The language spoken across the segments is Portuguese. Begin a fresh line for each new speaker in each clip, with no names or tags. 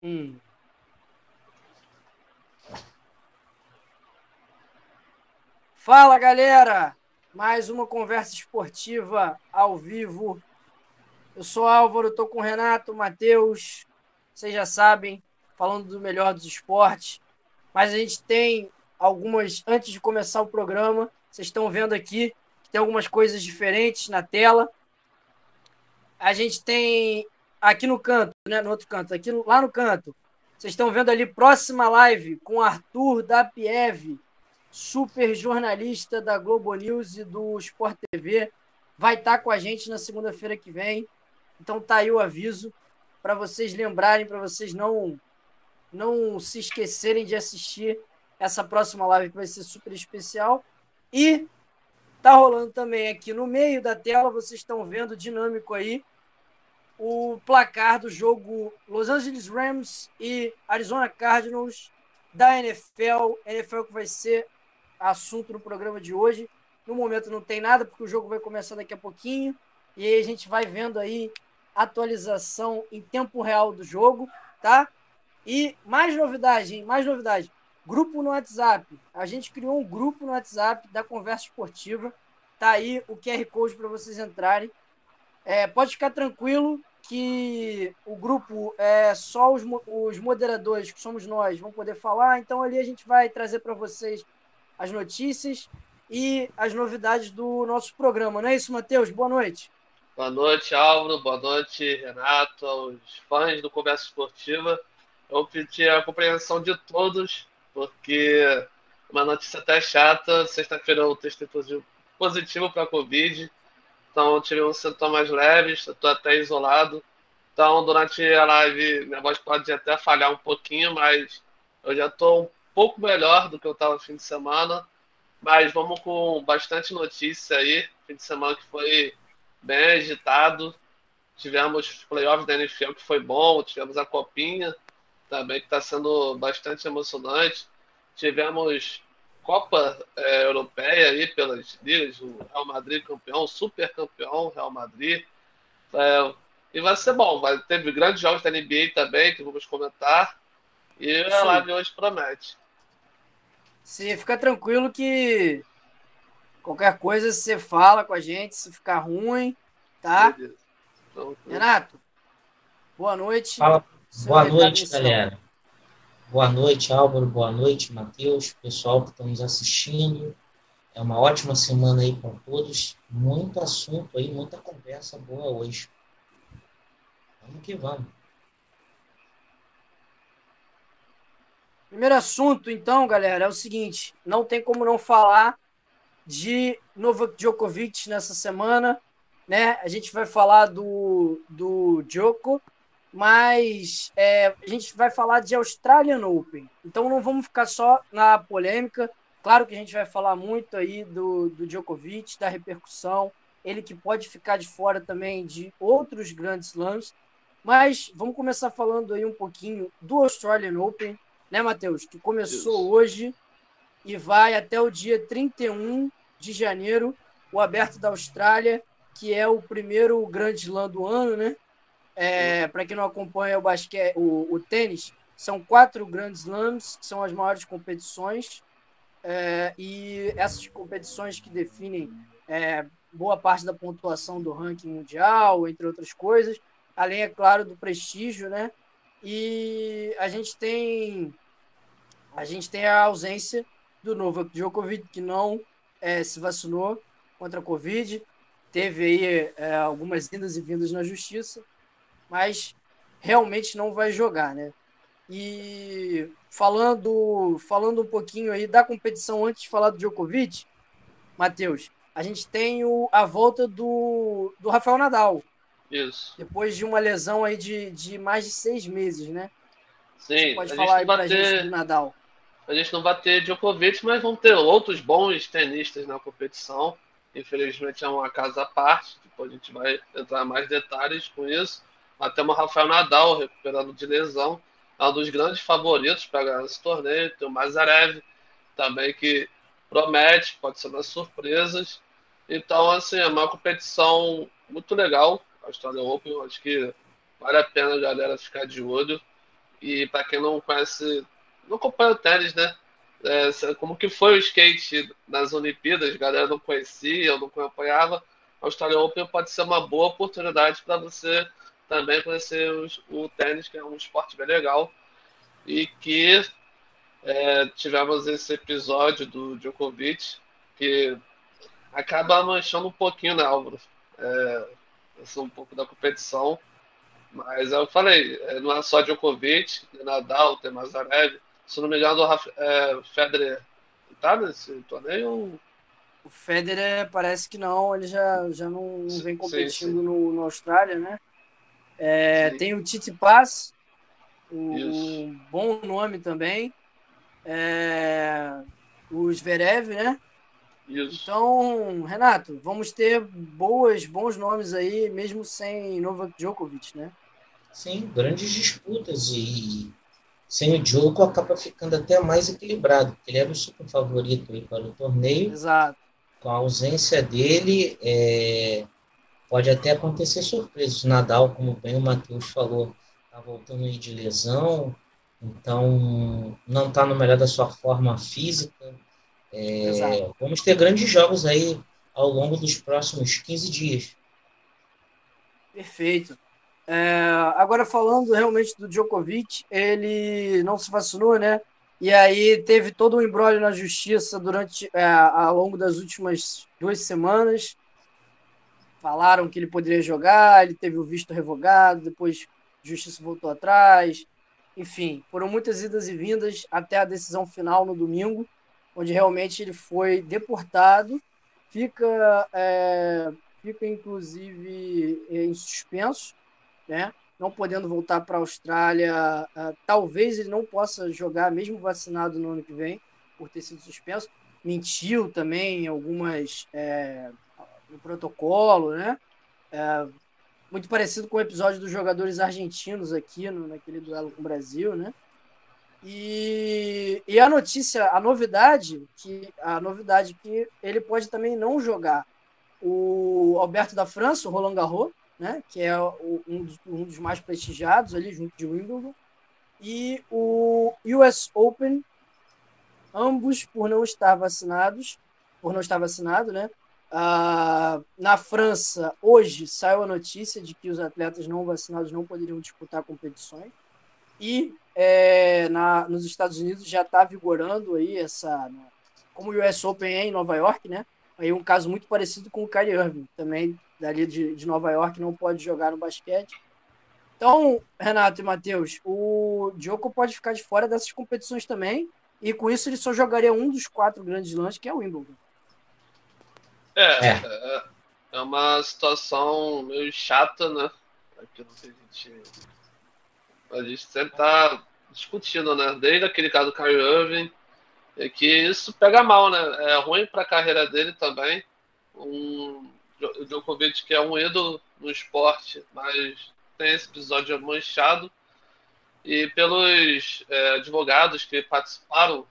Hum. Fala galera! Mais uma conversa esportiva ao vivo. Eu sou Álvaro, estou com o Renato, Matheus, vocês já sabem, falando do melhor dos esportes. Mas a gente tem algumas, antes de começar o programa, vocês estão vendo aqui que tem algumas coisas diferentes na tela. A gente tem aqui no canto, né, no outro canto, aqui lá no canto, vocês estão vendo ali próxima live com Arthur da Pieve, super jornalista da Globo News e do Sport TV. Vai estar com a gente na segunda-feira que vem. Então tá aí o aviso para vocês lembrarem, para vocês não não se esquecerem de assistir essa próxima live que vai ser super especial. E tá rolando também aqui no meio da tela, vocês estão vendo dinâmico aí o placar do jogo Los Angeles Rams e Arizona Cardinals da NFL. NFL que vai ser assunto no programa de hoje. No momento não tem nada, porque o jogo vai começar daqui a pouquinho. E aí a gente vai vendo aí atualização em tempo real do jogo, tá? E mais novidade, hein? Mais novidade. Grupo no WhatsApp. A gente criou um grupo no WhatsApp da Conversa Esportiva. Tá aí o QR Code para vocês entrarem. É, pode ficar tranquilo que o grupo é só os, os moderadores, que somos nós, vão poder falar. Então ali a gente vai trazer para vocês as notícias e as novidades do nosso programa. Não é isso, Matheus? Boa noite.
Boa noite, Álvaro. Boa noite, Renato, aos fãs do Conversa Esportiva. Eu pedi a compreensão de todos, porque uma notícia até chata. Sexta-feira eu testei positivo para a Covid. Então tive uns sintomas leves, estou até isolado. Então durante a live minha voz pode até falhar um pouquinho, mas eu já estou um pouco melhor do que eu estava no fim de semana. Mas vamos com bastante notícia aí. Fim de semana que foi bem agitado. Tivemos playoffs da NFL que foi bom, tivemos a copinha também que está sendo bastante emocionante. Tivemos Copa é, Europeia aí pelas ligas, o Real Madrid campeão, super campeão, Real Madrid. É, e vai ser bom. Vai, teve grandes jogos da NBA também, que vamos comentar. E a live hoje promete.
Sim, fica tranquilo que qualquer coisa você fala com a gente, se ficar ruim, tá? Renato, boa noite.
Fala. Boa noite, galera. Boa noite, Álvaro. Boa noite, Matheus, pessoal que está nos assistindo. É uma ótima semana aí para todos. Muito assunto aí, muita conversa boa hoje. Vamos que vamos.
Primeiro assunto, então, galera, é o seguinte: não tem como não falar de Novak Djokovic nessa semana, né? A gente vai falar do, do Djoko, mas é, a gente vai falar de Australian Open. Então não vamos ficar só na polêmica. Claro que a gente vai falar muito aí do, do Djokovic, da repercussão, ele que pode ficar de fora também de outros grandes slams. Mas vamos começar falando aí um pouquinho do Australian Open, né, Matheus? Que começou Deus. hoje e vai até o dia 31 de janeiro, o Aberto da Austrália, que é o primeiro grande slam do ano, né? É, Para quem não acompanha o basquete, o, o, tênis, são quatro grandes slams, que são as maiores competições, é, e essas competições que definem é, boa parte da pontuação do ranking mundial, entre outras coisas, além, é claro, do prestígio, né? E a gente tem a gente tem a ausência do Novak Djokovic, que não é, se vacinou contra a Covid, teve aí é, algumas indas e vindas na justiça, mas realmente não vai jogar, né? E falando, falando um pouquinho aí da competição antes de falar do Djokovic, Matheus, a gente tem o, a volta do, do Rafael Nadal.
Isso.
Depois de uma lesão aí de, de mais de seis meses, né?
Sim, Você
pode falar aí pra ter, gente do Nadal.
A gente não vai ter Djokovic, mas vão ter outros bons tenistas na competição. Infelizmente é uma casa à parte, depois a gente vai entrar em mais detalhes com isso. Até o Rafael Nadal recuperando de lesão, é um dos grandes favoritos para ganhar esse torneio. Tem o Mazarev também que promete, pode ser umas surpresas. Então, assim, é uma competição muito legal. A Australian Open, acho que vale a pena a galera ficar de olho. E para quem não conhece, não acompanha o tênis, né? É, como que foi o skate nas Olimpíadas, a galera não conhecia, não acompanhava. A Australian Open pode ser uma boa oportunidade para você também conhecer os, o tênis, que é um esporte bem legal. E que é, tivemos esse episódio do Djokovic, que acaba manchando um pouquinho, né, Álvaro? É, um pouco da competição. Mas eu falei, é, não é só Djokovic, Nadal, tem Mazarev. Se não me engano, o é, Federer tá nesse torneio?
O Federer parece que não, ele já, já não, não vem competindo sim, sim. No, no Austrália, né? É, tem o Titi Pass, um bom nome também. É, o Zverev, né? Isso. Então, Renato, vamos ter boas, bons nomes aí, mesmo sem Novak Djokovic, né?
Sim, grandes disputas e sem o Djoko acaba ficando até mais equilibrado, porque ele era o super favorito aí para o torneio.
Exato.
Com a ausência dele, é, pode até acontecer surpresas. Nadal, como bem o Matheus falou, está voltando aí de lesão, então não está no melhor da sua forma física. É, vamos ter grandes jogos aí ao longo dos próximos 15 dias.
Perfeito. É, agora falando realmente do Djokovic, ele não se vacinou, né? E aí teve todo um embrólio na justiça durante é, ao longo das últimas duas semanas. Falaram que ele poderia jogar, ele teve o visto revogado, depois a justiça voltou atrás. Enfim, foram muitas idas e vindas até a decisão final no domingo onde realmente ele foi deportado, fica, é, fica inclusive em suspenso, né? não podendo voltar para a Austrália. Uh, talvez ele não possa jogar, mesmo vacinado no ano que vem, por ter sido suspenso. Mentiu também em algumas. É, no protocolo, né? É, muito parecido com o episódio dos jogadores argentinos aqui, no, naquele duelo com o Brasil, né? E, e a notícia, a novidade, que a novidade que ele pode também não jogar o Alberto da França, o Roland Garros, né, que é o, um, dos, um, dos, mais prestigiados ali junto de Wimbledon, e o US Open, ambos por não estar vacinados, por não estar vacinado, né? Ah, na França, hoje saiu a notícia de que os atletas não vacinados não poderiam disputar competições. E é, na, nos Estados Unidos já está vigorando aí essa. Como o US Open é em Nova York, né? Aí um caso muito parecido com o Kyrie Irving, também dali de, de Nova York, não pode jogar no basquete. Então, Renato e Matheus, o Djoko pode ficar de fora dessas competições também, e com isso ele só jogaria um dos quatro grandes lances, que é o Wimbledon.
É, é, é, é uma situação meio chata, né? Aquilo que a gente a gente sempre tá discutindo, né? Desde aquele caso do Kyrie Irving, é que isso pega mal, né? É ruim para a carreira dele também. Um, o Djokovic, que é um ídolo no esporte, mas tem esse episódio manchado. E pelos é, advogados que participaram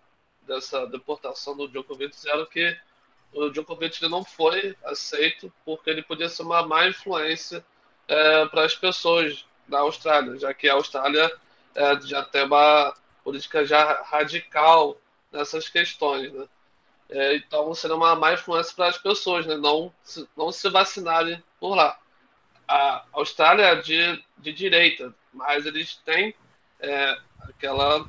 dessa deportação do Djokovic, disseram que o Djokovic não foi aceito porque ele podia ser uma má influência é, para as pessoas da Austrália, já que a Austrália é, já tem uma política já radical nessas questões, né? É, então seria uma má influência para as pessoas, né? Não, não se vacinarem por lá. A Austrália é de, de direita, mas eles têm é, aquela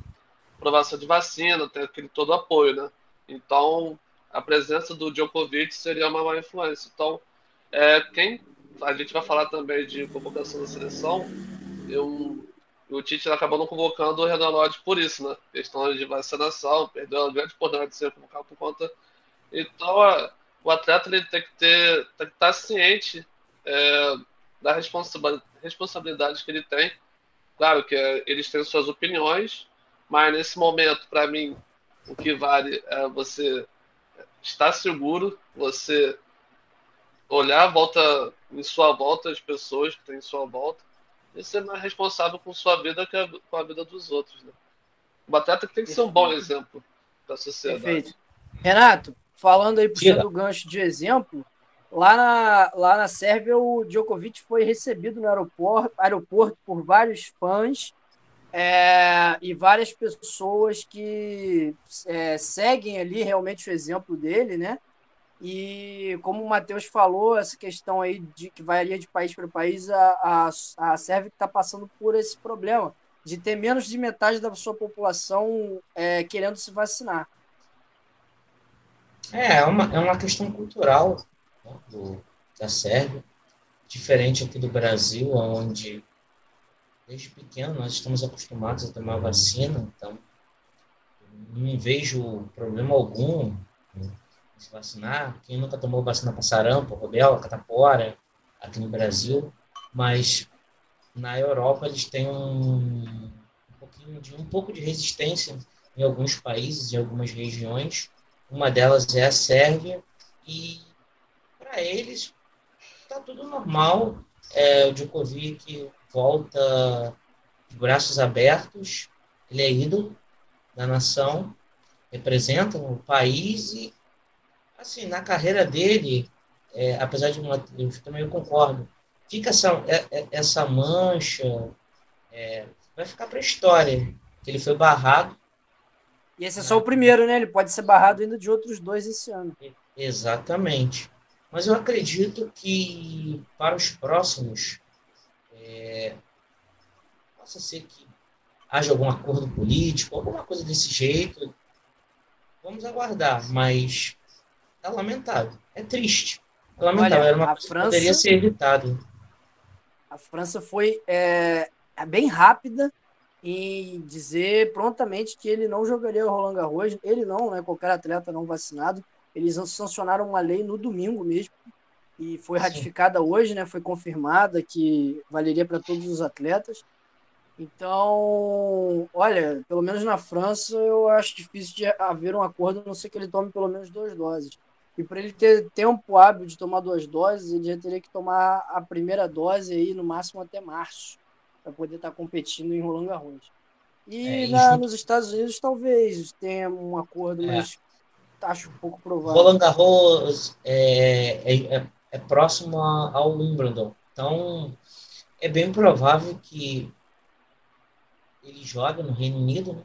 aprovação de vacina, tem aquele todo apoio, né? Então a presença do Djokovic seria uma má influência. Então, é, quem a gente vai falar também de convocação da seleção. Eu, o Tite acabou não convocando o Renan Lodge por isso, né? Questão de vacinação, perdeu a grande oportunidade de ser convocado por conta. Então, a, o atleta ele tem que ter, tem que estar ciente é, da responsabilidade que ele tem. Claro que é, eles têm suas opiniões, mas nesse momento, para mim, o que vale é você estar seguro, você olhar a volta em sua volta as pessoas que têm em sua volta e ser mais responsável com sua vida que com a vida dos outros. Né? O atleta tem que ser um bom exemplo para a sociedade. Perfeito.
Renato, falando aí puxando o gancho de exemplo, lá na, lá na Sérvia o Djokovic foi recebido no aeroporto, aeroporto por vários fãs É, e várias pessoas que é, seguem ali realmente o exemplo dele, né? E como o Matheus falou, essa questão aí de que varia de país para país, a, a, a Sérvia está passando por esse problema de ter menos de metade da sua população é, querendo se vacinar.
É, é uma, é uma questão cultural né, do, da Sérvia, diferente aqui do Brasil, onde desde pequeno nós estamos acostumados a tomar vacina, então não vejo problema algum em se vacinar. Quem nunca tomou vacina para sarampo, rubéola, catapora, aqui no Brasil, mas na Europa eles têm um, um pouquinho de um pouco de resistência em alguns países, em algumas regiões. Uma delas é a Sérvia e para eles está tudo normal. É, o Djokovic volta de braços abertos, ele é ídolo da nação, representa o país e, assim, na carreira dele, é, apesar de uma, eu também concordo, fica essa, é, é, essa mancha, é, vai ficar para a história, que ele foi barrado.
E esse é só o primeiro, né? Ele pode ser barrado ainda de outros dois esse ano.
Exatamente. Mas eu acredito que para os próximos é, possa ser que haja algum acordo político, alguma coisa desse jeito. Vamos aguardar, mas é lamentável, é triste. É lamentável, Olha, era uma coisa França... que poderia ser evitado.
A França foi é, é, bem rápida em dizer prontamente que ele não jogaria o Roland Garros. Ele não, né? Qualquer atleta não vacinado. Eles sancionaram uma lei no domingo mesmo e foi ratificada Sim. hoje, né? Foi confirmada que valeria para todos os atletas. Então, olha, pelo menos na França eu acho difícil de haver um acordo, a não ser que ele tome pelo menos duas doses. E para ele ter tempo hábil de tomar duas doses, ele já teria que tomar a primeira dose aí no máximo até março, para poder estar tá competindo em Roland Garros. E é, na, nos Estados Unidos talvez tenha um acordo, é. mas acho pouco provável.
Roland Garros é, é, é, próximo ao Wimbledon, então é bem provável que ele jogue no Reino Unido, né?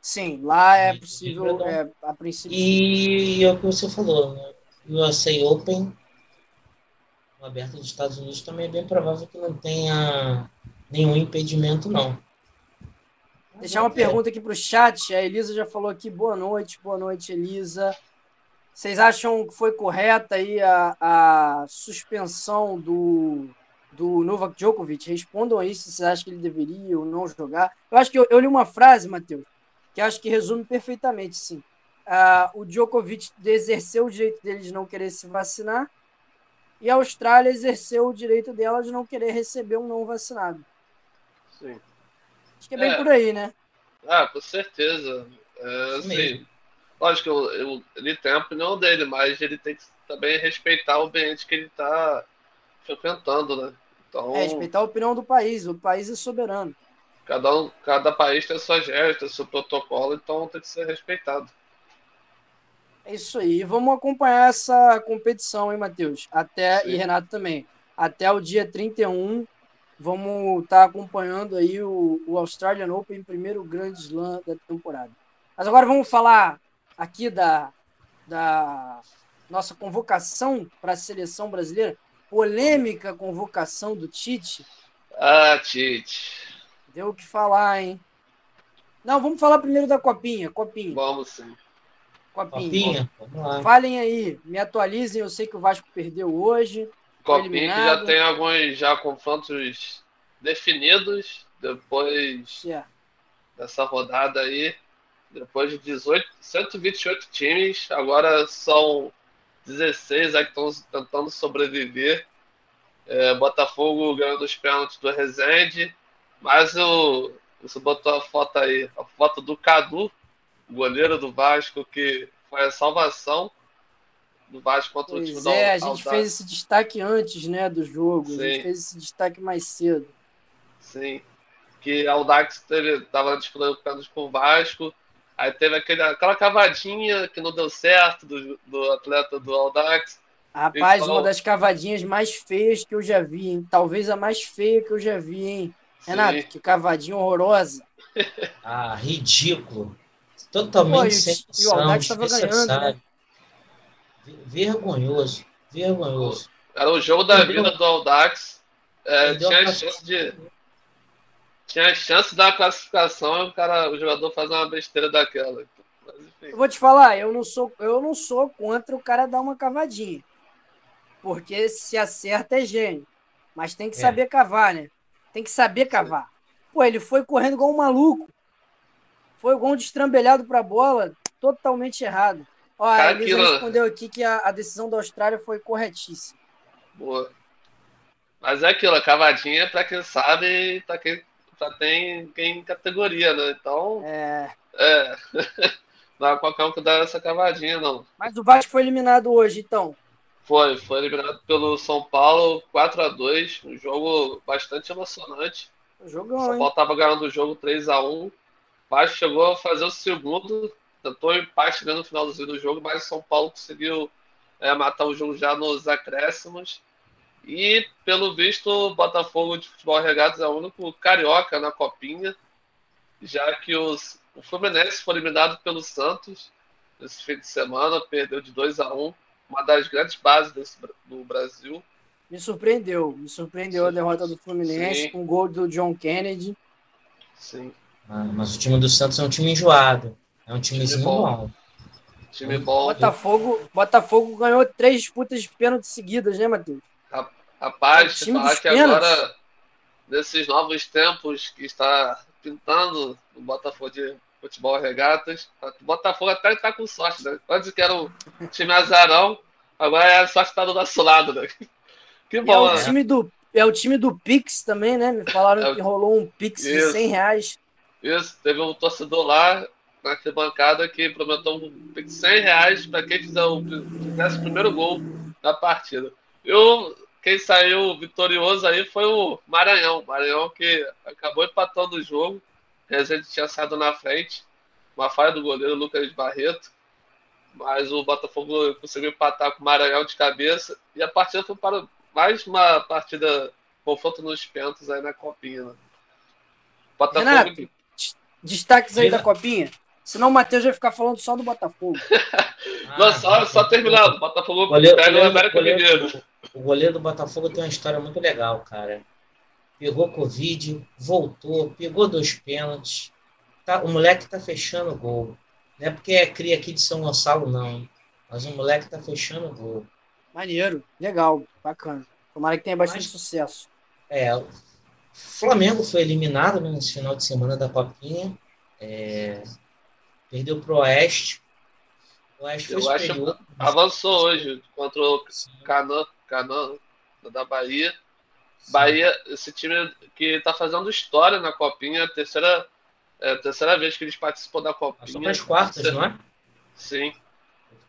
Sim, lá é possível, é, a princípio.
E é o que você falou, né? o USA Open, o aberto dos Estados Unidos, também é bem provável que não tenha nenhum impedimento, não.
Deixar uma é. pergunta aqui para o chat. A Elisa já falou aqui. Boa noite, boa noite, Elisa. Vocês acham que foi correta aí a, a suspensão do, do Novak Djokovic? Respondam aí se vocês acham que ele deveria ou não jogar. Eu acho que eu, eu li uma frase, Matheus, que acho que resume perfeitamente, sim. Uh, o Djokovic exerceu o direito dele de não querer se vacinar e a Austrália exerceu o direito dela de não querer receber um não vacinado.
Sim.
Acho que é bem é. por aí, né?
Ah, com certeza. É, assim, lógico, eu, eu, ele tem a opinião dele, mas ele tem que também respeitar o ambiente que ele está frequentando, né?
Então, é, respeitar a opinião do país. O país é soberano.
Cada, um, cada país tem suas regras, seu protocolo, então tem que ser respeitado.
É isso aí. Vamos acompanhar essa competição, hein, Matheus? Até, Sim. e Renato também. Até o dia 31, vamos estar tá acompanhando aí o, o Australian Open, primeiro grande slam da temporada. Mas agora vamos falar aqui da, da nossa convocação para a seleção brasileira. Polêmica convocação do Tite.
Ah, Tite.
Deu o que falar, hein? Não, vamos falar primeiro da copinha. Copinha.
Vamos sim.
Copinha. copinha. Vamos lá. Falem aí, me atualizem. Eu sei que o Vasco perdeu hoje.
Copinha que já tem alguns já confrontos definidos depois yeah. dessa rodada aí. Depois de 18, 128 times, agora são 16 aí que estão tentando sobreviver. É, Botafogo ganhando os pênaltis do Rezende. Mas o, você botou a foto aí, a foto do Cadu, goleiro do Vasco, que foi a salvação do Vasco contra
pois
o time
é, da É, a gente fez esse destaque antes né, do jogo, Sim. a gente fez esse destaque mais cedo.
Sim, que a Audax estava disputando com o Vasco, aí teve aquele, aquela cavadinha que não deu certo do, do atleta do Audax.
Rapaz, então... uma das cavadinhas mais feias que eu já vi, hein? Talvez a mais feia que eu já vi, hein? Renato, que cavadinha horrorosa.
Ah, ridículo. Totalmente Pô, sem
E o Aldax estava ganhando, né?
Vergonhoso. Vergonhoso.
Era o jogo da vida do Aldax. É, tinha a chance de. Tinha a chance da classificação e o cara, o jogador faz uma besteira daquela.
eu vou te falar, eu não sou, eu não sou contra o cara dar uma cavadinha. Porque se acerta é gênio. Mas tem que é. saber cavar, né? Tem que saber cavar. Pô, ele foi correndo igual um maluco. Foi igual um destrambelhado pra bola, totalmente errado. Ó, a Elisa aquilo... respondeu aqui que a, a, decisão da Austrália foi corretíssima.
Boa. Mas é aquilo, a cavadinha, pra quem sabe, pra quem pra tem quem categoria, né? Então.
É.
É. não é qualquer um que dá essa cavadinha, não.
Mas o Vasco foi eliminado hoje, então.
Foi, foi eliminado pelo São Paulo 4 a 2 um jogo bastante emocionante.
Jogão,
o São Paulo estava ganhando o jogo 3 a 1 O Vasco chegou a fazer o segundo, tentou empate no finalzinho do jogo, mas o São Paulo conseguiu é, matar o jogo já nos acréscimos. E, pelo visto, o Botafogo de Futebol Regatas é o único carioca na Copinha, já que os, o Fluminense foi eliminado pelo Santos nesse fim de semana, perdeu de 2 a 1 uma das grandes bases desse, do Brasil.
Me surpreendeu, me surpreendeu Sim. a derrota do Fluminense Sim. com o gol do John Kennedy.
Sim.
Ah, mas o time do Santos é um time enjoado. É um timezinho time bom. bom.
Time bom.
Botafogo, Botafogo ganhou três disputas de pênalti seguidas, né, Matheus?
Rapaz, é falar que agora, nesses novos tempos que está pintando o Botafogo de futebol regatas. O Botafogo até está com sorte, né? Antes que era um time azarão, agora é a sorte está do nosso lado, né?
Que bom, é o né? Time do, é o time do Pix também, né? Me falaram é, que rolou um Pix isso, de 100 reais.
Isso, teve um torcedor lá na arquibancada que prometeu um Pix de 100 reais para quem fizer o, fizesse o primeiro gol da partida. Eu, quem saiu vitorioso aí foi o Maranhão. Maranhão que acabou empatando o jogo Rezende tinha saído na frente, uma falha do goleiro Lucas Barreto, mas o Botafogo conseguiu empatar com o Maranhão de cabeça e a partida foi para mais uma partida confronto nos pênaltis aí na Copinha. Né?
Botafogo... Renato, destaques aí da Copinha. Senão o Matheus vai ficar falando só do Botafogo.
Não, só, só terminado. Botafogo goleiro, pega o América Mineiro.
O goleiro do Botafogo tem uma história muito legal, cara pegou Covid, voltou, pegou dois pênaltis. Tá, o moleque tá fechando o gol. Não é porque é cria aqui de São Gonçalo, não. Mas o moleque tá fechando o gol.
Maneiro, legal, bacana. Tomara que tenha bastante mas, sucesso.
É, o Flamengo foi eliminado né, nesse final de semana da Copinha. É, perdeu pro Oeste.
O Oeste foi superior. avançou hoje contra o Canã, Canã da Bahia. Bahia, esse time que está fazendo história na Copinha, a terceira, é, a terceira vez que eles participam da Copinha. Passou
para as quartas, não é?
Sim.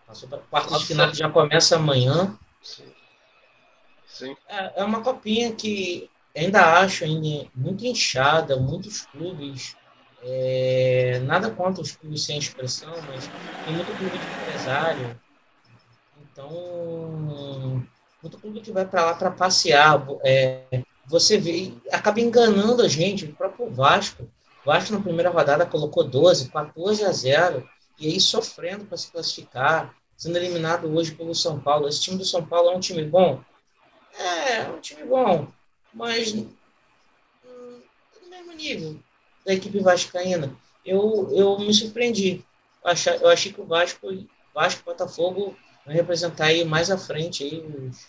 Passou para quartas de final que já começa amanhã.
Sim. Sim.
É, é uma Copinha que ainda acho ainda muito inchada, muitos clubes. É, nada contra os clubes sem expressão, mas tem muito clube de empresário. Então, muito clube que vai para lá para passear. É, você vê, acaba enganando a gente, o próprio Vasco. O Vasco na primeira rodada colocou 12, 14 a 0, e aí sofrendo para se classificar, sendo eliminado hoje pelo São Paulo. Esse time do São Paulo é um time bom? É, é um time bom, mas hum, no mesmo nível da equipe vascaína. Eu, eu me surpreendi. Eu achei, eu achei que o Vasco, Vasco Botafogo vai representar aí mais à frente aí os,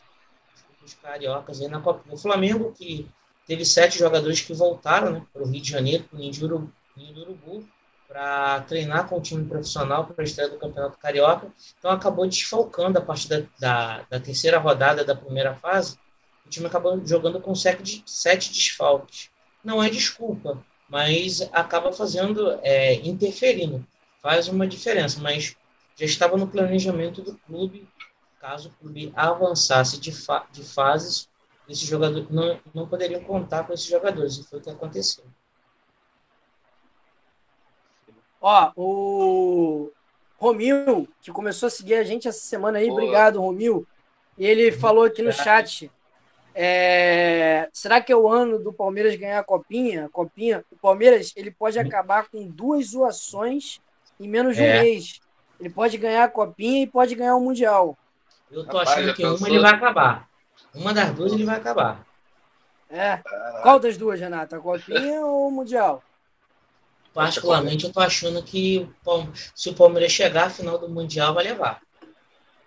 os cariocas aí na Copa. O Flamengo, que teve sete jogadores que voltaram né, para o Rio de Janeiro, para o Ninho do Urubu, para treinar com o time profissional para a estreia do Campeonato Carioca. Então acabou desfalcando a partir da, da, da, terceira rodada da primeira fase. O time acabou jogando com sete, sete desfalques. Não é desculpa, mas acaba fazendo, é, interferindo. Faz uma diferença, mas já estava no planejamento do clube, caso o clube avançasse de, fa de fases, esses jogadores não, não poderiam contar com esses jogadores, e foi o que aconteceu.
Ó, o Romil, que começou a seguir a gente essa semana aí, Boa. obrigado, Romil. Ele falou aqui no chat É... Será que é o ano do Palmeiras ganhar a copinha? copinha? O Palmeiras ele pode acabar com duas zoações em menos de um é. mês. Ele pode ganhar a copinha e pode ganhar o Mundial.
Eu tô Rapaz, achando que uma ele vai acabar. Uma das duas ele vai acabar.
É. Qual das duas, Renata? A copinha ou o Mundial?
Particularmente, eu tô achando que se o Palmeiras chegar à final do Mundial, vai levar.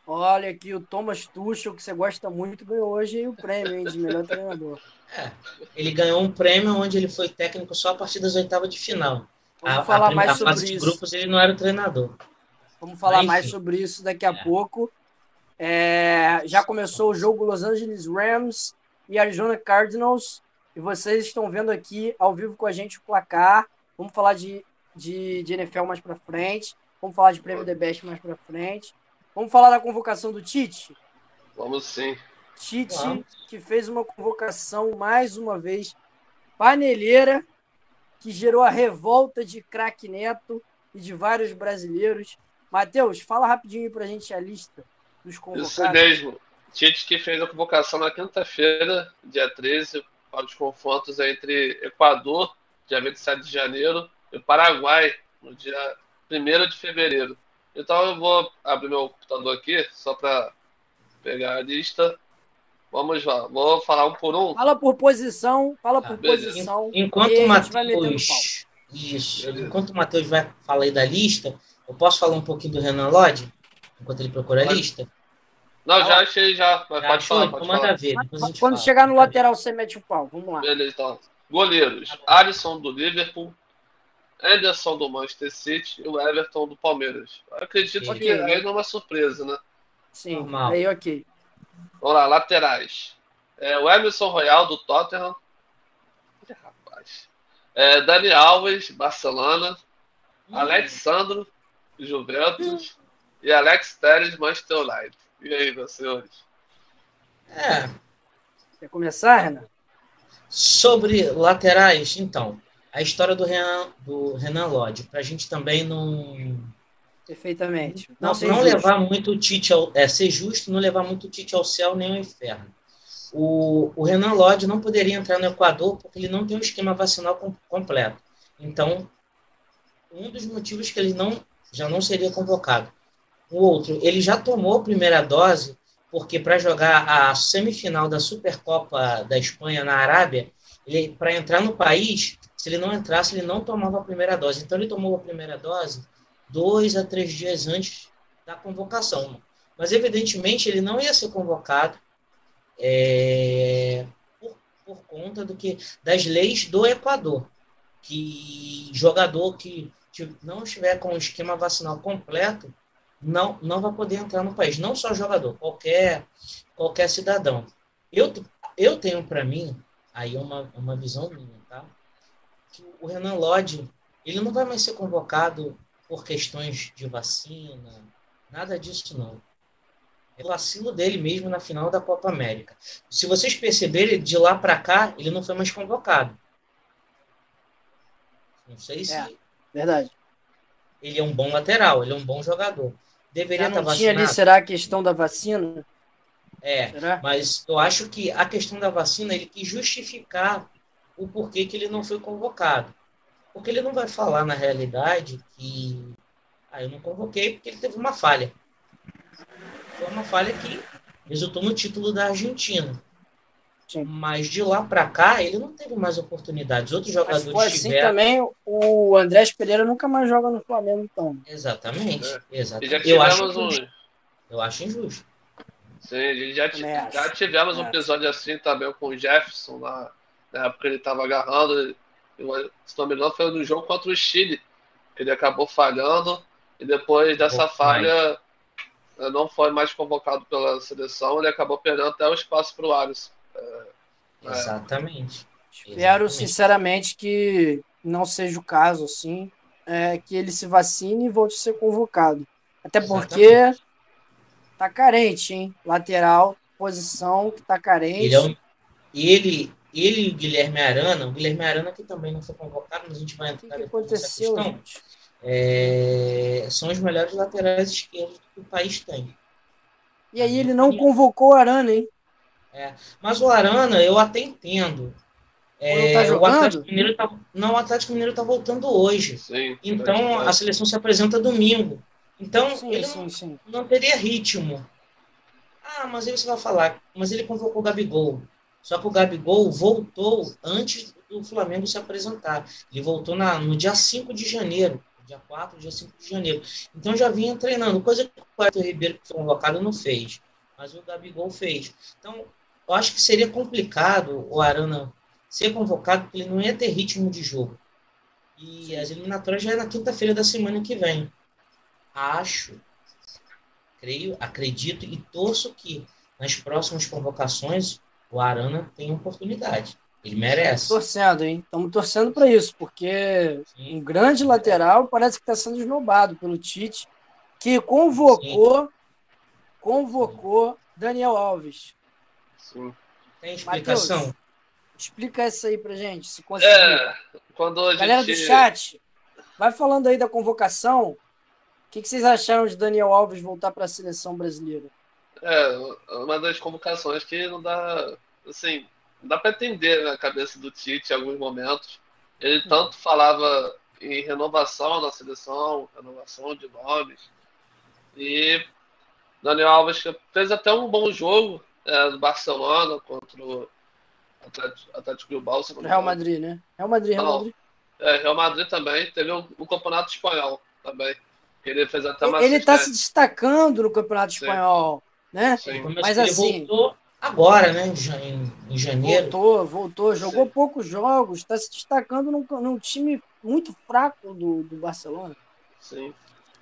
Olha aqui, o Thomas Tuchel, que você gosta muito, ganhou hoje o prêmio hein, de melhor treinador.
É, ele ganhou um prêmio onde ele foi técnico só a partir das oitavas de final.
Vamos a, falar a, mais a sobre fase
isso. de grupos ele não era o treinador.
Vamos falar mais sobre isso daqui a é. pouco. É, já começou o jogo Los Angeles Rams e Arizona Cardinals. E vocês estão vendo aqui ao vivo com a gente o placar. Vamos falar de, de, de NFL mais para frente. Vamos falar de prêmio The Best mais para frente. Vamos falar da convocação do Tite?
Vamos sim.
Tite, Vamos. que fez uma convocação mais uma vez panelheira, que gerou a revolta de craque Neto e de vários brasileiros. Matheus, fala rapidinho para a gente a lista dos convocados. Isso
mesmo. Tite que fez a convocação na quinta-feira, dia 13, para os confrontos entre Equador, dia 27 de janeiro, e Paraguai, no dia 1 de fevereiro. Então eu vou abrir meu computador aqui, só para pegar a lista. Vamos lá, vou falar um por um.
Fala por posição, fala por posição.
Enquanto o Matheus. Isso. Enquanto o Matheus vai falar aí da lista, eu posso falar um pouquinho do Renan Lodge? Enquanto ele procura a lista?
Não, já achei já. Mas já pode achou? falar, pode
então
falar.
Ver,
Quando fala. chegar no lateral, você mete o pau. Vamos lá.
Beleza, então. Goleiros. Alisson do Liverpool, Anderson do Manchester City e o Everton do Palmeiras. acredito okay. que aí não é uma surpresa, né?
Sim, Normal. aí ok.
Vamos lá, laterais. É, o Emerson Royal do Tottenham. Rapaz. É, Dani Alves, Barcelona. Hum. Alexandro, Juventus. E Alex Telles, Manchester United. E aí, meus senhores?
É.
Quer começar, Renan?
Sobre laterais, então a história do Renan, do Renan Lodge, para a gente também não.
Perfeitamente.
Não, não, não levar muito o Tite ao. É, ser justo, não levar muito o Tite ao céu nem ao inferno. O, o Renan Lodge não poderia entrar no Equador porque ele não tem um esquema vacinal com, completo. Então, um dos motivos que ele não já não seria convocado. O outro, ele já tomou a primeira dose, porque para jogar a semifinal da Supercopa da Espanha na Arábia, para entrar no país, se ele não entrasse, ele não tomava a primeira dose. Então, ele tomou a primeira dose dois a três dias antes da convocação. Mas, evidentemente, ele não ia ser convocado é, por, por, conta do que das leis do Equador, que jogador que não estiver com o esquema vacinal completo não, não vai poder entrar no país. Não só jogador, qualquer, qualquer cidadão. Eu, eu tenho para mim, aí é uma, uma visão minha, tá? que o Renan Lodge ele não vai mais ser convocado por questões de vacina, nada disso não. É o vacilo dele mesmo na final da Copa América. Se vocês perceberem, de lá para cá, ele não foi mais convocado. Não sei se. É,
verdade.
Ele é um bom lateral, ele é um bom jogador. Deveria estar
vacinado. Tinha ali, será a questão da vacina?
É, será? mas eu acho que a questão da vacina ele quis justificar o porquê que ele não foi convocado. Porque ele não vai falar na realidade que ah, eu não convoquei porque ele teve uma falha. Foi uma falha que resultou no título da Argentina. Sim. Mas de lá para cá, ele não teve mais oportunidades. Outros jogadores Mas foi
assim tiveram... também, o Andrés Pereira nunca mais joga no Flamengo, então.
Exatamente. É. exatamente. Eu acho, injusto. eu acho injusto.
Sim, já, já tivemos um episódio assim também com o Jefferson lá na época ele estava agarrando, se não me engano, foi no jogo contra o Chile. Ele acabou falhando e depois dessa falha não foi mais convocado pela seleção, ele acabou perdendo até o espaço para o Alisson.
Exatamente.
Espero Exatamente. sinceramente que não seja o caso, assim, é, que ele se vacine e volte a ser convocado. Até porque Exatamente. tá carente, hein? Lateral, posição que tá carente.
Ele, é um, ele ele e o Guilherme Arana, o Guilherme Arana que também não foi convocado, mas a gente vai entrar
o que aconteceu, questão,
é, são os melhores laterais esquerdos que o país tem.
E aí ele não convocou o Arana, hein?
É. Mas o Arana, eu até entendo. É, tá o Atlético Mineiro tá, não, o Atlético Mineiro está voltando hoje. Sim, então a seleção se apresenta domingo. Então sim, ele sim, não, sim. não, teria ritmo. Ah, mas aí você vai falar, mas ele convocou o Gabigol. Só que o Gabigol voltou antes do Flamengo se apresentar. Ele voltou na, no dia 5 de janeiro. Dia 4, dia 5 de janeiro. Então já vinha treinando, coisa que o Arthur Ribeiro, que foi convocado, não fez. Mas o Gabigol fez. Então, eu acho que seria complicado o Arana ser convocado, porque ele não ia ter ritmo de jogo. E as eliminatórias já é na quinta-feira da semana que vem. Acho, creio, acredito e torço que nas próximas convocações o Arana tenha oportunidade. Ele merece.
Estamos torcendo, hein? Estamos torcendo para isso, porque Sim. um grande lateral parece que está sendo esnobado pelo Tite, que convocou, Sim. convocou Daniel Alves.
Sim. Tem explicação? Mateus,
Explica isso aí pra gente, se conseguir.
É, quando a
Galera
gente...
do chat, vai falando aí da convocação. O que, que vocês acharam de Daniel Alves voltar para a seleção brasileira?
É, uma das convocações que não dá, assim, não dá para entender na cabeça do Tite em alguns momentos. Ele hum. tanto falava em renovação na seleção, renovação de nomes. E Daniel Alves fez até um bom jogo é, no Barcelona contra o Atlético, Atlético Bilbao.
Real Madrid, né? Real Madrid, Real Madrid.
É, Real Madrid também. Teve o, o Campeonato Espanhol também. Ele fez até uma
Ele está se destacando no Campeonato Sim. Espanhol, né? Sim. Mas assim.
voltou agora, né? Em janeiro.
Voltou, voltou. Jogou Sim. poucos jogos. Está se destacando num, num, time muito fraco do, do Barcelona.
Sim.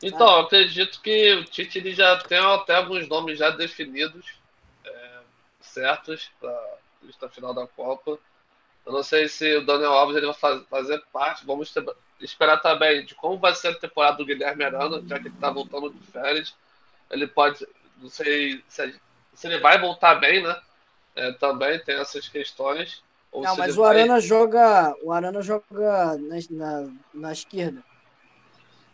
Então, eu acredito que o Tite ele já tem até alguns nomes já definidos, certos, para lista final da Copa. Eu não sei se o Daniel Alves ele vai fazer parte. Vamos ter, esperar também de como vai ser a temporada do Guilherme Arana, já que ele está voltando de férias. Ele pode, não sei se, se ele vai voltar bem, né? É, também tem essas questões.
não, mas o Arana vai... joga, o Arana joga na, na, na esquerda.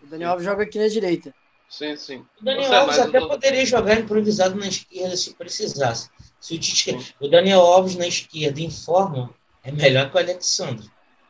O Daniel sim. Alves joga aqui na direita.
Sim, sim.
O Daniel Alves até do... poderia jogar improvisado na esquerda se precisasse. Se o, Tite, o Daniel Alves na esquerda em forma é melhor que o Alexandre.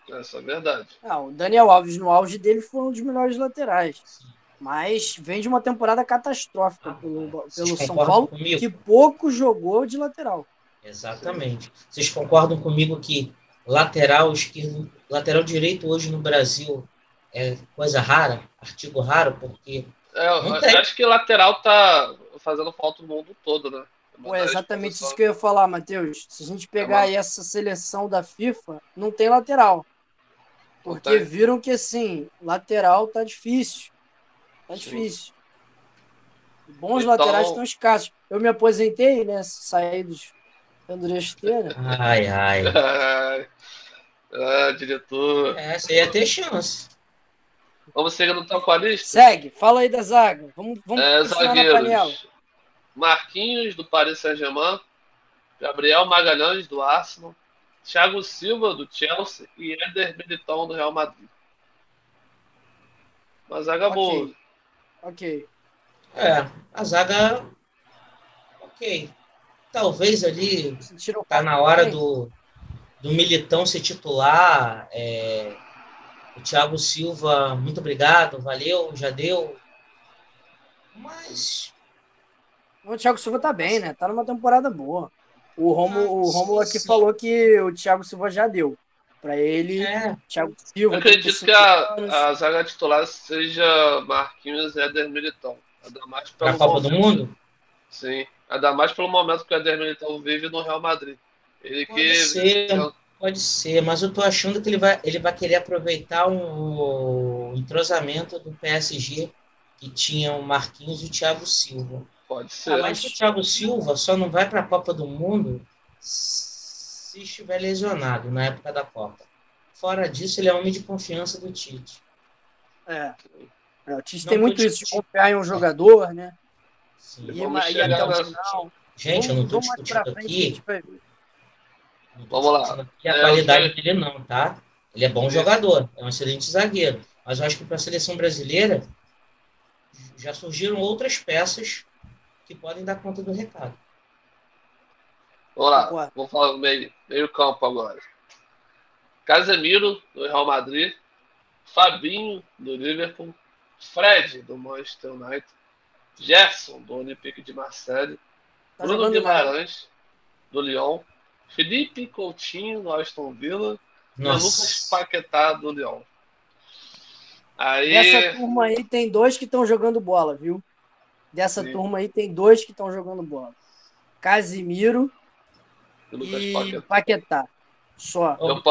Essa é verdade.
Ah, o Daniel Alves no auge dele foi um dos melhores laterais. Sim. Mas vem de uma temporada catastrófica ah, pelo, pelo São Paulo, comigo? que pouco jogou de lateral.
Exatamente. Vocês concordam comigo que lateral esquerdo, lateral direito hoje no Brasil é coisa rara, artigo raro, porque.
É, eu acho que lateral tá fazendo falta no mundo todo, né?
Pô, é exatamente isso que eu ia falar, Matheus. Se a gente pegar aí essa seleção da FIFA, não tem lateral. Porque viram que, assim, lateral tá difícil. Tá Sim. difícil. Bons então... laterais estão escassos. Eu me aposentei, né? Saí dos pendurei esteira.
Ai, ai.
ah, diretor.
É, você ia ter chance.
Vamos seguir no top a lista?
Segue, fala aí da zaga. Vamos, vamos
é, zagueiros. Marquinhos, do Paris Saint-Germain, Gabriel Magalhães, do Arsenal, Thiago Silva, do Chelsea e Éder Militão, do Real Madrid. Uma zaga okay. boa.
Ok.
É, a zaga. Ok. Talvez ali tá na hora do, do Militão ser titular. É, o Thiago Silva, muito obrigado, valeu, já deu. Mas
o Thiago Silva tá bem, né? Tá numa temporada boa. O Romulo, ah, o Romulo aqui falou que o Thiago Silva já deu. Para ele, é. Thiago Silva.
Eu acredito que a, a, zaga titular seja Marquinhos e Éder Militão. Ainda mais
pelo pra Copa do Mundo?
Sim. Ainda mais pelo momento que o Éder Militão vive no Real Madrid. Ele
pode que. Ser, pode ser, mas eu tô achando que ele vai, ele vai querer aproveitar um, um entrosamento do PSG que tinha o Marquinhos e o Thiago Silva.
Pode ser. Ah,
mas o Thiago Silva só não vai para a Copa do Mundo se estiver lesionado na época da Copa. Fora disso, ele é homem de confiança do Tite.
É. é o Tite não tem muito isso de confiar em um jogador, né?
Sim. E, e até o final. Gente, vamos, eu não estou discutindo aqui.
Vamos lá.
Aqui a é, qualidade dele não, tá? Ele é bom jogador, é um excelente zagueiro. Mas eu acho que para a seleção brasileira já surgiram outras peças que podem dar conta do recado.
Vamos lá, vamos falar do meio, meio campo agora. Casemiro, do Real Madrid. Fabinho, do Liverpool. Fred, do Manchester United. Gerson, do Olympique de Marseille. Tá Bruno Guimarães, do Lyon. Felipe Coutinho, do Aston Villa. Nossa. E Lucas Paquetá, do Lyon.
Aí... Dessa turma aí tem dois que estão jogando bola, viu? Dessa Sim. turma aí tem dois que estão jogando bola. Casimiro e, e Paquetá. Só.
Eu,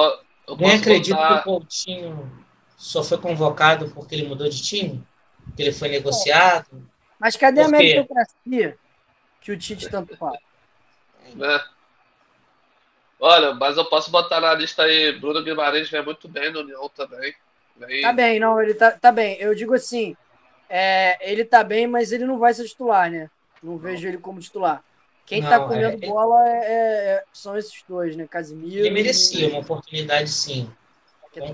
eu Nem acredito botar... que o Coutinho só foi convocado porque ele mudou de time? Que ele foi negociado?
Mas cadê a meritocracia que o Tite tanto fala?
É. Olha, mas eu posso botar na lista aí, Bruno Guimarães vem muito bem no União também.
Vem... Tá bem, não, ele tá, tá bem. Eu digo assim, é, ele tá bem, mas ele não vai ser titular, né? Não, não. vejo ele como titular. Quem tá não, tá comendo é... bola é, é, são esses dois, né? Casimiro.
Ele merecia e... uma oportunidade, sim.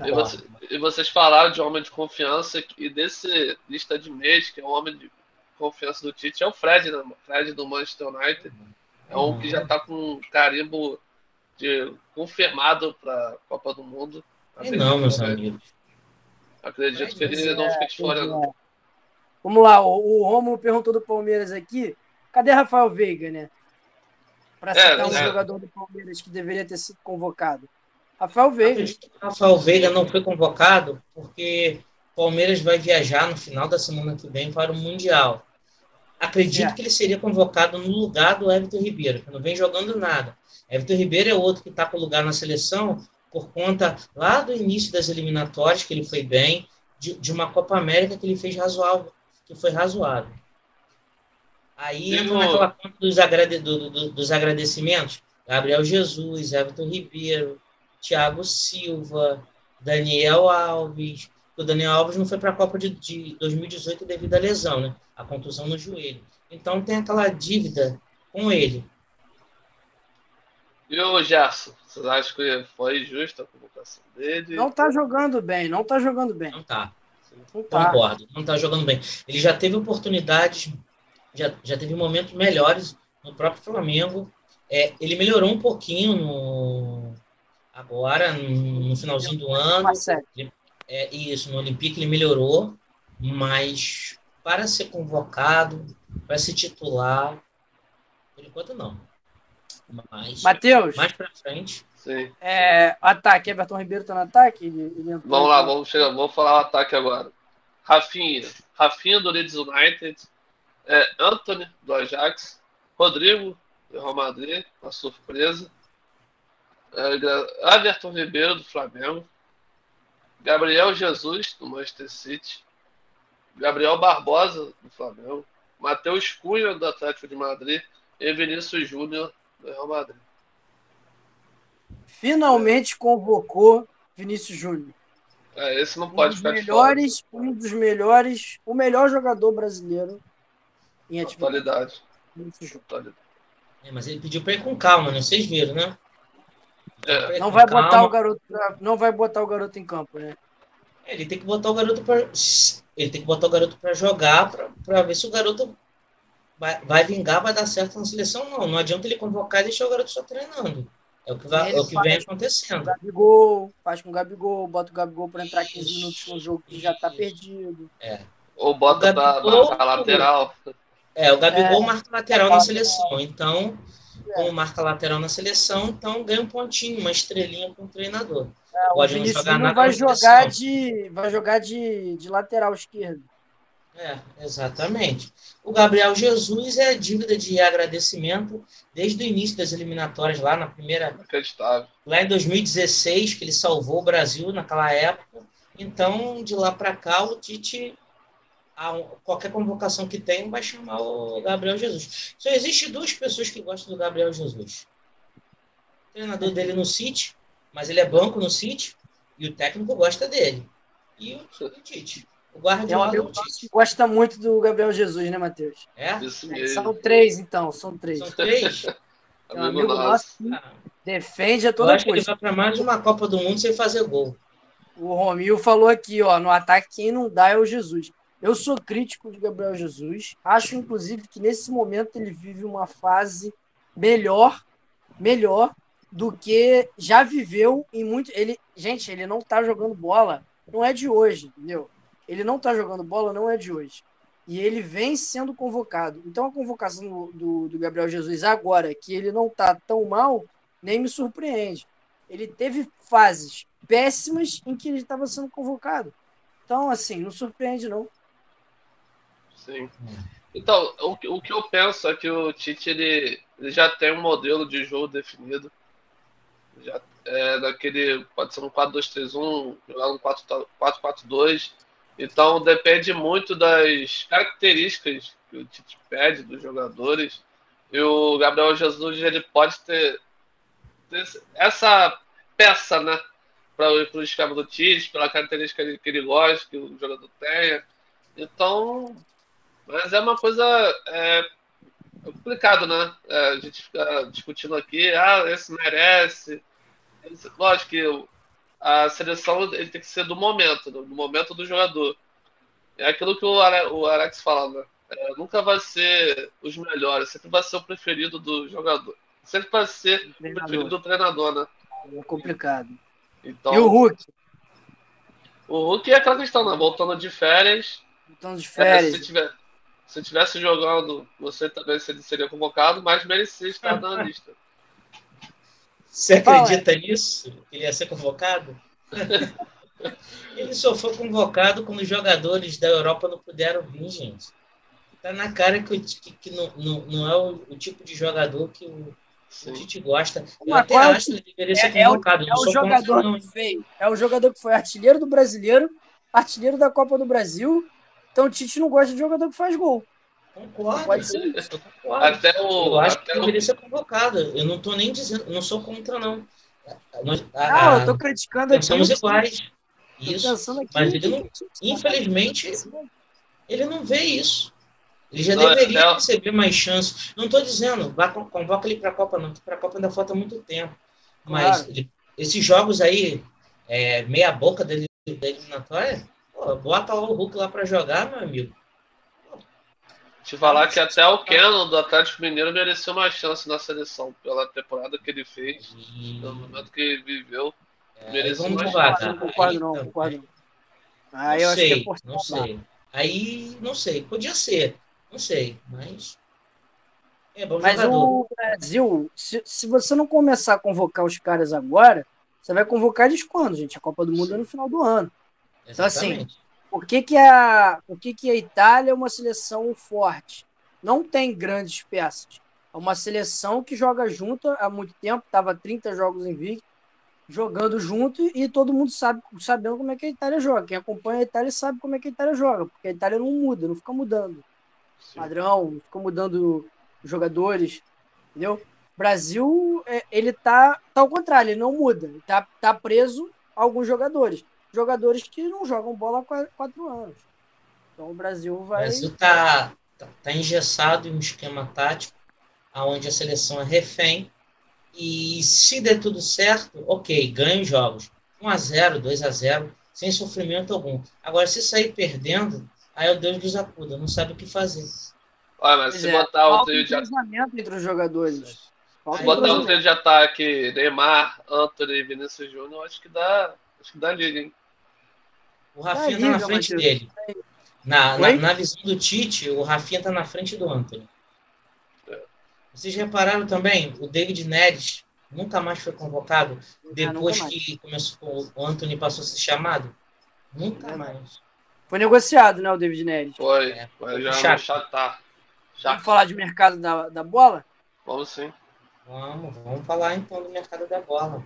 E, você, e, vocês falaram de homem de confiança e desse lista de mês, que é o homem de confiança do Tite, é o Fred, né? O Fred do Manchester United. É um que já está com carimbo de confirmado para a Copa do Mundo.
Acredito, não, meus amigos.
Acredito que ele não fica de fora.
Vamos lá, o, o Romulo perguntou do Palmeiras aqui. Cadê Rafael Veiga, né? Para é, citar é, um é. jogador do Palmeiras que deveria ter sido convocado. Rafael Veiga.
Rafael Veiga não foi convocado porque o Palmeiras vai viajar no final da semana que vem para o Mundial. Acredito é. que ele seria convocado no lugar do Everton Ribeiro, que não vem jogando nada. Everton Ribeiro é outro que está com lugar na seleção por conta lá do início das eliminatórias, que ele foi bem, de, de uma Copa América que ele fez razoável, que foi razoável. Aí entra naquela conta dos, agrade, do, do, dos agradecimentos. Gabriel Jesus, Everton Ribeiro, Thiago Silva, Daniel Alves. O Daniel Alves não foi para a Copa de, de 2018 devido à lesão, né? A contusão no joelho. Então tem aquela dívida com ele.
E o Gerson? Vocês acham que foi justa a convocação dele?
Não tá jogando bem, não tá jogando bem.
Não tá. Não tá. Concordo, não tá jogando bem. Ele já teve oportunidades, já, já teve momentos melhores no próprio Flamengo. É, ele melhorou um pouquinho no, agora, no finalzinho do ano. É, isso, no Olympique ele melhorou, mas para ser convocado, para ser titular, por enquanto não. Mas
Matheus,
mais para frente.
Sim.
É, ataque, Everton Ribeiro está no ataque? Ele,
ele vamos lá, vamos, chegar, vamos falar o ataque agora. Rafinha, Rafinha do Leeds United, é, Anthony do Ajax, Rodrigo do Real Madrid, uma surpresa. É, Everton Ribeiro, do Flamengo. Gabriel Jesus, do Manchester City. Gabriel Barbosa, do Flamengo. Matheus Cunha, do Atlético de Madrid. E Vinícius Júnior, do Real Madrid.
Finalmente convocou Vinícius Júnior.
É, esse não pode um
ficar melhores, Um dos melhores, o melhor jogador brasileiro em atividade.
Atualidade.
É, mas ele pediu para ir com calma, né? Vocês viram, né?
É. Não vai botar o garoto, não vai botar o garoto em campo, né?
É, ele tem que botar o garoto para ele tem que botar o garoto para jogar para ver se o garoto vai, vai vingar, vai dar certo na seleção não. Não adianta ele convocar e deixar o garoto só treinando. É o que, vai, é o que vem acontecendo. O
Gabigol, faz com o Gabigol, bota o Gabigol para entrar 15 minutos no jogo que já está perdido.
É.
Ou bota para lateral.
É, o Gabigol é, marca lateral na seleção. Então, como marca lateral na seleção, então ganha um pontinho, uma estrelinha com o treinador.
É, o
Pode
Vinicius não, não vai jogar de vai jogar de, de lateral esquerdo.
É, exatamente. O Gabriel Jesus é dívida de agradecimento desde o início das eliminatórias lá na primeira. Lá em 2016, que ele salvou o Brasil naquela época. Então, de lá para cá, o Tite qualquer convocação que tem vai chamar o Gabriel Jesus. Só existe duas pessoas que gostam do Gabriel Jesus. O treinador dele no City, mas ele é banco no City, e o técnico gosta dele. E o, o Tite. O Guardiola
é gosta muito do Gabriel Jesus, né, Matheus?
É?
é são três, então. São três.
São três?
É um amigo nosso que defende a toda Eu
acho coisa. que ele vai para mais de uma Copa do Mundo sem fazer gol.
O Romil falou aqui, ó, no ataque quem não dá é o Jesus. Eu sou crítico de Gabriel Jesus. Acho, inclusive, que nesse momento ele vive uma fase melhor melhor do que já viveu em muito. Ele, gente, ele não tá jogando bola, não é de hoje, entendeu? Ele não tá jogando bola, não é de hoje. E ele vem sendo convocado. Então a convocação do, do, do Gabriel Jesus agora, que ele não tá tão mal, nem me surpreende. Ele teve fases péssimas em que ele estava sendo convocado. Então, assim, não surpreende, não.
Sim. Então, o, o que eu penso é que o Tite ele, ele já tem um modelo de jogo definido. Já é daquele. Pode ser um 4-2-3-1, jogar um 4-4-2. Então depende muito das características que o Tite pede dos jogadores. E o Gabriel Jesus ele pode ter, ter essa peça, né? Para o esquema do Tite, pela característica que ele gosta, que o jogador tenha. Então, mas é uma coisa é, complicado, né? É, a gente fica discutindo aqui, ah, esse merece. Lógico que a seleção ele tem que ser do momento, do momento do jogador. É aquilo que o, o Alex fala, né? É, nunca vai ser os melhores, sempre vai ser o preferido do jogador. Sempre vai ser o, o preferido do treinador, né?
É complicado. Então, e o Hulk?
O Hulk é aquela questão, né? Voltando de férias.
Voltando de férias.
É, se, tiver, se tivesse jogando, você também seria convocado, mas merecia estar na lista.
Você acredita nisso? Que ele ia ser convocado? ele só foi convocado quando os jogadores da Europa não puderam vir, gente. Tá na cara que, que, que não, não, não, é o, o, tipo de jogador que o, o Tite gosta. Eu até acho que ele deveria ser convocado.
É, é, o, é o jogador que fez, é o jogador que foi artilheiro do brasileiro, artilheiro da Copa do Brasil. Então o Tite não gosta de jogador que faz gol.
Concordo. Pode ser. Até o, eu acho que deveria ser convocado. Eu não estou nem dizendo, não sou contra, não.
Nós, a, não, eu estou criticando
aqui. Somos iguais. Isso. Aqui, mas ele não, infelizmente, ele não vê isso. Ele já não, deveria é, receber mais chances. Não estou dizendo, vá, convoca ele para a Copa, não. Para a Copa ainda falta muito tempo. Mas claro. ele, esses jogos aí, é, meia boca dele, da eliminatória, pô, bota o Hulk lá para jogar, meu amigo.
Te falar que até o Kenon do Atlético Mineiro mereceu uma chance na seleção pela temporada que ele fez, pelo momento que ele viveu. É, mereceu uma chance.
Não concordo, não, concordo.
Ah, eu sei, acho que é não sei. Aí, não sei, podia ser, não sei, mas.
É bom mas jogador. o Brasil, se, se você não começar a convocar os caras agora, você vai convocar eles quando, gente? A Copa do Mundo Sim. é no final do ano. Exatamente. Então, assim, por que, que, a, por que, que a Itália é uma seleção forte? Não tem grandes peças. É uma seleção que joga junto há muito tempo, estava 30 jogos invicto, jogando junto e todo mundo sabe sabendo como é que a Itália joga. Quem acompanha a Itália sabe como é que a Itália joga, porque a Itália não muda, não fica mudando Sim. padrão, não fica mudando jogadores, entendeu? Brasil, é, ele tá, tá ao contrário, ele não muda, ele tá, tá preso a alguns jogadores jogadores que não jogam bola há quatro anos. Então o Brasil vai. O
Brasil está tá, tá engessado em um esquema tático, onde a seleção é refém. E se der tudo certo, ok, ganha jogos. 1x0, 2x0, sem sofrimento algum. Agora, se sair perdendo, aí o Deus nos acuda, não sabe o que fazer.
Olha, mas se é, botar o trio de
ataque. entre os jogadores.
Se botar o trio de ataque Neymar, Anthony e Vinícius Júnior, acho que dá. Acho que dá liga, hein?
O Rafinha está na frente dele. Na, na, na, visão do Tite, o Rafinha está na frente do Anthony. Vocês repararam também, o David Neres nunca mais foi convocado depois que começou, o Anthony passou a ser chamado? Nunca é. mais.
Foi negociado, né, o David Neres?
Foi, é, foi já chato. chatar. Tá.
Já. Vamos falar de mercado da, da bola?
Vamos sim.
Vamos, vamos falar então do mercado da bola.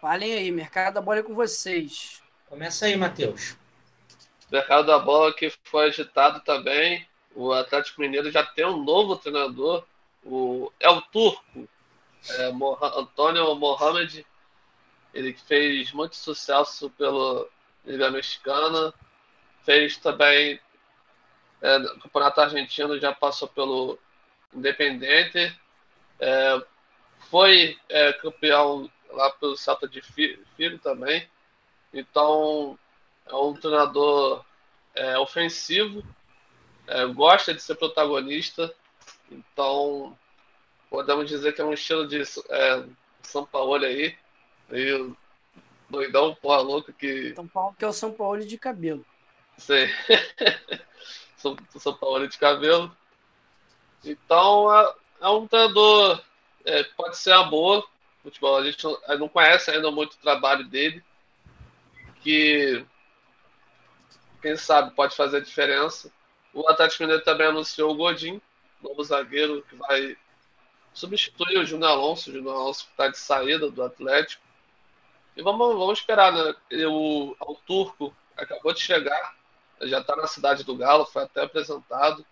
Falem aí, mercado da bola é com vocês.
Começa aí, Matheus.
Mercado da bola que foi agitado também. O Atlético Mineiro já tem um novo treinador, o é o turco, é, Antônio Mohamed. Ele fez muito sucesso pela Liga Mexicana, fez também é, no Campeonato Argentino, já passou pelo Independente, é, foi é, campeão lá pelo Celta de Filho também. Então, é um treinador é, ofensivo, é, gosta de ser protagonista, então podemos dizer que é um estilo de é, São Paulo aí, meio doidão, porra louca que.
São Paulo que é o São Paulo de cabelo.
Sei. São, São Paulo de cabelo. Então é, é um treinador, é, pode ser uma boa. Futebol, a gente não, não conhece ainda muito o trabalho dele. Que quem sabe pode fazer a diferença. O Atlético Mineiro também anunciou o Godin, novo zagueiro que vai substituir o Júnior Alonso, o Júnior Alonso está de saída do Atlético. E vamos, vamos esperar, né? O, o Turco acabou de chegar, já está na cidade do Galo, foi até apresentado,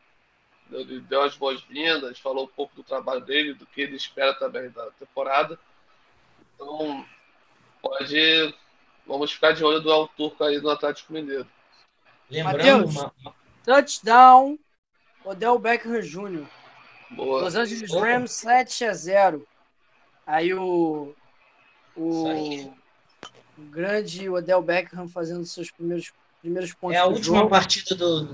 deu, deu as boas-vindas, falou um pouco do trabalho dele, do que ele espera também da temporada. Então, pode. Vamos ficar de olho do El Turco aí no Atlético Mineiro.
Lembrando, Mateus, uma... touchdown, Odell Beckham Jr. Boa. Los Angeles Rams 7 a 0. Aí o, o, o grande Odell Beckham fazendo seus primeiros, primeiros pontos.
É a última jogo. partida do,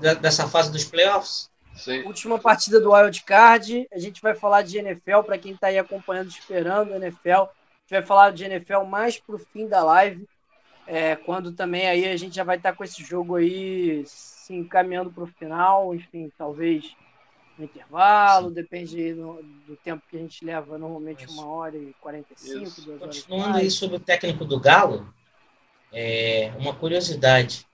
da, dessa fase dos playoffs?
Sim. Última partida do Wild Card. A gente vai falar de NFL para quem está aí acompanhando, esperando a NFL. A gente vai falar de NFL mais pro fim da live. É, quando também aí a gente já vai estar com esse jogo aí se encaminhando para o final, enfim, talvez no intervalo, Sim. depende do, do, tempo que a gente leva, normalmente uma hora e 45, Isso. duas
horas. Continuando aí sobre o técnico do Galo, é, uma curiosidade.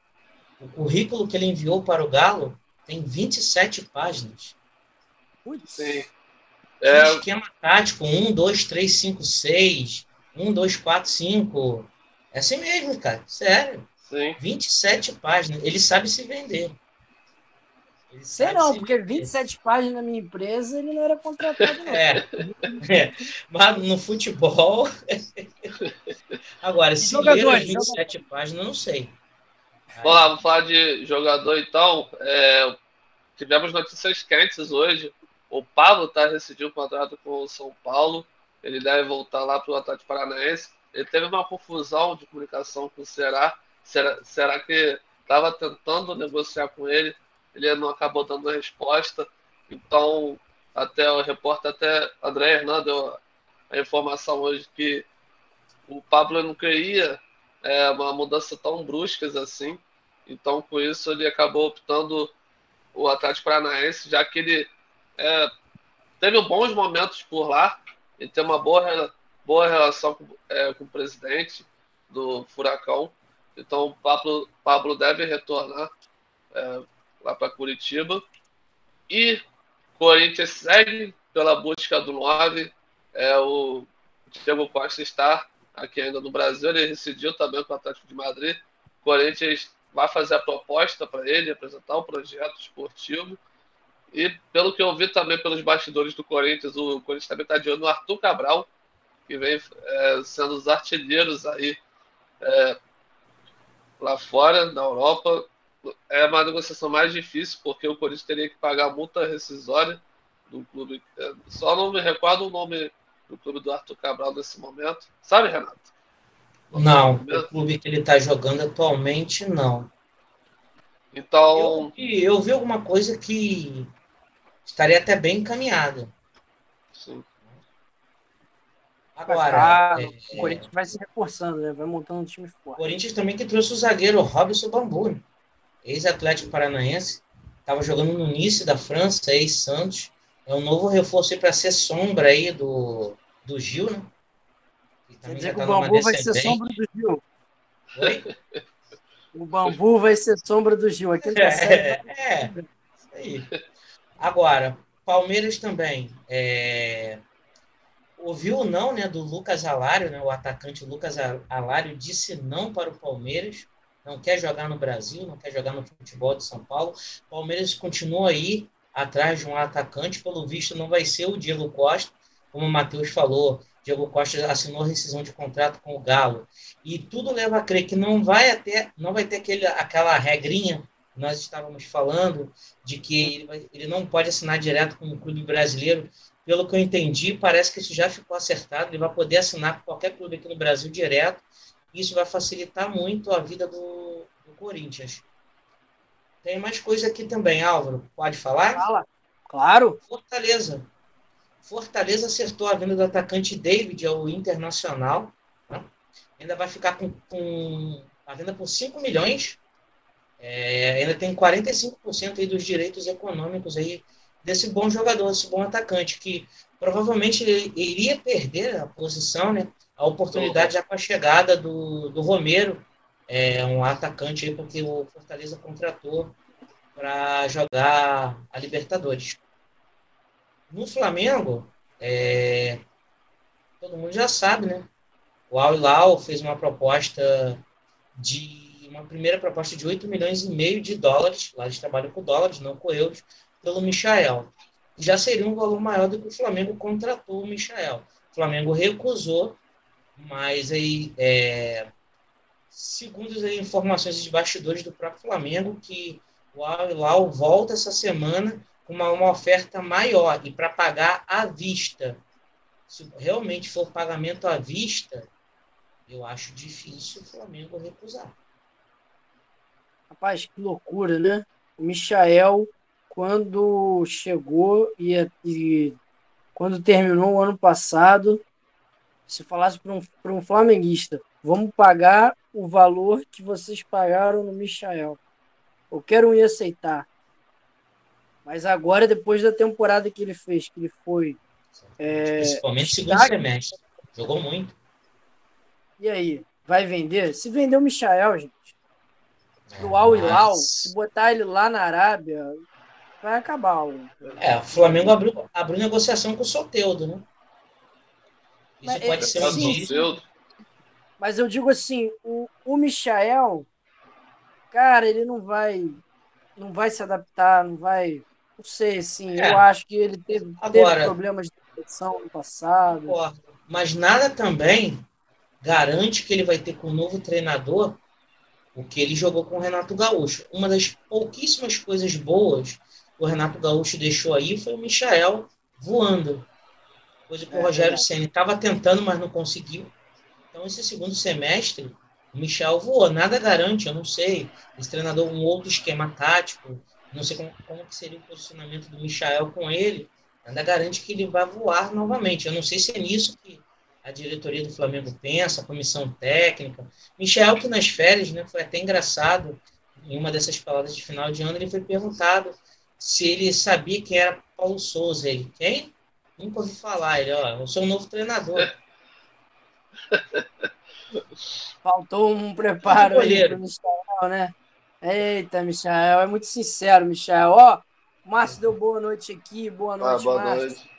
O currículo que ele enviou para o Galo tem 27 páginas.
Putz.
É... Um esquema tático, 1, 2, 3, 5, 6, 1, 2, 4, 5. É assim mesmo, cara. Sério.
Sim.
27 páginas. Ele sabe se vender.
Sei não, porque 27 páginas na minha empresa ele não era contratado, não.
É, é. Mas no futebol. Agora, e se ler as 27 jogador. páginas, não sei.
Vamos lá, vamos falar de jogador então. É, tivemos notícias quentes hoje. O Pablo está rescindindo o contrato com o São Paulo. Ele deve voltar lá para o Atlético Paranaense. Ele teve uma confusão de comunicação com o Ceará. Será, será que estava tentando negociar com ele? ele não acabou dando resposta. Então, até o repórter, até André Hernan deu a informação hoje que o Pablo não queria é, uma mudança tão brusca assim. Então, com isso, ele acabou optando o Atlético Paranaense, já que ele é, teve bons momentos por lá e tem uma boa, boa relação com, é, com o presidente do Furacão. Então, o Pablo, Pablo deve retornar é, lá para Curitiba. E Corinthians segue pela busca do 9. É, o Diego Costa está aqui ainda no Brasil, ele decidiu também com o Atlético de Madrid. Corinthians vai fazer a proposta para ele, apresentar um projeto esportivo. E pelo que eu vi também pelos bastidores do Corinthians, o Corinthians também está de olho no Arthur Cabral, que vem é, sendo os artilheiros aí é, lá fora, na Europa é uma negociação mais difícil, porque o Corinthians teria que pagar multa rescisória do clube. É, só não me recordo o nome do clube do Arthur Cabral nesse momento. Sabe, Renato?
Não, o clube que ele está jogando atualmente, não.
Então.
Eu, eu vi alguma coisa que estaria até bem encaminhada.
Sim.
Agora, é, o Corinthians vai se reforçando, né? vai montando um time forte.
O Corinthians também que trouxe o zagueiro Robson Bambu. Né? ex-Atlético Paranaense, estava jogando no Nice da França, ex-Santos. É um novo reforço para ser sombra aí do, do Gil, né?
Quer dizer que o Bambu vai ser sombra do Gil. Oi? O Bambu vai ser sombra do Gil. Aqui
é, é, isso aí. Agora, Palmeiras também. É... Ouviu o não né, do Lucas Alário, né, o atacante Lucas Alário disse não para o Palmeiras não quer jogar no Brasil, não quer jogar no futebol de São Paulo. O Palmeiras continua aí atrás de um atacante, pelo visto não vai ser o Diego Costa, como o Matheus falou. Diego Costa assinou rescisão de contrato com o Galo. E tudo leva a crer que não vai até, não vai ter aquele, aquela regrinha que nós estávamos falando de que ele, vai, ele não pode assinar direto com o clube brasileiro. Pelo que eu entendi, parece que isso já ficou acertado. Ele vai poder assinar com qualquer clube aqui no Brasil direto isso vai facilitar muito a vida do, do Corinthians. Tem mais coisa aqui também, Álvaro. Pode falar?
Fala. Claro.
Fortaleza. Fortaleza acertou a venda do atacante David ao Internacional. Né? Ainda vai ficar com, com a venda por 5 milhões. É, ainda tem 45% aí dos direitos econômicos aí desse bom jogador, desse bom atacante, que provavelmente ele iria perder a posição, né? A oportunidade já com a chegada do, do Romero, é, um atacante aí, porque o Fortaleza contratou para jogar a Libertadores. No Flamengo, é, todo mundo já sabe, né? O Al Hilal fez uma proposta de uma primeira proposta de 8 milhões e meio de dólares, lá eles trabalham com dólares, não com euros, pelo Michael. Já seria um valor maior do que o Flamengo contratou o Michael. O Flamengo recusou, mas aí, é, segundo as informações de bastidores do próprio Flamengo, que o Al Hilal volta essa semana com uma, uma oferta maior e para pagar à vista. Se realmente for pagamento à vista, eu acho difícil o Flamengo recusar.
Rapaz, que loucura, né? O Michael, quando chegou e, e quando terminou o ano passado, se falasse para um, um flamenguista, vamos pagar o valor que vocês pagaram no Michael. Qualquer um ia aceitar. Mas agora, depois da temporada que ele fez, que ele foi.
É, Principalmente segundo semestre. Jogou muito.
E aí? Vai vender? Se vender o Michael, gente, pro é, Al Hilal, se botar ele lá na Arábia, vai acabar. O...
É, o Flamengo abriu, abriu negociação com o Soteudo, né? Isso mas, pode é, ser um
Mas eu digo assim, o, o Michael, cara, ele não vai não vai se adaptar, não vai. Não sei, assim, é. eu acho que ele teve, Agora, teve problemas de depressão no passado.
Mas nada também garante que ele vai ter com o novo treinador o que ele jogou com o Renato Gaúcho. Uma das pouquíssimas coisas boas o Renato Gaúcho deixou aí foi o Michael voando. Coisa que é, o Rogério é. Senna estava tentando, mas não conseguiu. Então, esse segundo semestre, o Michel voou. Nada garante, eu não sei. Esse treinador, um outro esquema tático, não sei como, como seria o posicionamento do Michel com ele. Nada garante que ele vai voar novamente. Eu não sei se é nisso que a diretoria do Flamengo pensa, a comissão técnica. Michel, que nas férias, né, foi até engraçado, em uma dessas palavras de final de ano, ele foi perguntado se ele sabia quem era Paulo Souza. Ele, quem? Nunca ouvi falar. Ele, ó, eu sou um novo treinador.
Faltou um preparo aí pro Michel, né? Eita, Michel, é muito sincero, Michel. Ó, o Márcio deu boa noite aqui, boa ah, noite, ah, boa Márcio. Noite.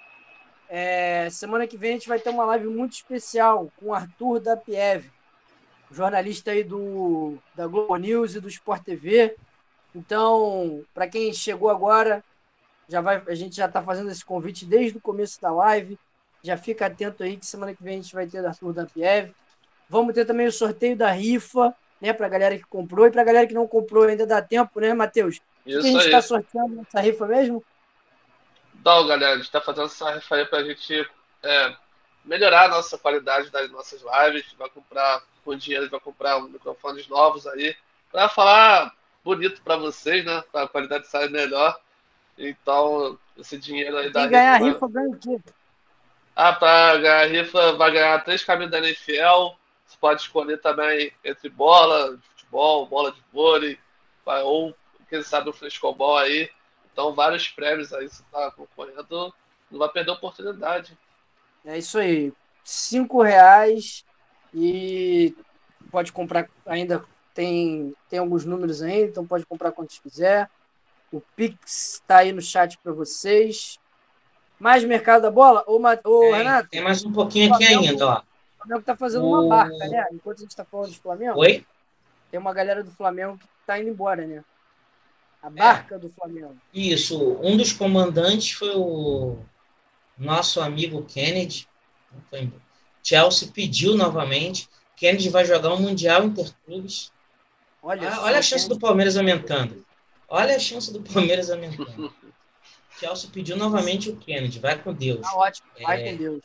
É, semana que vem a gente vai ter uma live muito especial com o Arthur da Pieve, jornalista aí do, da Globo News e do Sport TV. Então, para quem chegou agora, já vai, a gente já está fazendo esse convite desde o começo da live. Já fica atento aí que semana que vem a gente vai ter o Arthur da Pieve. Vamos ter também o sorteio da rifa, né, para a galera que comprou e para a galera que não comprou ainda dá tempo, né, Matheus? O que a gente está sorteando nessa rifa mesmo?
Então, galera, a gente está fazendo essa rifa aí para a gente é, melhorar a nossa qualidade das nossas lives. Vai comprar, com dinheiro, vai comprar microfones novos aí, para falar bonito para vocês, né? A qualidade sair melhor. Então, esse dinheiro aí Quem
da ganhar rifa, a rifa ganha o quê?
Ah, para ganhar a rifa, vai ganhar três caminhos da NFL. Você pode escolher também entre bola de futebol, bola de vôlei, ou quem sabe o frescobol aí. Então, vários prêmios aí você está concorrendo, não vai perder a oportunidade.
É isso aí. Cinco reais e pode comprar ainda tem, tem alguns números ainda, então pode comprar quantos quiser. O Pix está aí no chat para vocês. Mais mercado da bola? Ô, ô
tem,
Renato?
Tem mais um pouquinho aqui ainda, ó.
O Flamengo está fazendo o... uma barca, né? Enquanto a gente está falando de Flamengo.
Oi?
Tem uma galera do Flamengo que está indo embora, né? A barca é, do Flamengo.
Isso. Um dos comandantes foi o nosso amigo Kennedy. Foi Chelsea pediu novamente. Kennedy vai jogar um Mundial Interclubes. Olha, ah, olha a chance do Palmeiras aumentando. Olha a chance do Palmeiras aumentando. Chelsea pediu novamente o Kennedy. Vai com Deus.
Tá ótimo. Vai é, com Deus.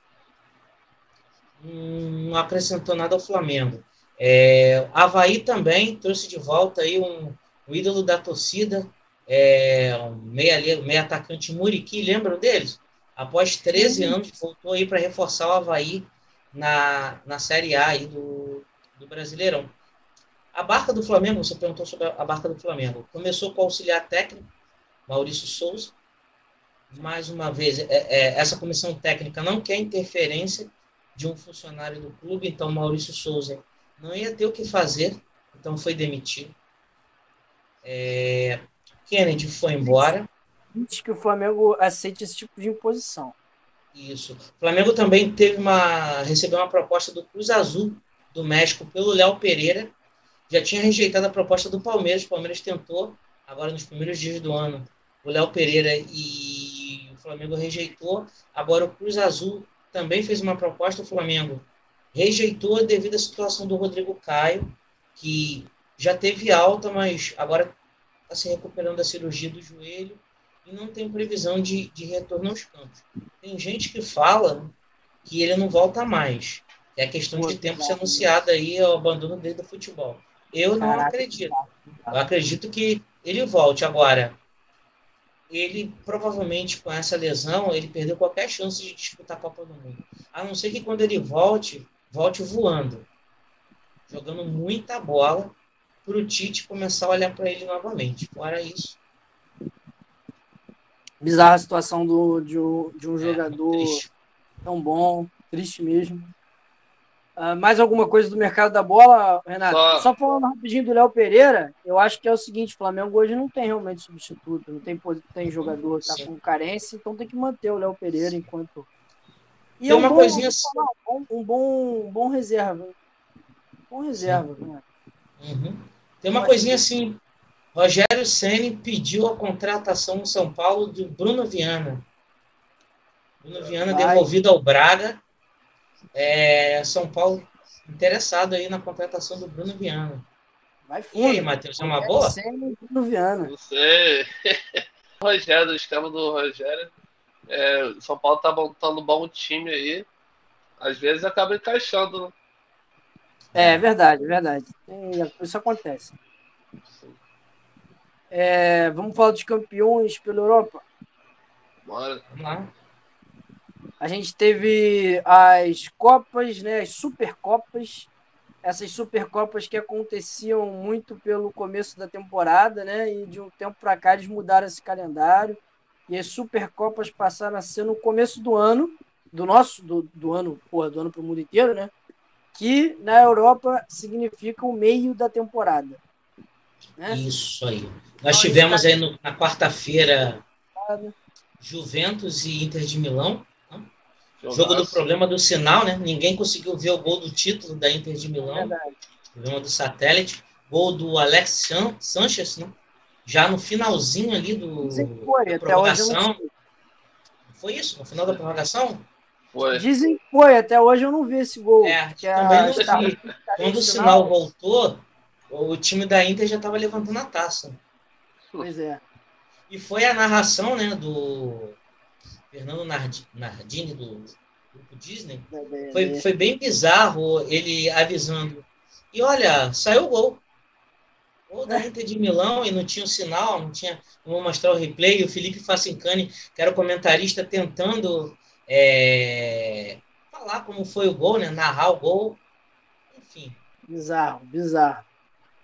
Não acrescentou nada ao Flamengo. É, Havaí também trouxe de volta aí um, o ídolo da torcida, é, um meia, meia atacante Muriqui, lembram deles? Após 13 anos, voltou aí para reforçar o Havaí na, na Série A aí do, do Brasileirão. A barca do Flamengo, você perguntou sobre a barca do Flamengo. Começou com o auxiliar técnico, Maurício Souza. Mais uma vez, é, é, essa comissão técnica não quer interferência de um funcionário do clube, então Maurício Souza não ia ter o que fazer, então foi demitido. É, Kennedy foi embora.
Diz que o Flamengo aceite esse tipo de imposição.
Isso. O Flamengo também teve uma recebeu uma proposta do Cruz Azul do México pelo Léo Pereira. Já tinha rejeitado a proposta do Palmeiras. O Palmeiras tentou agora nos primeiros dias do ano o Léo Pereira e o Flamengo rejeitou. Agora o Cruz Azul também fez uma proposta. O Flamengo rejeitou devido à situação do Rodrigo Caio, que já teve alta, mas agora está se recuperando da cirurgia do joelho e não tem previsão de, de retorno aos campos. Tem gente que fala que ele não volta mais. É questão de tempo ser anunciado aí o abandono dele do futebol. Eu não acredito. Eu acredito que ele volte. Agora, ele provavelmente com essa lesão, ele perdeu qualquer chance de disputar a Copa do Mundo. A não ser que quando ele volte, volte voando. Jogando muita bola para o Tite começar a olhar para ele novamente. Fora isso,
bizarra a situação do, de, de um é, jogador tão bom, triste mesmo. Uh, mais alguma coisa do mercado da bola, Renato? Só, Só falando rapidinho do Léo Pereira, eu acho que é o seguinte: o Flamengo hoje não tem realmente substituto, não tem, tem jogador que está com carência, então tem que manter o Léo Pereira enquanto. E tem é um uma bom, coisinha assim. Um, um, bom, um bom reserva. Bom reserva, né?
Uhum. Tem uma coisinha assim, Rogério Ceni pediu a contratação no São Paulo de Bruno Viana. Bruno Viana Vai. devolvido ao Braga. É, São Paulo interessado aí na contratação do Bruno Viana.
Vai fundo. E aí,
Matheus, é uma boa?
Bruno Viana.
Não sei. Rogério, o esquema do Rogério. É, São Paulo tá montando um bom time aí. Às vezes acaba encaixando, né?
É, verdade, verdade. Isso acontece. É, vamos falar dos campeões pela Europa?
Bora. Vamos lá.
A gente teve as Copas, né, as Supercopas. Essas Supercopas que aconteciam muito pelo começo da temporada, né? E de um tempo para cá eles mudaram esse calendário. E as Supercopas passaram a ser no começo do ano, do nosso, do, do ano, porra, do ano para o mundo inteiro, né? Que na Europa significa o meio da temporada.
Né? Isso aí. Nós tivemos aí no, na quarta-feira Juventus e Inter de Milão. Jogo do problema do sinal, né? Ninguém conseguiu ver o gol do título da Inter de Milão. Problema do satélite. Gol do Alex Sanches, né? Já no finalzinho ali do, foi, da prorrogação. Foi isso? No final da prorrogação?
Foi. Dizem que foi, até hoje eu não vi esse gol.
É, também não vi. Quando o sinal voltou, o time da Inter já estava levantando a taça.
Pois é.
E foi a narração, né, do Fernando Nardini, do grupo Disney. É, foi, foi bem bizarro ele avisando. E olha, saiu o gol. Gol da Inter de Milão e não tinha o um sinal, não tinha. Vou mostrar o replay. E o Felipe Facincani, que era o comentarista, tentando é, falar como foi o gol, né? Narrar o gol. Enfim.
Bizarro, bizarro.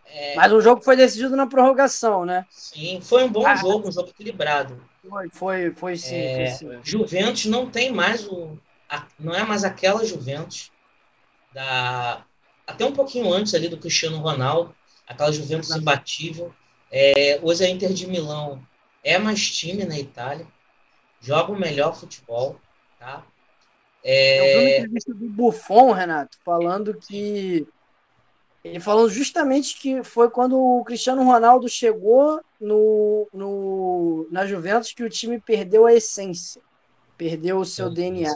É... Mas o jogo foi decidido na prorrogação, né?
Sim, foi um bom ah, jogo, um jogo equilibrado.
Foi, foi, foi sim,
é...
foi sim.
Juventus não tem mais o. Não é mais aquela Juventus da. Até um pouquinho antes ali do Cristiano Ronaldo, aquela Juventus imbatível. É, hoje a Inter de Milão é mais time na Itália, joga o melhor futebol, tá?
É... Eu vi uma entrevista do Buffon, Renato, falando que ele falou justamente que foi quando o Cristiano Ronaldo chegou no, no, na Juventus que o time perdeu a essência, perdeu o seu Eu DNA.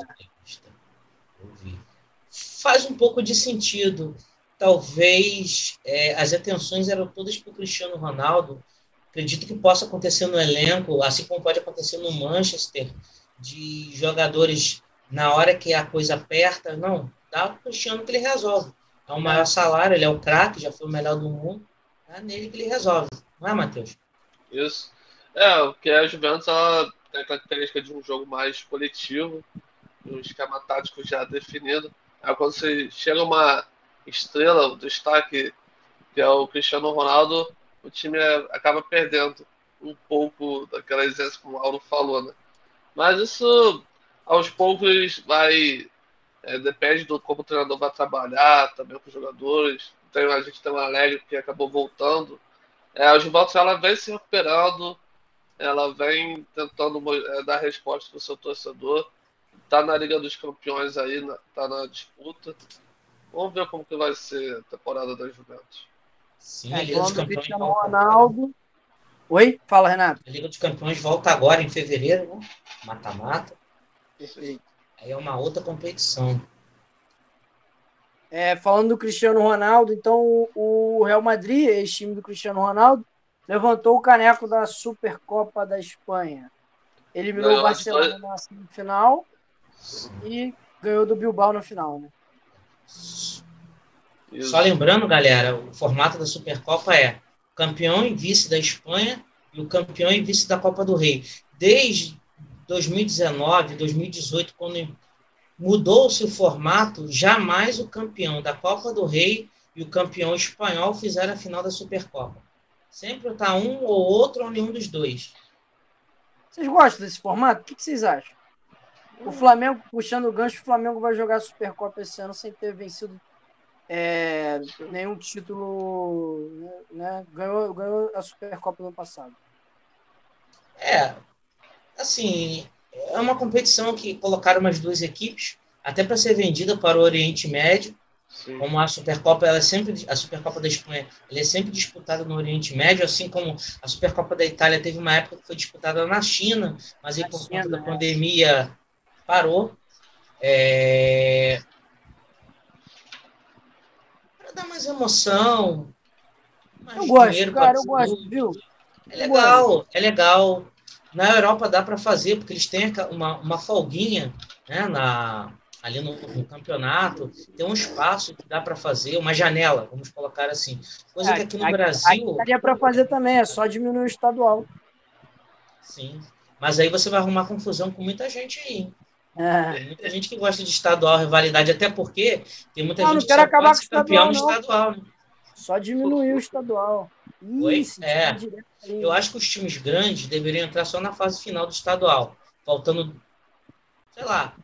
Faz um pouco de sentido. Talvez é, as atenções eram todas para o Cristiano Ronaldo. Acredito que possa acontecer no elenco, assim como pode acontecer no Manchester, de jogadores na hora que a coisa aperta, não, dá o Cristiano que ele resolve é o maior salário, ele é o craque, já foi o melhor do mundo. É nele que ele resolve, não é, Matheus?
Isso. É, o que a Juventus ela tem a característica de um jogo mais coletivo, um esquema tático já definido. Aí quando você chega uma estrela, o destaque, que é o Cristiano Ronaldo, o time acaba perdendo um pouco daquela essência como o Mauro falou, né? Mas isso aos poucos vai. É, depende do como o treinador vai trabalhar, também com os jogadores. Tem, a gente tem um Alegre que acabou voltando. É, a Juventus ela vem se recuperando, ela vem tentando é, dar resposta para o seu torcedor. Está na Liga dos Campeões aí, está na disputa. Vamos ver como que vai ser a temporada da Juventus.
Sim, é, a Liga dos Campeões. Ronaldo. Oi? Fala, Renato.
A Liga dos Campeões volta agora em fevereiro, né? Mata-mata. Perfeito. Aí é uma outra competição.
É, falando do Cristiano Ronaldo, então o Real Madrid, ex-time do Cristiano Ronaldo, levantou o caneco da Supercopa da Espanha. Eliminou o Barcelona na semifinal e ganhou do Bilbao no final, né?
Só lembrando, galera, o formato da Supercopa é campeão e vice da Espanha e o campeão e vice da Copa do Rei. Desde 2019, 2018, quando mudou-se o formato, jamais o campeão da Copa do Rei e o campeão espanhol fizeram a final da Supercopa. Sempre está um ou outro ou nenhum dos dois.
Vocês gostam desse formato? O que vocês acham? O Flamengo, puxando o gancho, o Flamengo vai jogar a Supercopa esse ano sem ter vencido é, nenhum título. Né? Ganhou, ganhou a Supercopa no ano passado.
É, assim, é uma competição que colocaram umas duas equipes, até para ser vendida para o Oriente Médio. Sim. Como a Supercopa, ela é sempre a Supercopa da Espanha, ela é sempre disputada no Oriente Médio, assim como a Supercopa da Itália teve uma época que foi disputada na China, mas aí por China, conta da né? pandemia parou. É... Para dar mais emoção.
Mais eu gosto, cara, eu gosto, viu?
É legal, é legal. Na Europa dá para fazer, porque eles têm uma, uma folguinha né, na, ali no, no, campeonato, tem um espaço que dá para fazer, uma janela, vamos colocar assim. Coisa é, que aqui no aqui, Brasil. Aqui
daria para fazer também, é só diminuir o estadual.
Sim. Mas aí você vai arrumar confusão com muita gente aí. É. Tem muita gente que gosta de estadual, rivalidade, até porque tem muita não, gente
não que só pode ser
campeão no estadual. Né?
Só diminuir o estadual.
Isso, é. Eu acho que os times grandes deveriam entrar só na fase final do estadual. Faltando, sei lá,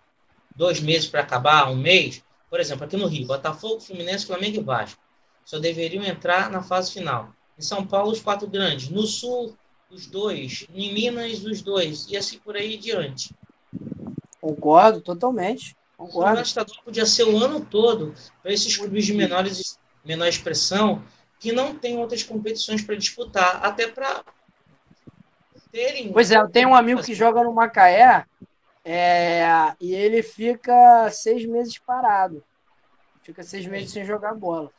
dois meses para acabar, um mês. Por exemplo, aqui no Rio, Botafogo, Fluminense, Flamengo e Vasco. Só deveriam entrar na fase final. Em São Paulo, os quatro grandes. No Sul, os dois. Em Minas, os dois. E assim por aí diante.
Concordo, totalmente. Concordo. O
estadual podia ser o ano todo para esses clubes de menores, menor expressão que não tem outras competições para disputar, até para terem.
Pois é, eu tenho um amigo que joga no Macaé é, e ele fica seis meses parado. Fica seis meses sem jogar bola.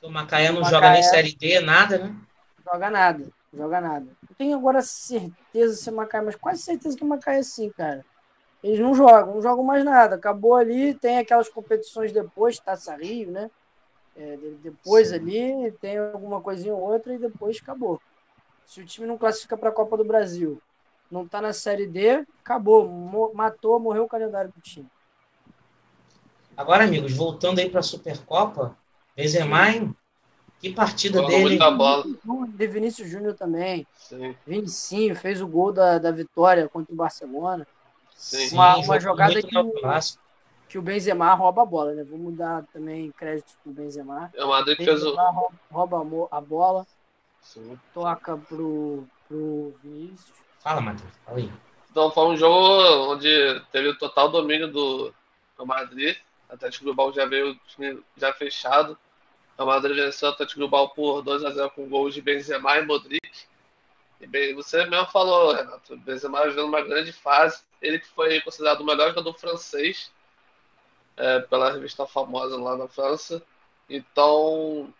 O Macaé não o Macaé joga nem Série D, nada, né?
Joga nada, joga nada. Eu tenho agora certeza se o Macaé, mas quase certeza que o Macaé é sim, cara. Eles não jogam, não jogam mais nada. Acabou ali, tem aquelas competições depois, Taça Rio, né? É, depois Sim. ali tem alguma coisinha ou outra e depois acabou. Se o time não classifica para a Copa do Brasil, não está na Série D, acabou, matou, morreu o calendário do time.
Agora, amigos, voltando aí para a Supercopa, Benzema, hein? que partida Bola dele.
Muita bola.
De Vinícius Júnior também. Sim. Vinicinho fez o gol da, da vitória contra o Barcelona.
Sim.
Uma, uma jogada que o, que o Benzema rouba a bola, né? Vamos dar também crédito pro Benzema.
É o Madrid que fez o...
rouba a bola, Sim. toca pro, pro Vinícius.
Fala, Matheus, fala aí.
Então, foi um jogo onde teve o total domínio do, do Madrid. O Atlético Bilbao já veio já fechado. O Madrid venceu o Atlético Bilbao por 2 a 0 com gols de Benzema e Modric. E bem, você mesmo falou, Renato, Benzema vivendo uma grande fase. Ele que foi considerado o melhor jogador francês é, pela revista famosa lá na França. Então,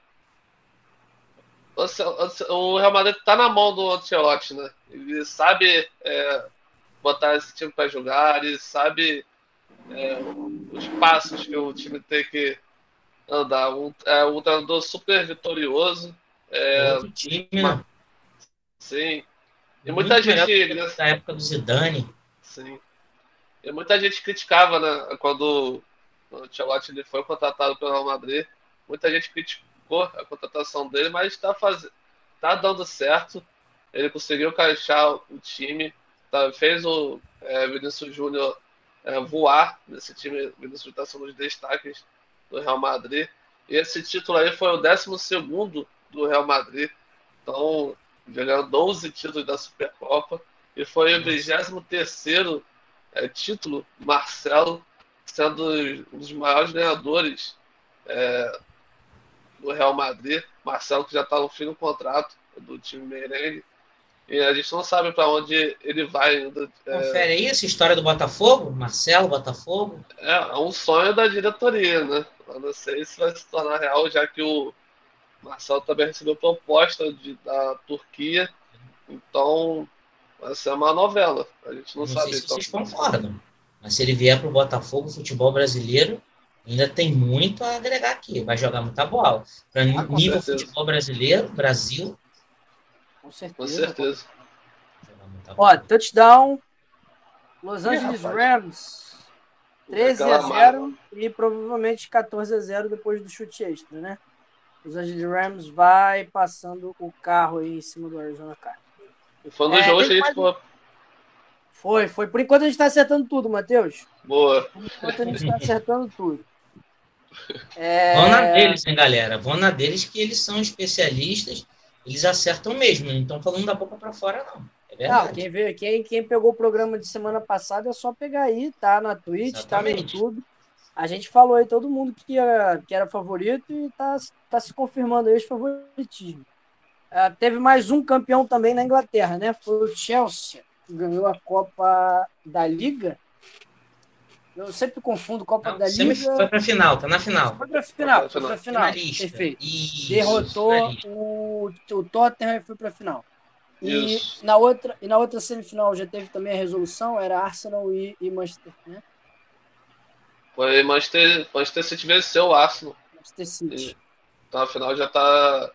o Real Madrid está na mão do Ancelotti, né? Ele sabe é, botar esse time para jogar, ele sabe é, os passos que o time tem que andar. Um, é um treinador super vitorioso. É,
time, né?
Sim. E muita
Muito
gente.
Da época do Zidane.
Sim. E muita gente criticava, né? Quando o Ancelotti ele foi contratado pelo Real Madrid, muita gente criticou a contratação dele, mas está faz... tá dando certo. Ele conseguiu encaixar o time, tá? fez o é, Vinícius Júnior é, voar nesse time. Vinícius Júnior está sendo um dos destaques do Real Madrid. E esse título aí foi o 12 do Real Madrid. Então, ganhou 12 títulos da Supercopa. E foi o 23 é, título Marcelo, sendo um dos maiores ganhadores é, do Real Madrid. Marcelo, que já está no fim do contrato do time merengue. E a gente não sabe para onde ele vai ainda.
É... Confere aí essa história do Botafogo, Marcelo, Botafogo.
É, é um sonho da diretoria, né? Eu não sei se vai se tornar real, já que o Marcelo também recebeu proposta de, da Turquia. Então, vai ser uma novela. A gente não, não sabe.
Sei se vocês concordam. Mas se ele vier para o Botafogo, o futebol brasileiro ainda tem muito a agregar aqui. Vai jogar muita bola. Para ah, nível certeza. futebol brasileiro, Brasil,
com certeza.
Com certeza.
Ó, touchdown. Los Angeles Rams. 13 a 0 e provavelmente 14 a 0 depois do chute extra, né? Los Angeles Rams vai passando o carro aí em cima do Arizona Cardinals.
Foi no é, jogo que a gente foi.
Foi, foi. Por enquanto a gente está acertando tudo, Matheus.
Boa.
Por enquanto a gente está acertando tudo.
É... Vão na deles, hein, galera? Vão na deles que eles são especialistas eles acertam mesmo, não estão falando da boca para fora, não. É verdade. Não,
quem, veio, quem, quem pegou o programa de semana passada é só pegar aí, tá na Twitch, Exatamente. tá no YouTube. A gente falou aí todo mundo que, ia, que era favorito e tá, tá se confirmando aí os favoritismos. Uh, teve mais um campeão também na Inglaterra, né? Foi o Chelsea, ganhou a Copa da Liga. Eu sempre confundo Copa não, da Liga.
Foi pra final, tá na final.
Foi pra final, foi pra final. Finalista. Perfeito. Isso, Derrotou o, o Tottenham e foi pra final. E na, outra, e na outra semifinal já teve também a resolução, era Arsenal e, e Manchester, né?
Foi Manchester, Manchester City venceu o Arsenal.
Manchester City. E,
então a final já tá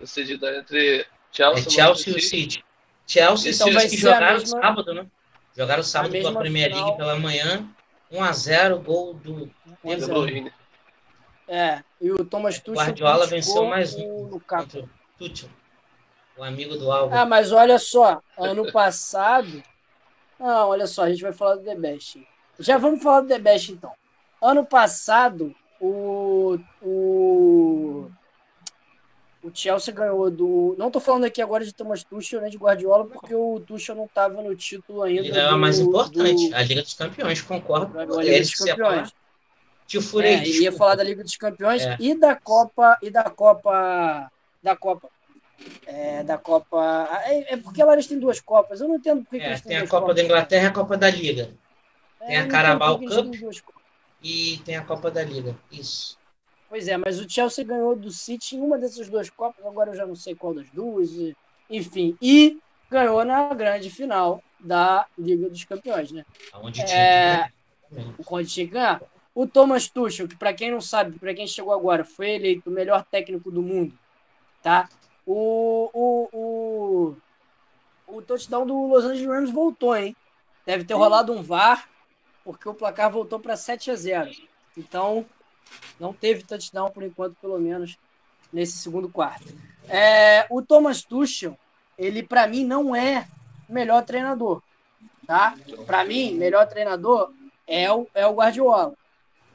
decidida entre Chelsea,
é Chelsea e o City. Chelsea então, e que jogaram mesma... sábado, né? Jogaram sábado pela Premier final... League pela manhã 1x0, gol do
De Bruyne.
É, e o Thomas Tuchel.
Guardiola venceu mais um Tuchel, o amigo do Alves.
Ah, mas olha só, ano passado. Não, olha só, a gente vai falar do The Best. Já vamos falar do The Best então. Ano passado, o, o o Chelsea ganhou do. Não estou falando aqui agora de Thomas Tuchel, nem de Guardiola, porque o Tuchel não estava no título ainda. Ele
é a mais importante, do... a Liga dos Campeões, concordo.
A Liga dos Campeões. Te furei, é, ia falar da Liga dos Campeões é. e da Copa e da Copa da Copa é, da Copa é, é porque eles têm duas Copas. Eu não entendo porque
é, tem a Copa da Inglaterra e a Copa da Liga. Tem é, a Carabao Cup e tem a Copa da Liga. Isso.
Pois é, mas o Chelsea ganhou do City em uma dessas duas Copas, agora eu já não sei qual das duas, enfim. E ganhou na grande final da Liga dos Campeões, né?
Onde é, tinha
que Onde tinha que ganhar. O Thomas Tuchel, que para quem não sabe, para quem chegou agora, foi eleito o melhor técnico do mundo, tá? O, o, o, o touchdown do Los Angeles Rams voltou, hein? Deve ter rolado um VAR, porque o placar voltou para 7 a 0. Então, não teve touchdown por enquanto, pelo menos nesse segundo quarto. É, o Thomas Tuchel, ele para mim não é melhor treinador, tá? Para mim, melhor treinador é o, é o Guardiola.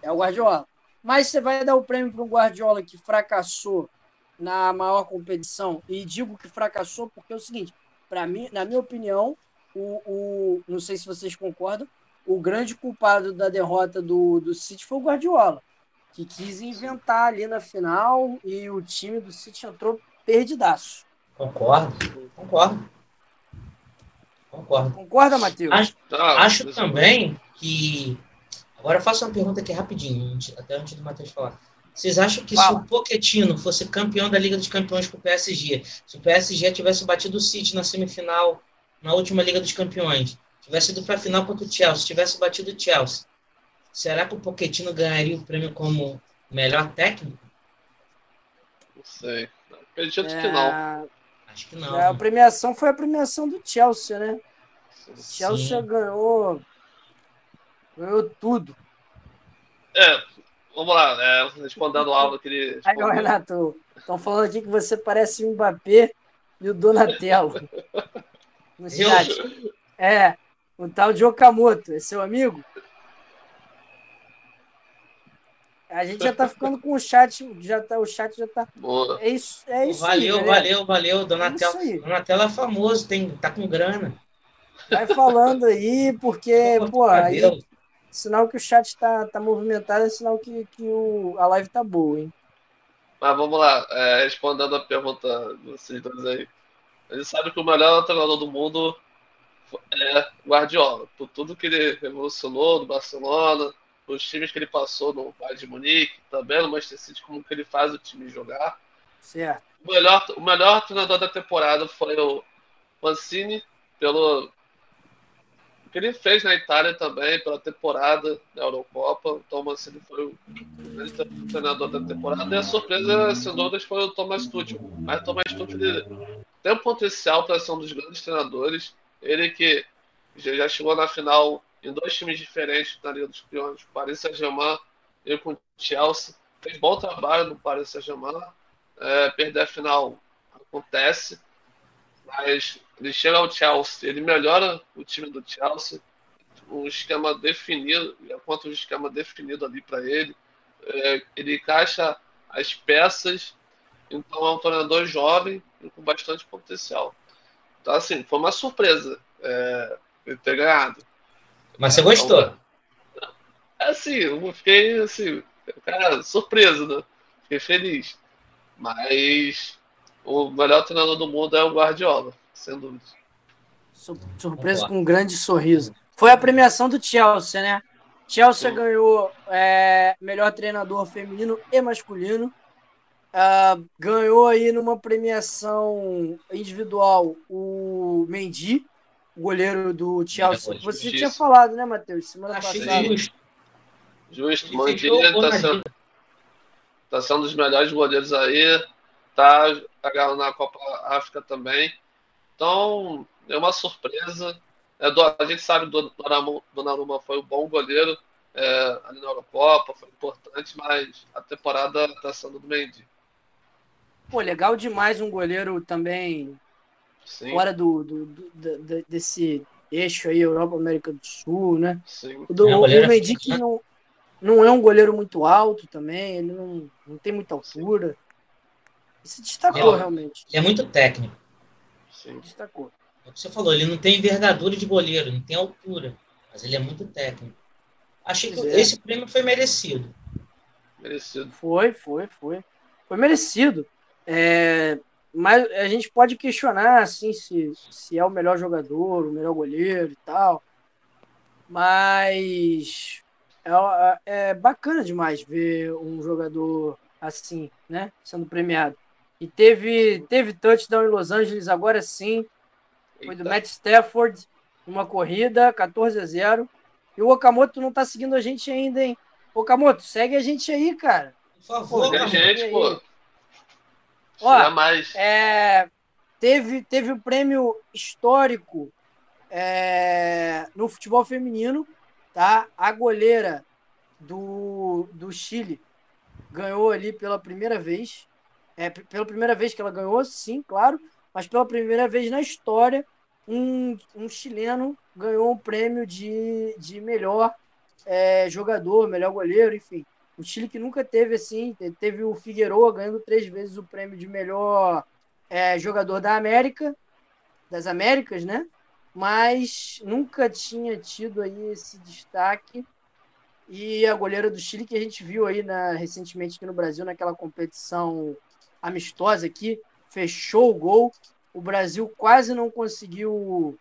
É o Guardiola. Mas você vai dar o prêmio para um Guardiola que fracassou na maior competição e digo que fracassou porque é o seguinte, para mim, na minha opinião, o, o, não sei se vocês concordam, o grande culpado da derrota do, do City foi o Guardiola que quis inventar ali na final e o time do City entrou perdidaço.
Concordo, concordo. Concordo.
Concorda, Matheus?
Acho, ah, acho também que. Agora eu faço uma pergunta aqui rapidinho, até antes do Matheus falar. Vocês acham que Fala. se o Pochettino fosse campeão da Liga dos Campeões com o PSG, se o PSG tivesse batido o City na semifinal, na última Liga dos Campeões, tivesse ido para a final contra o Chelsea, tivesse batido o Chelsea, Será que o Pochettino ganharia o prêmio como melhor técnico?
Não sei. Acredito é... que não.
Acho que não.
É, a premiação foi a premiação do Chelsea, né? O Chelsea
Sim.
ganhou. Ganhou tudo.
É, vamos lá, é, respondendo o Álvaro que ele
Aí. Renato, estão falando aqui que você parece o Mbappé e o Donatello. No chat. É, o tal de Okamoto, é seu amigo? A gente já tá ficando com o chat, já tá, o chat já tá.
Boa.
É isso, é isso
valeu,
aí,
valeu, valeu. Donatello,
Isso aí.
Donatello é famoso, tem, tá com grana.
Vai falando aí, porque, pô, aí, sinal que o chat tá, tá movimentado, é sinal que, que o, a live tá boa, hein?
Mas vamos lá, é, respondendo a pergunta de vocês dois aí. A gente sabe que o melhor treinador do mundo é Guardiola, por tudo que ele revolucionou no Barcelona, os times que ele passou no Bayern de Munique, também no Manchester City, como que ele faz o time jogar.
Certo.
O melhor, o melhor treinador da temporada foi o Mancini, pelo o que ele fez na Itália também, pela temporada da Eurocopa. Então, o Mancini foi o grande treinador da temporada. E a surpresa, sem dúvidas, foi o Thomas Tuchel. Mas o Thomas Tuchel ele tem um potencial para ser um dos grandes treinadores. Ele que já chegou na final em dois times diferentes na Liga dos Campeões, Paris Saint-Germain e com o Chelsea. Fez bom trabalho no Paris Saint-Germain. É, perder a final acontece, mas ele chega ao Chelsea, ele melhora o time do Chelsea, um esquema definido, enquanto um esquema definido ali para ele, é, ele encaixa as peças, então é um treinador jovem e com bastante potencial. Então, assim, foi uma surpresa é, ele ter ganhado.
Mas você gostou?
Assim, eu fiquei assim, cara, surpreso, né? Fiquei feliz. Mas o melhor treinador do mundo é o Guardiola, sem dúvida.
Sur- Surpreso com um grande sorriso. Foi a premiação do Chelsea, né? Chelsea
Sim.
ganhou é, melhor treinador feminino e masculino. Ah, ganhou aí numa premiação individual o Mendy, goleiro do Chelsea.
É,
Você
justiça.
tinha falado, né, Matheus? Semana
Achei
passada.
justo.
Justo,
gol
tá sendo, tá sendo um dos melhores goleiros aí, tá, ganhando na Copa África também. Então, é uma surpresa. É, do- a gente sabe que o Donnarumma- foi um bom goleiro é, ali na Eurocopa, foi importante, mas a temporada tá sendo do Mendy.
Pô, legal demais um goleiro também
Sim,
fora do, do- do- da- desse eixo aí, Europa, América do Sul, né?
sim.
O, do,
É, o
o
goleiro
Mendy
africano.
que não, não é um goleiro muito alto também, ele não, não tem muita altura. Se destacou,
É,
realmente.
Ele é muito técnico.
sim.
Destacou.
É o que você falou, ele não tem envergadura de goleiro, não tem altura, mas ele é muito técnico. Achei que
Pois é.
esse prêmio foi merecido.
Merecido.
Foi, foi, foi. Foi merecido. É, mas a gente pode questionar assim, se, se é o melhor jogador, o melhor goleiro e tal. Mas é, é bacana demais ver um jogador assim, né? Sendo premiado. E teve, teve touchdown em Los Angeles agora sim. Foi do
Eita.
Matt Stafford, uma corrida, 14 a 0. E o Okamoto não tá seguindo a gente ainda, hein? Okamoto, segue a gente aí, cara.
Por favor,
Pô, gente,
gente, pô.
Ó,
mais.
É, teve, teve o prêmio histórico é, no futebol feminino, tá? A goleira do, do Chile ganhou ali pela primeira vez. É, pela primeira vez que ela ganhou, sim, claro, mas pela primeira vez na história, um, um chileno ganhou um prêmio de, de melhor é, jogador, melhor goleiro, enfim. O Chile que nunca teve assim, te- teve o Figueroa ganhando três vezes o prêmio de melhor é, jogador da América, das Américas, né? Mas nunca tinha tido aí esse destaque. E a goleira do Chile que a gente viu aí na, recentemente aqui no Brasil, naquela competição amistosa aqui, fechou o gol. O Brasil quase não conseguiu,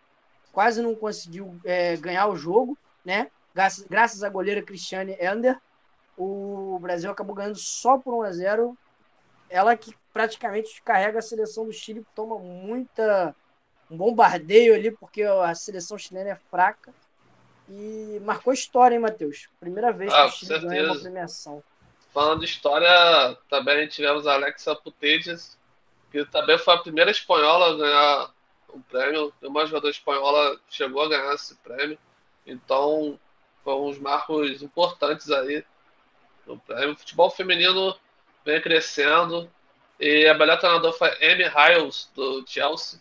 quase não conseguiu é, ganhar o jogo, né? Graças, graças à goleira Cristiane Ender, o Brasil acabou ganhando só por 1 a 0 Ela que praticamente carrega a seleção do Chile, toma muita um bombardeio ali, porque a seleção chilena é fraca. E marcou história, hein, Matheus? Primeira vez que
Ah,
o Chile ganha uma premiação.
Falando de história, também tivemos a Alexa Putellas, que também foi a primeira espanhola a ganhar o prêmio. Uma jogadora espanhola chegou a ganhar esse prêmio. Então, foram uns marcos importantes aí. O futebol feminino vem crescendo. E a melhor treinadora foi Amy Hiles, do Chelsea.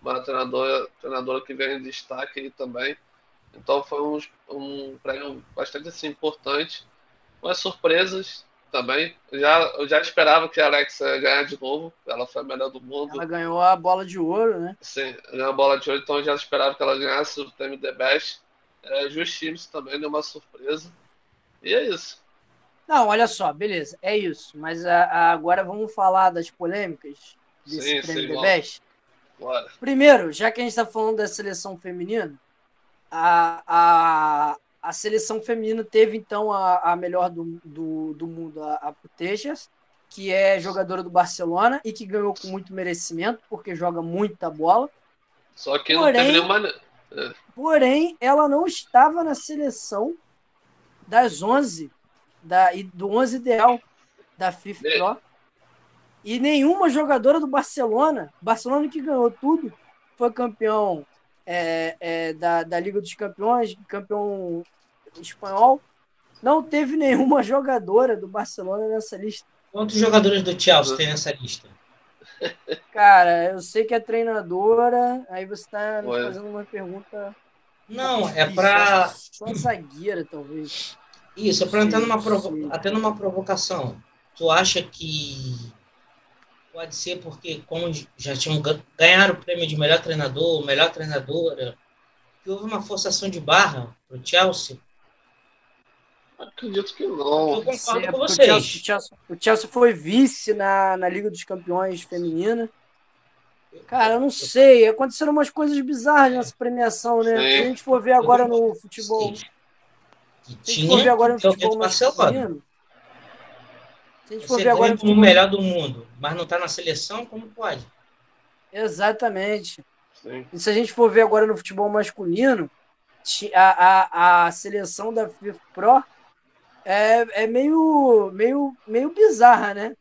Uma treinadora, treinadora que vem em destaque aí também. Então foi um, um prêmio bastante assim, importante. Umas surpresas também. Eu já, eu já esperava que a Alexa ganhar de novo. Ela foi a melhor do mundo.
Ela ganhou a bola de ouro, né?
Sim, ganhou a bola de ouro, então eu já esperava que ela ganhasse o prêmio The Best. É, justíssimo também, deu uma surpresa. E é isso.
Não, olha só, beleza, é isso. Mas a, a, agora vamos falar das polêmicas desse
Sim,
prêmio
sim,
The. Best.
Bora.
Primeiro, já que a gente está falando da seleção feminina, a, a, a seleção feminina teve então a, a melhor do, do, do mundo, a, a Putejas, que é jogadora do Barcelona e que ganhou com muito merecimento, porque joga muita bola.
Só que não
Porém-
teve nenhuma.
Porém, ela não estava na seleção das 11, da, e do 11 ideal da FIFA
É.
Pro. E nenhuma jogadora do Barcelona, Barcelona que ganhou tudo, foi campeão é, é, da, da Liga dos Campeões, campeão espanhol, não teve nenhuma jogadora do Barcelona nessa lista.
Quantos jogadores do Chelsea tem nessa lista?
Cara, eu sei que é treinadora, aí você está fazendo uma pergunta.
Não, é
difícil,
para
acho que Só zagueira, talvez.
Isso, é para entrar numa provo... Até numa provocação. Tu acha que pode ser porque como já tinham gan- ganharam o prêmio de melhor treinador, melhor treinadora, que houve uma forçação de barra pro Chelsea?
Acredito que
Eu
não.
concordo
Sim,
com
porque o
vocês.
Chelsea, o Chelsea- o Chelsea foi vice na, na Liga dos Campeões feminina. Cara, eu não sei. Aconteceram umas coisas bizarras nessa premiação, né?
Sim.
Se a gente for ver agora no futebol.
Que
Se a gente for ver
tinha
agora no
alguém
futebol masculino. Se a gente for
Você
ver agora no
como o melhor do mundo, mas não tá na seleção, como pode?
Exatamente.
Sim.
E se a gente for ver agora no futebol masculino, a, a, a seleção da FIFA Pro é, é meio, meio, meio bizarra, né?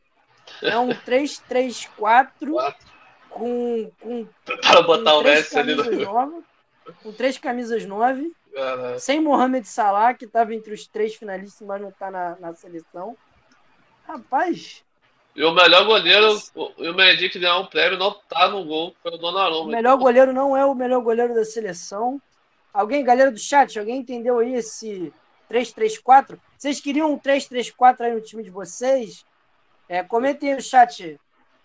É um 3-3-4
Quatro.
com, com,
Tentaram botar
com
o
três
Messi ali no.
camisas novas, com três camisas nove,
Cara,
sem Mohamed Salah, que estava entre os três finalistas, mas não está na, na seleção. Rapaz,
E o melhor goleiro, o, o Mendy que ganhou um prêmio, não tá no gol, foi o
o
Donnarumma.
melhor goleiro não é o melhor goleiro da seleção. Alguém, galera do chat, alguém entendeu aí esse 3-3-4? Vocês queriam um 3-3-4 aí no time de vocês? É, comentem aí no chat.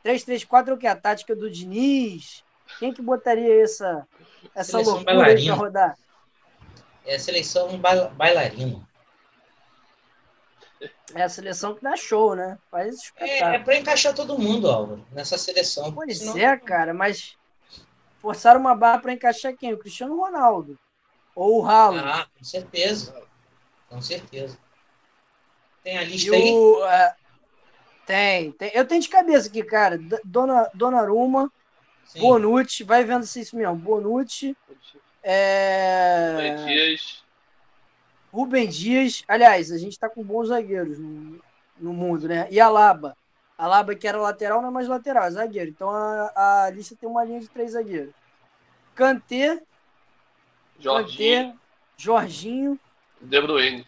3-3-4 é o que? A tática do Diniz? Quem que botaria essa, essa loucura aí pra rodar?
É a seleção baila- bailarina.
É a seleção que dá show, né? Faz
É, é
espetáculo.
para encaixar todo mundo, Álvaro, nessa seleção.
Pois
Senão-
é, cara, mas forçaram uma barra para encaixar quem? O Cristiano Ronaldo. Ou o Haaland.
Ah, com certeza. Com certeza. Tem a
E
lista aí?
o, é, tem, tem. Eu tenho de cabeça aqui, cara. D- Dona, Donnarumma,
Sim.
Bonucci, vai vendo se é isso mesmo. Bonucci, é,
Rubem Dias.
Rubem Dias. Aliás, a gente tá com bons zagueiros no, no mundo, né? E Alaba. Alaba, que era lateral, não é mais lateral, é zagueiro. Então a, a lista tem uma linha de três zagueiros. Kanté,
Jorginho.
Kanté, Jorginho,
De Bruyne.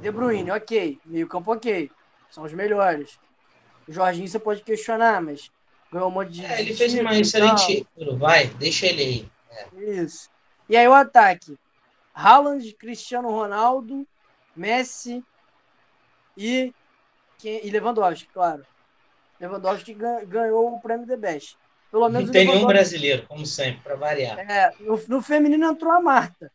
De Bruyne, ok. Meio campo, ok. São os melhores. O Jorginho você pode questionar, mas ganhou um monte de.
É, ele fez uma
título
excelente. Vai, deixa ele aí.
tal. Isso. E aí o ataque: Haaland, Cristiano Ronaldo, Messi e, e Lewandowski, claro. Lewandowski gan- ganhou o prêmio The Best. Pelo menos
Não tem nenhum brasileiro, como sempre, para variar.
É, no, no feminino entrou a Marta.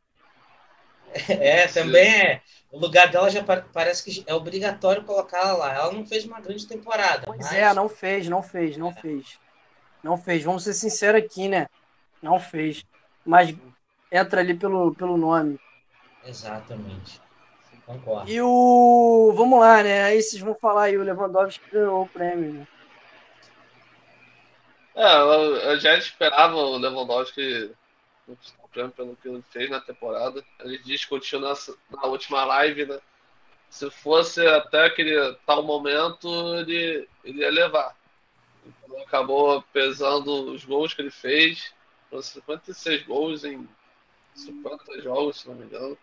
É, também é. O lugar dela já pa- parece que é obrigatório colocar ela lá. Ela não fez uma grande temporada.
Pois
mas
é, não fez, não fez, não fez. Não fez. Vamos ser sinceros aqui, né? Não fez. Mas entra ali pelo, pelo nome.
Exatamente. Concordo.
E o. Vamos lá, né? Aí vocês vão falar aí, o Lewandowski ganhou o prêmio. Né?
É, eu, eu já esperava o Lewandowski conquistar o prêmio pelo que ele fez na temporada. Ele discutiu na, na última live, né? Se fosse até aquele tal momento, ele, ele ia levar. Então, acabou pesando os gols que ele fez. Foram 56 gols em 50 jogos, se não me engano.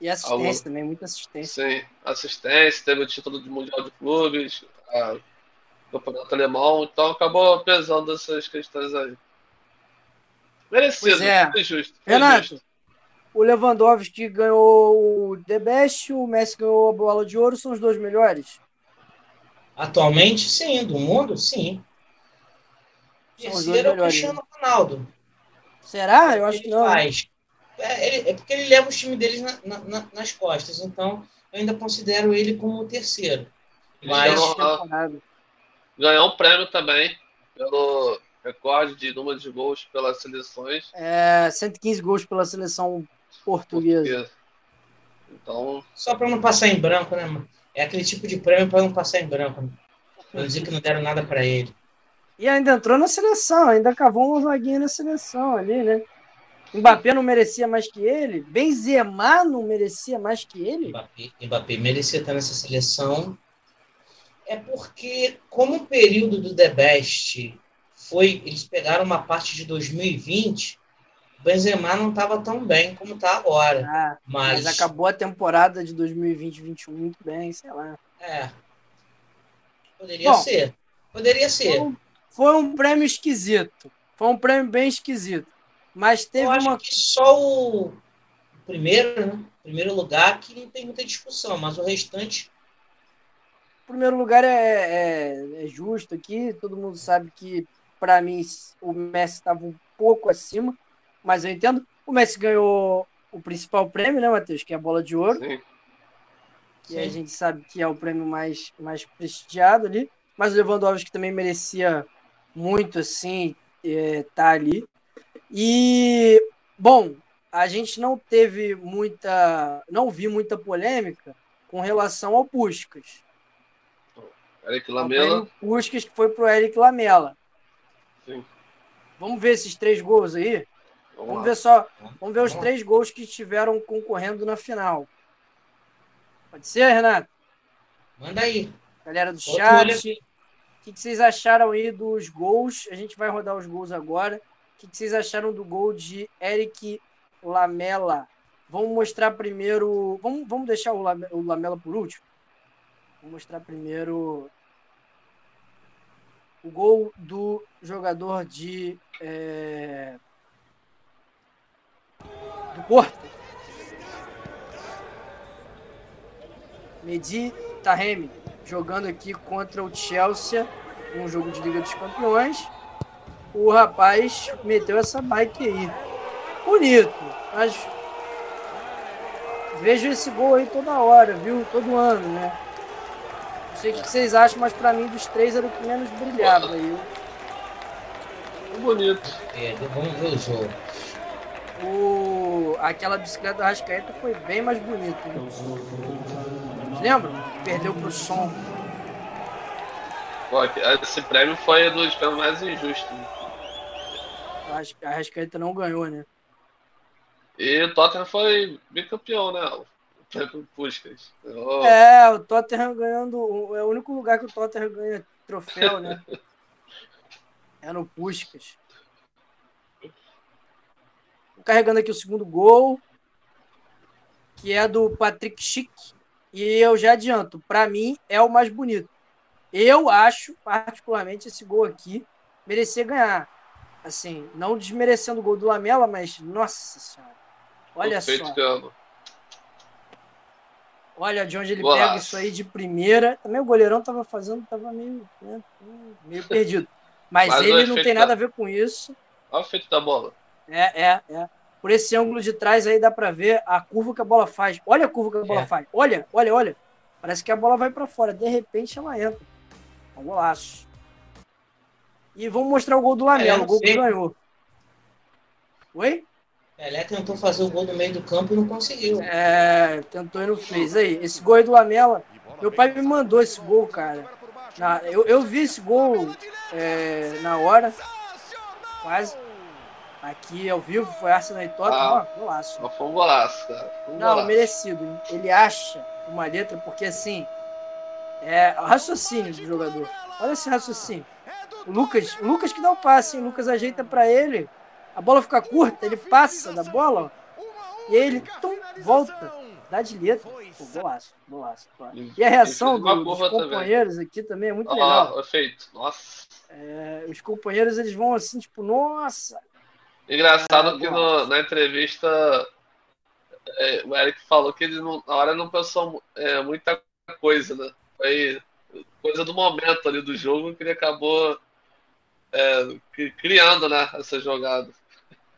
E assistência Algo... também, muita assistência.
Sim, assistência, teve o título de Mundial de Clubes, a Campeonato Alemão, então acabou pesando essas questões aí. Merecido, pois é. foi justo. Foi
Renato,
justo.
o Lewandowski ganhou o The Best, o Messi ganhou a bola de ouro, são os dois melhores?
Atualmente, sim. Do mundo, sim. Terceiro é o Cristiano Ronaldo.
Será? Eu acho que não. Faz.
É, ele, é, porque ele leva o time deles na, na, nas costas. Então, eu ainda considero ele como o terceiro.
Mas. Ganhou, ganhou um prêmio também pelo recorde de número de gols pelas seleções.
É, 115 gols pela seleção portuguesa. portuguesa.
Então.
Só para não passar em branco, né, mano? É aquele tipo de prêmio para não passar em branco. Né? Não dizer que não deram nada para ele.
E ainda entrou na seleção, ainda cavou uma vaguinha na seleção ali, né? Mbappé não merecia mais que ele? Benzema não merecia mais que ele?
Mbappé, Mbappé merecia estar nessa seleção. É porque, como o período do The Best foi, eles pegaram uma parte de 2020, o Benzema não estava tão bem como está agora.
Ah, mas... mas... acabou a temporada de 2020-21 muito bem, sei lá.
É. Poderia Bom, ser. Poderia ser.
Um, foi um prêmio esquisito. Foi um prêmio bem esquisito. Mas teve Eu acho uma.
Que só o primeiro, né? Primeiro lugar que não tem muita discussão, mas o restante.
O primeiro lugar é, é, é justo aqui. Todo mundo sabe que, para mim, o Messi estava um pouco acima, mas eu entendo. O Messi ganhou o principal prêmio, né, Matheus? Que é a bola de ouro. Sim. Que Sim. a gente sabe que é o prêmio mais, mais prestigiado ali. Mas o Lewandowski também merecia muito, assim, é, tá ali. E, bom, a gente não teve muita. Não vi muita polêmica com relação ao Puskas.
Eric Lamela.
Puskas que foi pro Eric Lamela. Sim. Vamos ver esses três gols aí? Vamos, vamos ver só. Vamos ver os três gols que estiveram concorrendo na final. Pode ser, Renato?
Manda aí.
Galera do chat. O que, vocês acharam aí dos gols? A gente vai rodar os gols agora que, que vocês acharam do gol de Eric Lamela? Vamos mostrar primeiro. Vamos, vamos deixar o, o Lamela por último? Vou mostrar primeiro o gol do jogador de. É... do Porto. Medi Taremi jogando aqui contra o Chelsea, um jogo de Liga dos Campeões o rapaz meteu essa bike aí. Bonito, mas vejo esse gol aí toda hora, viu? Todo ano, né? Não sei o que vocês acham, mas para mim dos três era o que menos brilhava aí.
Bonito.
É, vamos ver o jogo.
O... Aquela bicicleta do Rascaeta foi bem mais bonita. Hein? Lembra? Perdeu pro som.
Pô, esse prêmio foi dos prêmios mais injustos.
A Arrascaeta não ganhou, né?
E o Tottenham foi bicampeão, né? O Puskas.
Oh. É, o Tottenham ganhando. É o único lugar que o Tottenham ganha troféu, né? é no Puskas. Carregando aqui o segundo gol, que é do Patrick Schick. E eu já adianto, para mim é o mais bonito. Eu acho, particularmente, esse gol aqui merecer ganhar assim, não desmerecendo o gol do Lamela, mas nossa senhora. Olha só. Olha de onde ele Boa. pega isso aí de primeira. Também o goleirão tava fazendo, tava meio, né, meio perdido. Mas, mas ele não tem da... nada a ver com isso.
Olha o feito da bola.
É, é, é. Por esse ângulo de trás aí dá para ver a curva que a bola faz. Olha a curva que a bola é. faz. Olha, olha, olha. Parece que a bola vai para fora. De repente ela entra. É um golaço. E vamos mostrar o gol do Lamela, o gol que ganhou. Oi?
Pelé tentou fazer o gol no meio do campo e não conseguiu.
É, tentou e não fez. Aí, esse gol aí do Lamela, meu pai me mandou esse gol, cara. Na, eu, eu vi esse gol é, na hora, quase. Aqui ao vivo, foi Arsenal e Tottenham, ah, ó, golaço.
Foi um golaço, cara. Um
não,
golaço.
merecido. Ele acha uma letra, porque assim, é raciocínio do jogador. Olha esse raciocínio. O Lucas, o Lucas que dá o passe, o Lucas ajeita para ele, a bola fica curta, ele passa da bola, e aí ele tum, volta, dá de letra. Pô, golaço, golaço. E a reação do, dos companheiros também. aqui também é muito ah, legal.
Efeito, nossa.
É, os companheiros eles vão assim, tipo, nossa.
Engraçado é, que no, na entrevista é, o Eric falou que ele não, na hora não pensou é, muita coisa, né? Foi coisa do momento ali do jogo que ele acabou é, criando, né, essa jogada.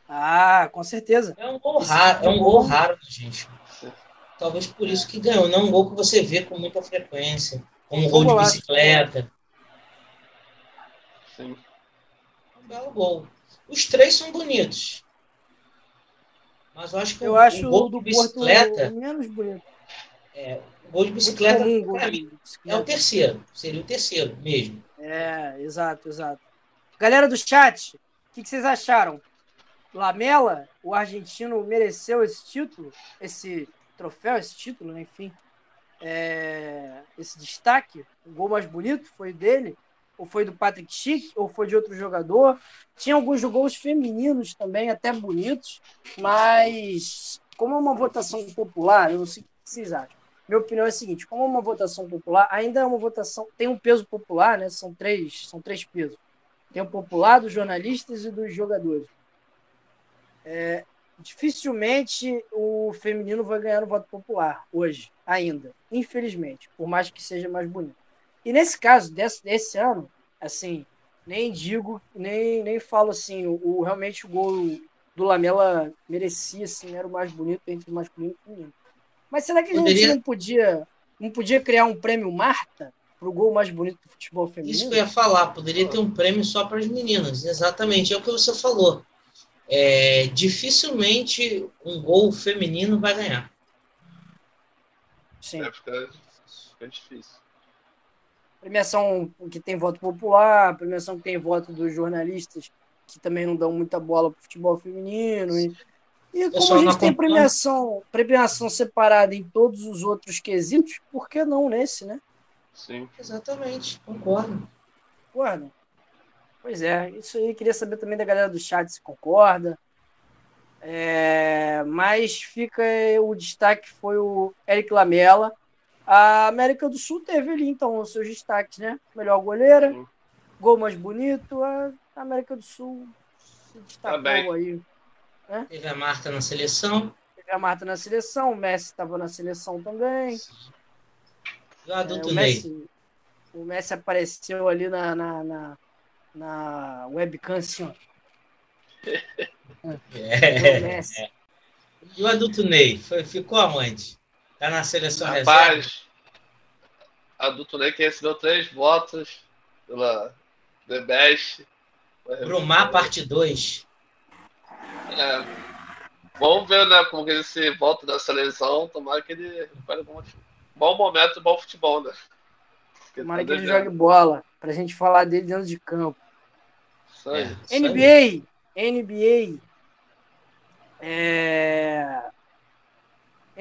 Ah, com certeza.
É um gol raro, é um gol raro, gente. Talvez por isso que ganhou. Não é um gol que você vê com muita frequência. Como um gol de bicicleta.
Sim.
Um belo gol. Os três são bonitos. Mas eu acho que
eu o, acho o gol do de bicicleta. menos bonito.
É, o gol de bicicleta, gol de bicicleta. é o terceiro. Seria o terceiro mesmo.
É, exato, exato. Galera do chat, o que, que vocês acharam? Lamela, o argentino, mereceu esse título, esse troféu, esse título, enfim, é, esse destaque. O gol mais bonito foi dele, ou foi do Patrick Schick, ou foi de outro jogador. Tinha alguns gols femininos também, até bonitos, mas como é uma votação popular, eu não sei o que vocês acham. Minha opinião é a seguinte: como é uma votação popular, ainda é uma votação, tem um peso popular, né? São três, são três pesos. Tem o popular dos jornalistas e dos jogadores. É, dificilmente o feminino vai ganhar no voto popular hoje, ainda, infelizmente, por mais que seja mais bonito. E nesse caso, desse, desse ano, assim, nem digo, nem, nem falo assim, o, o realmente o gol do Lamela merecia, assim, era o mais bonito entre o masculino e o feminino. Mas será que a gente não podia, não podia criar um prêmio Marta para o gol mais bonito do futebol feminino?
Isso que eu ia falar, poderia ter um prêmio só para as meninas, exatamente, é o que você falou é, dificilmente um gol feminino vai ganhar.
Sim. É, fica, fica difícil.
Premiação que tem voto popular, premiação que tem voto dos jornalistas que também não dão muita bola para o futebol feminino. E, e como a gente tem premiação, premiação separada em todos os outros quesitos, por que não nesse, né?
Sim.
Exatamente, concordo.
Concordo. Pois é, isso aí. Queria saber também da galera do chat se concorda. É, mas fica o destaque foi o Eric Lamela. A América do Sul teve ali, então, os seus destaques, né? Melhor goleira, gol mais bonito. A América do Sul se destacou tá aí.
Né? Teve a Marta na seleção.
Teve a Marta na seleção, o Messi estava na seleção também.
O adulto é, o Messi,
o Messi apareceu ali na, na, na na webcam assim, ó.
É. é. E o adulto Ney? Foi, ficou aonde? Tá na seleção
Rapaz, reserva? adulto Ney que recebeu três votos pela The Best.
Brumar, parte 2.
É. Vamos ver, né, como que ele se volta da seleção. Tomara que ele fale um bom momento, bom futebol, né?
Tomara tá que ele jogue bola, pra gente falar dele dentro de campo. É, NBA, NBA, é...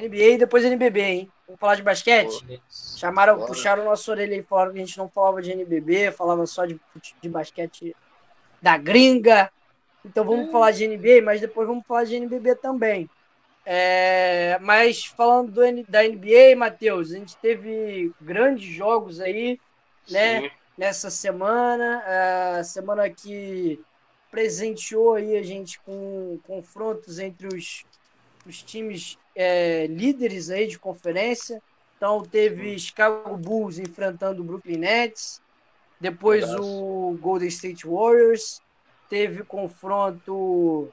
NBA e depois NBB, hein? Vamos falar de basquete? Chamaram, Bora. puxaram nossa orelha e falaram que a gente não falava de NBB, falava só de, de basquete da gringa. Então vamos hum. falar de NBA, mas depois vamos falar de NBB também. É, mas falando do, da NBA, Matheus, a gente teve grandes jogos aí, né? Sim nessa semana, a semana que presenteou aí a gente com confrontos entre os, os times é, líderes aí de conferência. Então teve Chicago Bulls enfrentando o Brooklyn Nets, depois o Golden State Warriors, teve confronto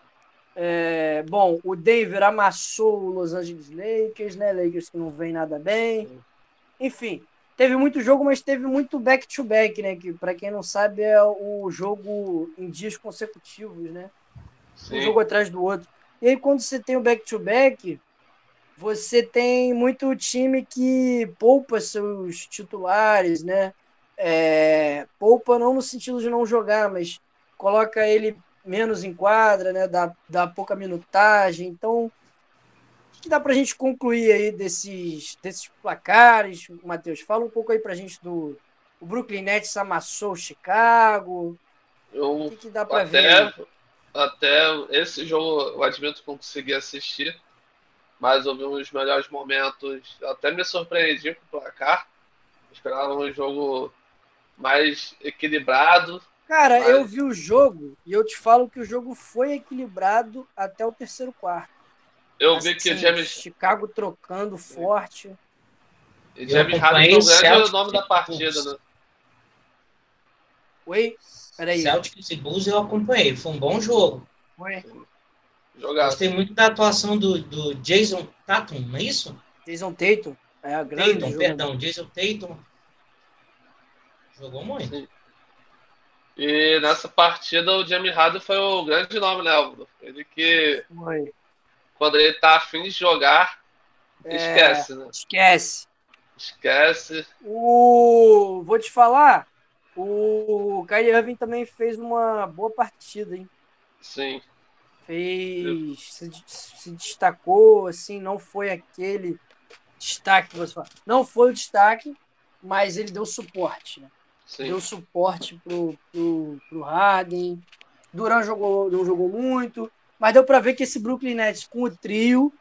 é, bom, o Denver amassou o Los Angeles Lakers, né? Lakers que não vem nada bem. Enfim, teve muito jogo, mas teve muito back-to-back, né? Que, para quem não sabe, é o jogo em dias consecutivos, né? Sim. Um jogo atrás do outro. E aí, quando você tem o back-to-back, você tem muito time que poupa seus titulares, né? É, poupa não no sentido de não jogar, mas coloca ele menos em quadra, né? Dá, dá pouca minutagem. Então, que dá para a gente concluir aí desses, desses placares? Matheus, fala um pouco aí para a gente do, O Brooklyn Nets amassou o Chicago.
Eu,
o que, que dá para
ver? Até esse jogo, eu admito que consegui assistir, mas eu vi uns melhores momentos. Até me surpreendi com o placar. esperava um jogo mais equilibrado.
Cara, mas... eu vi o jogo e eu te falo que o jogo foi equilibrado até o terceiro quarto.
Eu assim, vi que assim, James...
Chicago trocando forte.
E James Harden é o nome da partida, né?
Oi? Peraí.
Celtics e Bulls eu acompanhei. Foi um bom jogo.
Foi.
Jogado.
Gostei muito da atuação do, do Jason Tatum, não é isso?
Jason Tatum. É a grande
Tatum, perdão. Jason Tatum. Jogou muito. Sim.
E nessa partida o Jamie Harden foi o grande nome, né, Álvaro? Ele que. Foi. Quando ele tá afim de jogar, é, esquece, né?
Esquece.
Esquece.
O... Vou te falar, o Kyrie Irving também fez uma boa partida, hein?
Sim.
Fez. Se, se, destacou, assim, não foi aquele destaque que você fala. Não foi o destaque, mas ele deu suporte, né? Deu suporte pro, pro, pro Harden. Duran jogou, não jogou muito, mas deu para ver que esse Brooklyn Nets com o trio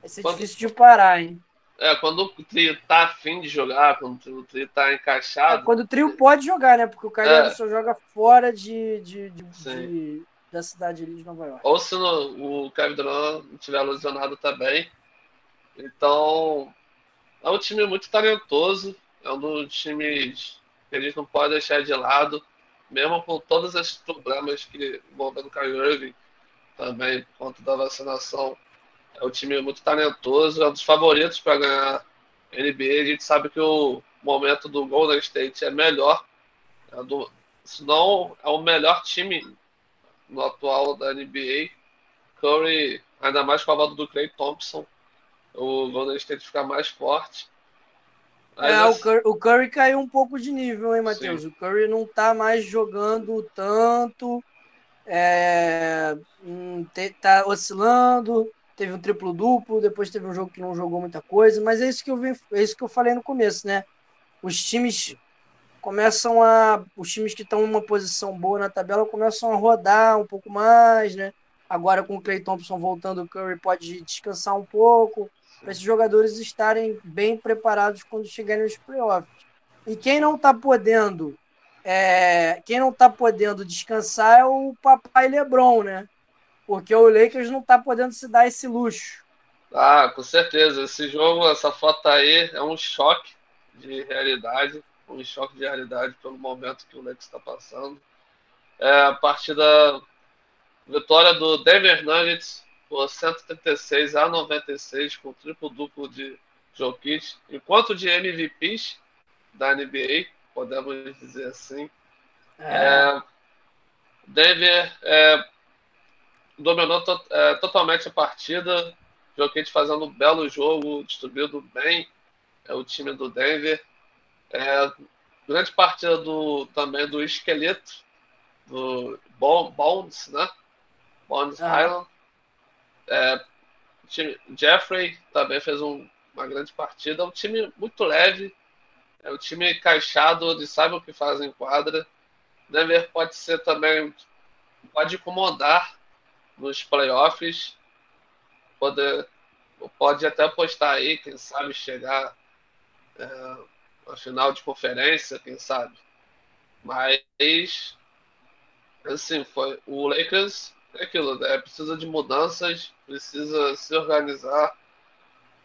vai ser Quando... difícil de parar, hein?
É, quando o trio tá afim de jogar, quando o trio tá encaixado.
É, quando o trio pode jogar, né? Porque o cara é. só joga fora de, de, de, de, da cidade de Nova York.
Ou se o Kevin Durant não tiver lesionado também. Então, é um time muito talentoso. É um dos times que a gente não pode deixar de lado. Mesmo com todos esses problemas que envolvendo o Kyrie Irving também, por conta da vacinação é um time muito talentoso, é um dos favoritos para ganhar NBA. A gente sabe que o momento do Golden State é melhor. É do, se não é o melhor time no atual da NBA. Curry, ainda mais com a volta do Clay Thompson, o Golden State fica mais forte.
Mas, é, o Curry, o Curry, caiu um pouco de nível, hein, Matheus? O Curry não tá mais jogando tanto, é, hum, tá oscilando teve um triplo-duplo, depois teve um jogo que não jogou muita coisa, mas é isso que eu vi, é isso que eu falei no começo, né? Os times começam a. Os times que estão em uma posição boa na tabela começam a rodar um pouco mais, né? Agora com o Clay Thompson voltando, o Curry pode descansar um pouco, para esses jogadores estarem bem preparados quando chegarem nos playoffs. E quem não está podendo. É, quem não está podendo descansar é o papai Lebron, né? porque o Lakers não está podendo se dar esse luxo.
Ah, com certeza. Esse jogo, essa foto aí é um choque de realidade, um choque de realidade pelo momento que o Lakers está passando. É a partida vitória do Denver Nuggets por 136 a 96 com triplo duplo de Jokic, enquanto de MVPs da NBA, podemos dizer assim. É. É, Denver é, dominou to, é, totalmente a partida. Jokic fazendo um belo jogo, distribuindo bem é, o time do Denver. É, grande partida do, também do esqueleto, do Bones, né? Bones ah. Island. É, Jeffrey também fez um, uma grande partida. É um time muito leve, é um time encaixado, eles sabem o que fazem em quadra. Denver pode ser também, pode incomodar nos playoffs. Pode, pode até apostar aí, quem sabe chegar é, a final de conferência, quem sabe. Mas, assim, foi, o Lakers é aquilo, né? precisa de mudanças, precisa se organizar.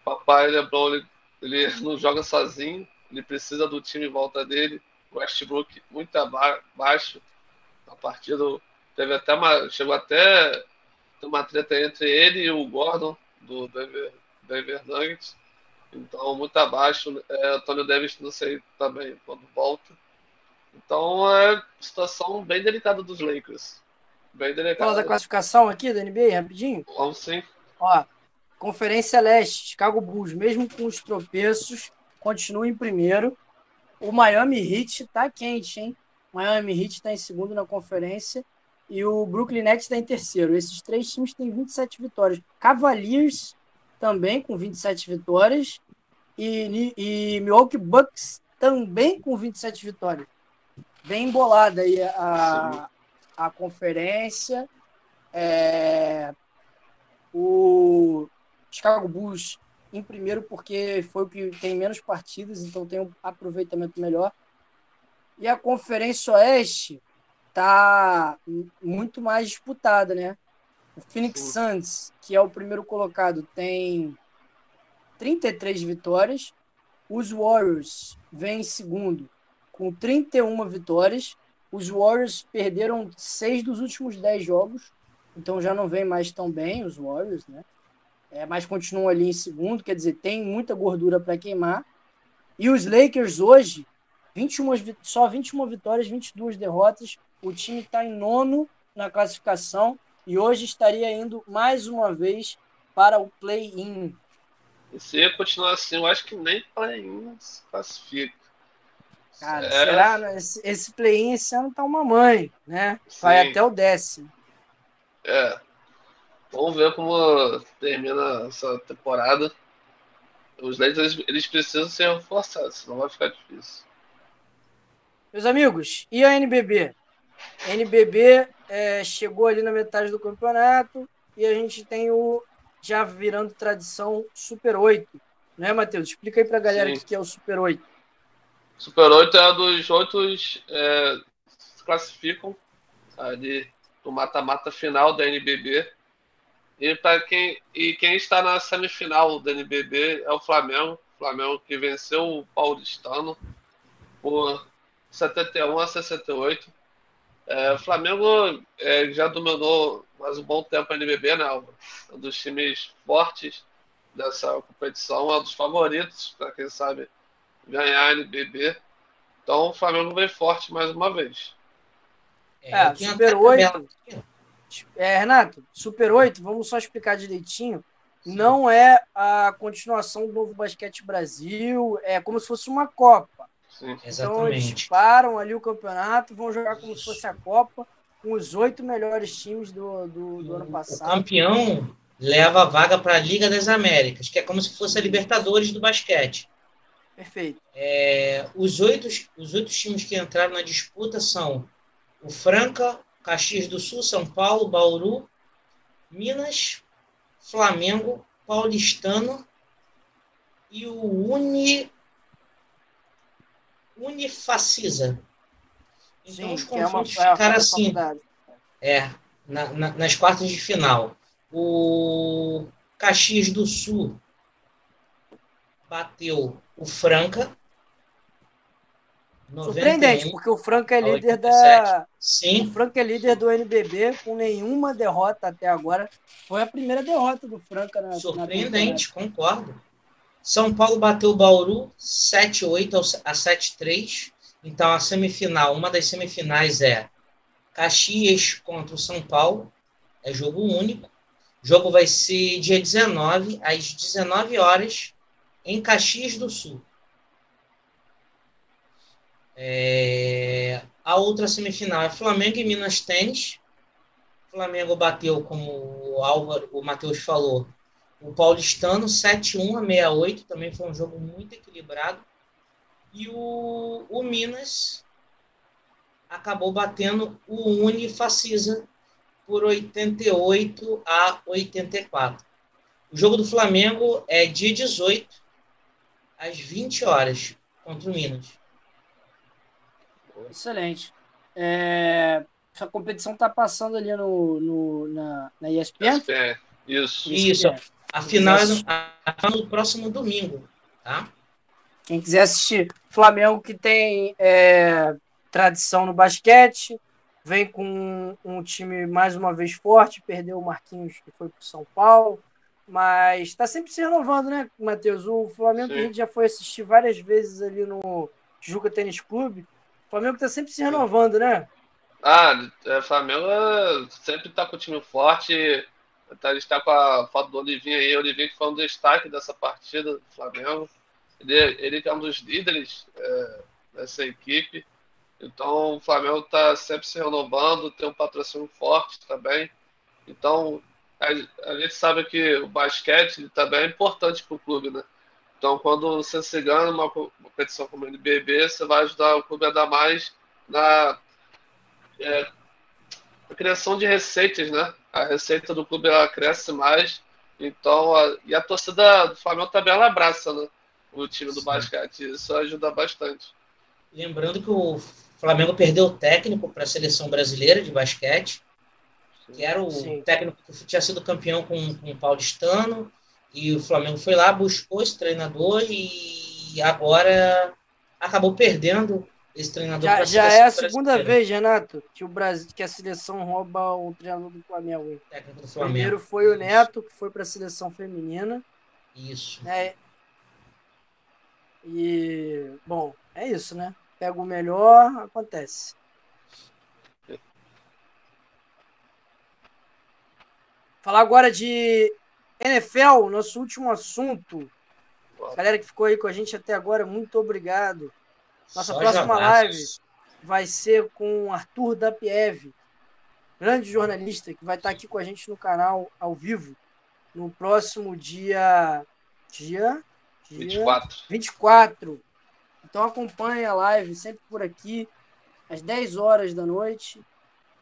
Papai LeBron, ele, ele não joga sozinho, ele precisa do time em volta dele. Westbrook muito abaixo na partida. Teve até uma, chegou até uma treta entre ele e o Gordon, do Denver, Denver Nuggets. Então, muito abaixo. É, Antônio Davis, não sei também quando volta. Então, é situação bem delicada dos Lakers. Bem delicada.
Fala da classificação aqui da NBA, rapidinho?
Vamos sim.
Ó, Conferência Leste, Chicago Bulls, mesmo com os tropeços, continua em primeiro. O Miami Heat tá quente, hein? O Miami Heat está em segundo na conferência e o Brooklyn Nets está em terceiro. Esses três times têm 27 vitórias. Cavaliers também com 27 vitórias e, e Milwaukee Bucks também com 27 vitórias. Bem embolada aí a, a conferência. É, o Chicago Bulls em primeiro porque foi o que tem menos partidas, então tem um aproveitamento melhor. E a Conferência Oeste tá muito mais disputada, né? O Phoenix Suns, que é o primeiro colocado, tem 33 vitórias. Os Warriors vêm em segundo com 31 vitórias. Os Warriors perderam seis dos últimos dez jogos, então já não vem mais tão bem os Warriors, né? É, mas continuam ali em segundo, quer dizer, tem muita gordura para queimar. E os Lakers hoje, 21, só 21 vitórias, 22 derrotas. O time está em nono na classificação e hoje estaria indo mais uma vez para o play-in.
E se continuar assim, eu acho que nem play-in se classifica.
Cara, é. será? Esse, play-in esse ano tá uma mãe, né? Vai Sim. até o décimo.
É. Vamos ver como termina essa temporada. Os Lakers eles precisam ser reforçados, senão vai ficar difícil.
Meus amigos, e a NBB? A NBB é, chegou ali na metade do campeonato e a gente tem o já virando tradição Super 8. Né, Matheus? Explica aí pra galera o que é o Super 8.
Super 8 é dos oito é, se classificam ali no mata-mata final da NBB. E, para quem, e quem está na semifinal da NBB é o Flamengo. O Flamengo que venceu o Paulistano por 71 a 68. É, o Flamengo é, já dominou mais um bom tempo a NBB, né? Um dos times fortes dessa competição, é um dos favoritos, para quem sabe ganhar a NBB. Então o Flamengo vem forte mais uma vez.
É, é Super 8. É, Renato, Super 8, vamos só explicar direitinho. Sim. Não é a continuação do Novo Basquete Brasil, é como se fosse uma Copa.
Sim. Então
eles param ali o campeonato, vão jogar como se fosse a Copa, com os oito melhores times do, do, do ano passado.
O campeão leva a vaga para a Liga das Américas, que é como se fosse a Libertadores do basquete.
Perfeito.
É, os, oito, os oito times que entraram na disputa são o Franca, Caxias do Sul, São Paulo, Bauru, Minas, Flamengo, Paulistano e o Uni Unifacisa. Então Sim, os confrontos é uma, ficaram assim. É, na, na, nas quartas de final. O Caxias do Sul bateu o Franca.
Surpreendente, porque o Franca é líder da. Sim. O Franca é líder do NBB com nenhuma derrota até agora. Foi a primeira derrota do Franca na
Surpreendente, na concordo. São Paulo bateu o Bauru 7-8 a 7-3. Então a semifinal, uma das semifinais é Caxias contra o São Paulo. É jogo único. O jogo vai ser dia 19, às 19 horas, em Caxias do Sul. É... A outra semifinal é Flamengo e Minas Tênis. O Flamengo bateu, como o Álvaro, o Matheus falou, o Paulistano 7-1 a 68. Também foi um jogo muito equilibrado. E o, o Minas acabou batendo o Unifacisa por 88 a 84. O jogo do Flamengo é dia 18, às 20 horas contra o Minas.
Excelente. É, essa competição está passando ali no, no, na, na ESPN?
ESPN. Isso.
Isso. A final é no, a, no próximo domingo, tá?
Quem quiser assistir, Flamengo que tem é, tradição no basquete, vem com um, um time mais uma vez forte, perdeu o Marquinhos que foi para São Paulo, mas está sempre se renovando, né, Matheus? O Flamengo Sim. a gente já foi assistir várias vezes ali no Juca Tênis Clube. O Flamengo está sempre se renovando, né?
Ah, é, o Flamengo sempre está com o time forte. A gente está com a foto do Olivinho aí. O Olivinho que foi um destaque dessa partida do Flamengo. Ele, ele é um dos líderes é, dessa equipe. Então o Flamengo está sempre se renovando, tem um patrocínio forte também. Então a, a gente sabe que o basquete também é importante para o clube, né? Então, quando você se ganha numa competição como o NBB, você vai ajudar o clube a dar mais na, é, na criação de receitas, né? A receita do clube ela cresce mais. Então, a, e a torcida do Flamengo também ela abraça, né? O time do Sim. basquete. Isso ajuda bastante.
Lembrando que o Flamengo perdeu o técnico para a seleção brasileira de basquete, que era o Sim. técnico que tinha sido campeão com, com o Paulistano, e o Flamengo foi lá, buscou esse treinador e agora acabou perdendo esse treinador.
Já, já é a segunda vez, Renato, que o Brasil, que a seleção rouba o treinador do Flamengo. Do Flamengo. Primeiro foi o Neto, que foi para a seleção feminina.
Isso.
É, e, bom, é isso, né? Pega o melhor, acontece. Falar agora de NFL, nosso último assunto. Galera que ficou aí com a gente até agora, muito obrigado. Nossa Só próxima live vai ser com Arthur Dapiev, grande jornalista que vai estar aqui com a gente no canal ao vivo no próximo dia dia,
dia 24.
24. Então acompanhe a live sempre por aqui às 10 horas da noite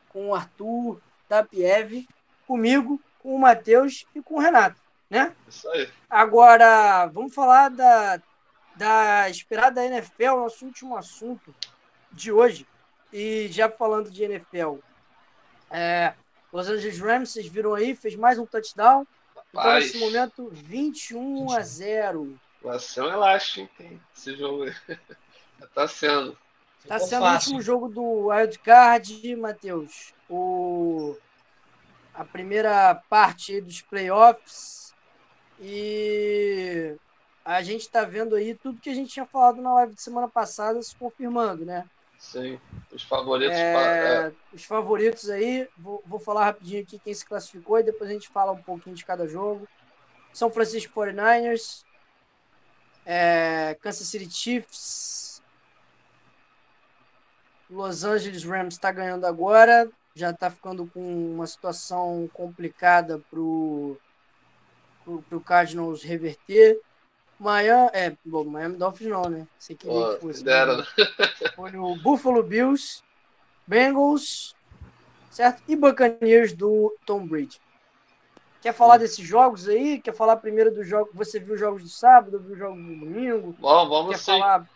com o Arthur Dapiev, comigo com o Matheus e com o Renato, né?
Isso aí.
Agora, vamos falar da, da esperada NFL, nosso último assunto de hoje. E já falando de NFL, é, Los Angeles Rams, vocês viram aí, fez mais um touchdown. Então, nesse momento, 21 a 0.
Vai ser um elástico, hein, esse jogo aí. tá sendo.
Tá sendo o último jogo do Wild Card, Matheus. O a primeira parte dos playoffs e a gente está vendo aí tudo que a gente tinha falado na live de semana passada se confirmando, né?
Sim, os favoritos.
É, é... Os favoritos aí, vou, vou falar rapidinho aqui quem se classificou e depois a gente fala um pouquinho de cada jogo. São Francisco 49ers, é, Kansas City Chiefs, Los Angeles Rams está ganhando agora, já está ficando com uma situação complicada para o Cardinals reverter. Miami, é, bom, Miami Dolphins não, né? Queria que fosse. Né? Foi o Buffalo Bills, Bengals, certo? E Buccaneers do Tom Brady. Quer falar desses jogos aí? Quer falar primeiro do jogo? Você viu os jogos do sábado, viu os jogos do domingo?
Bom, vamos
Quer sim. falar,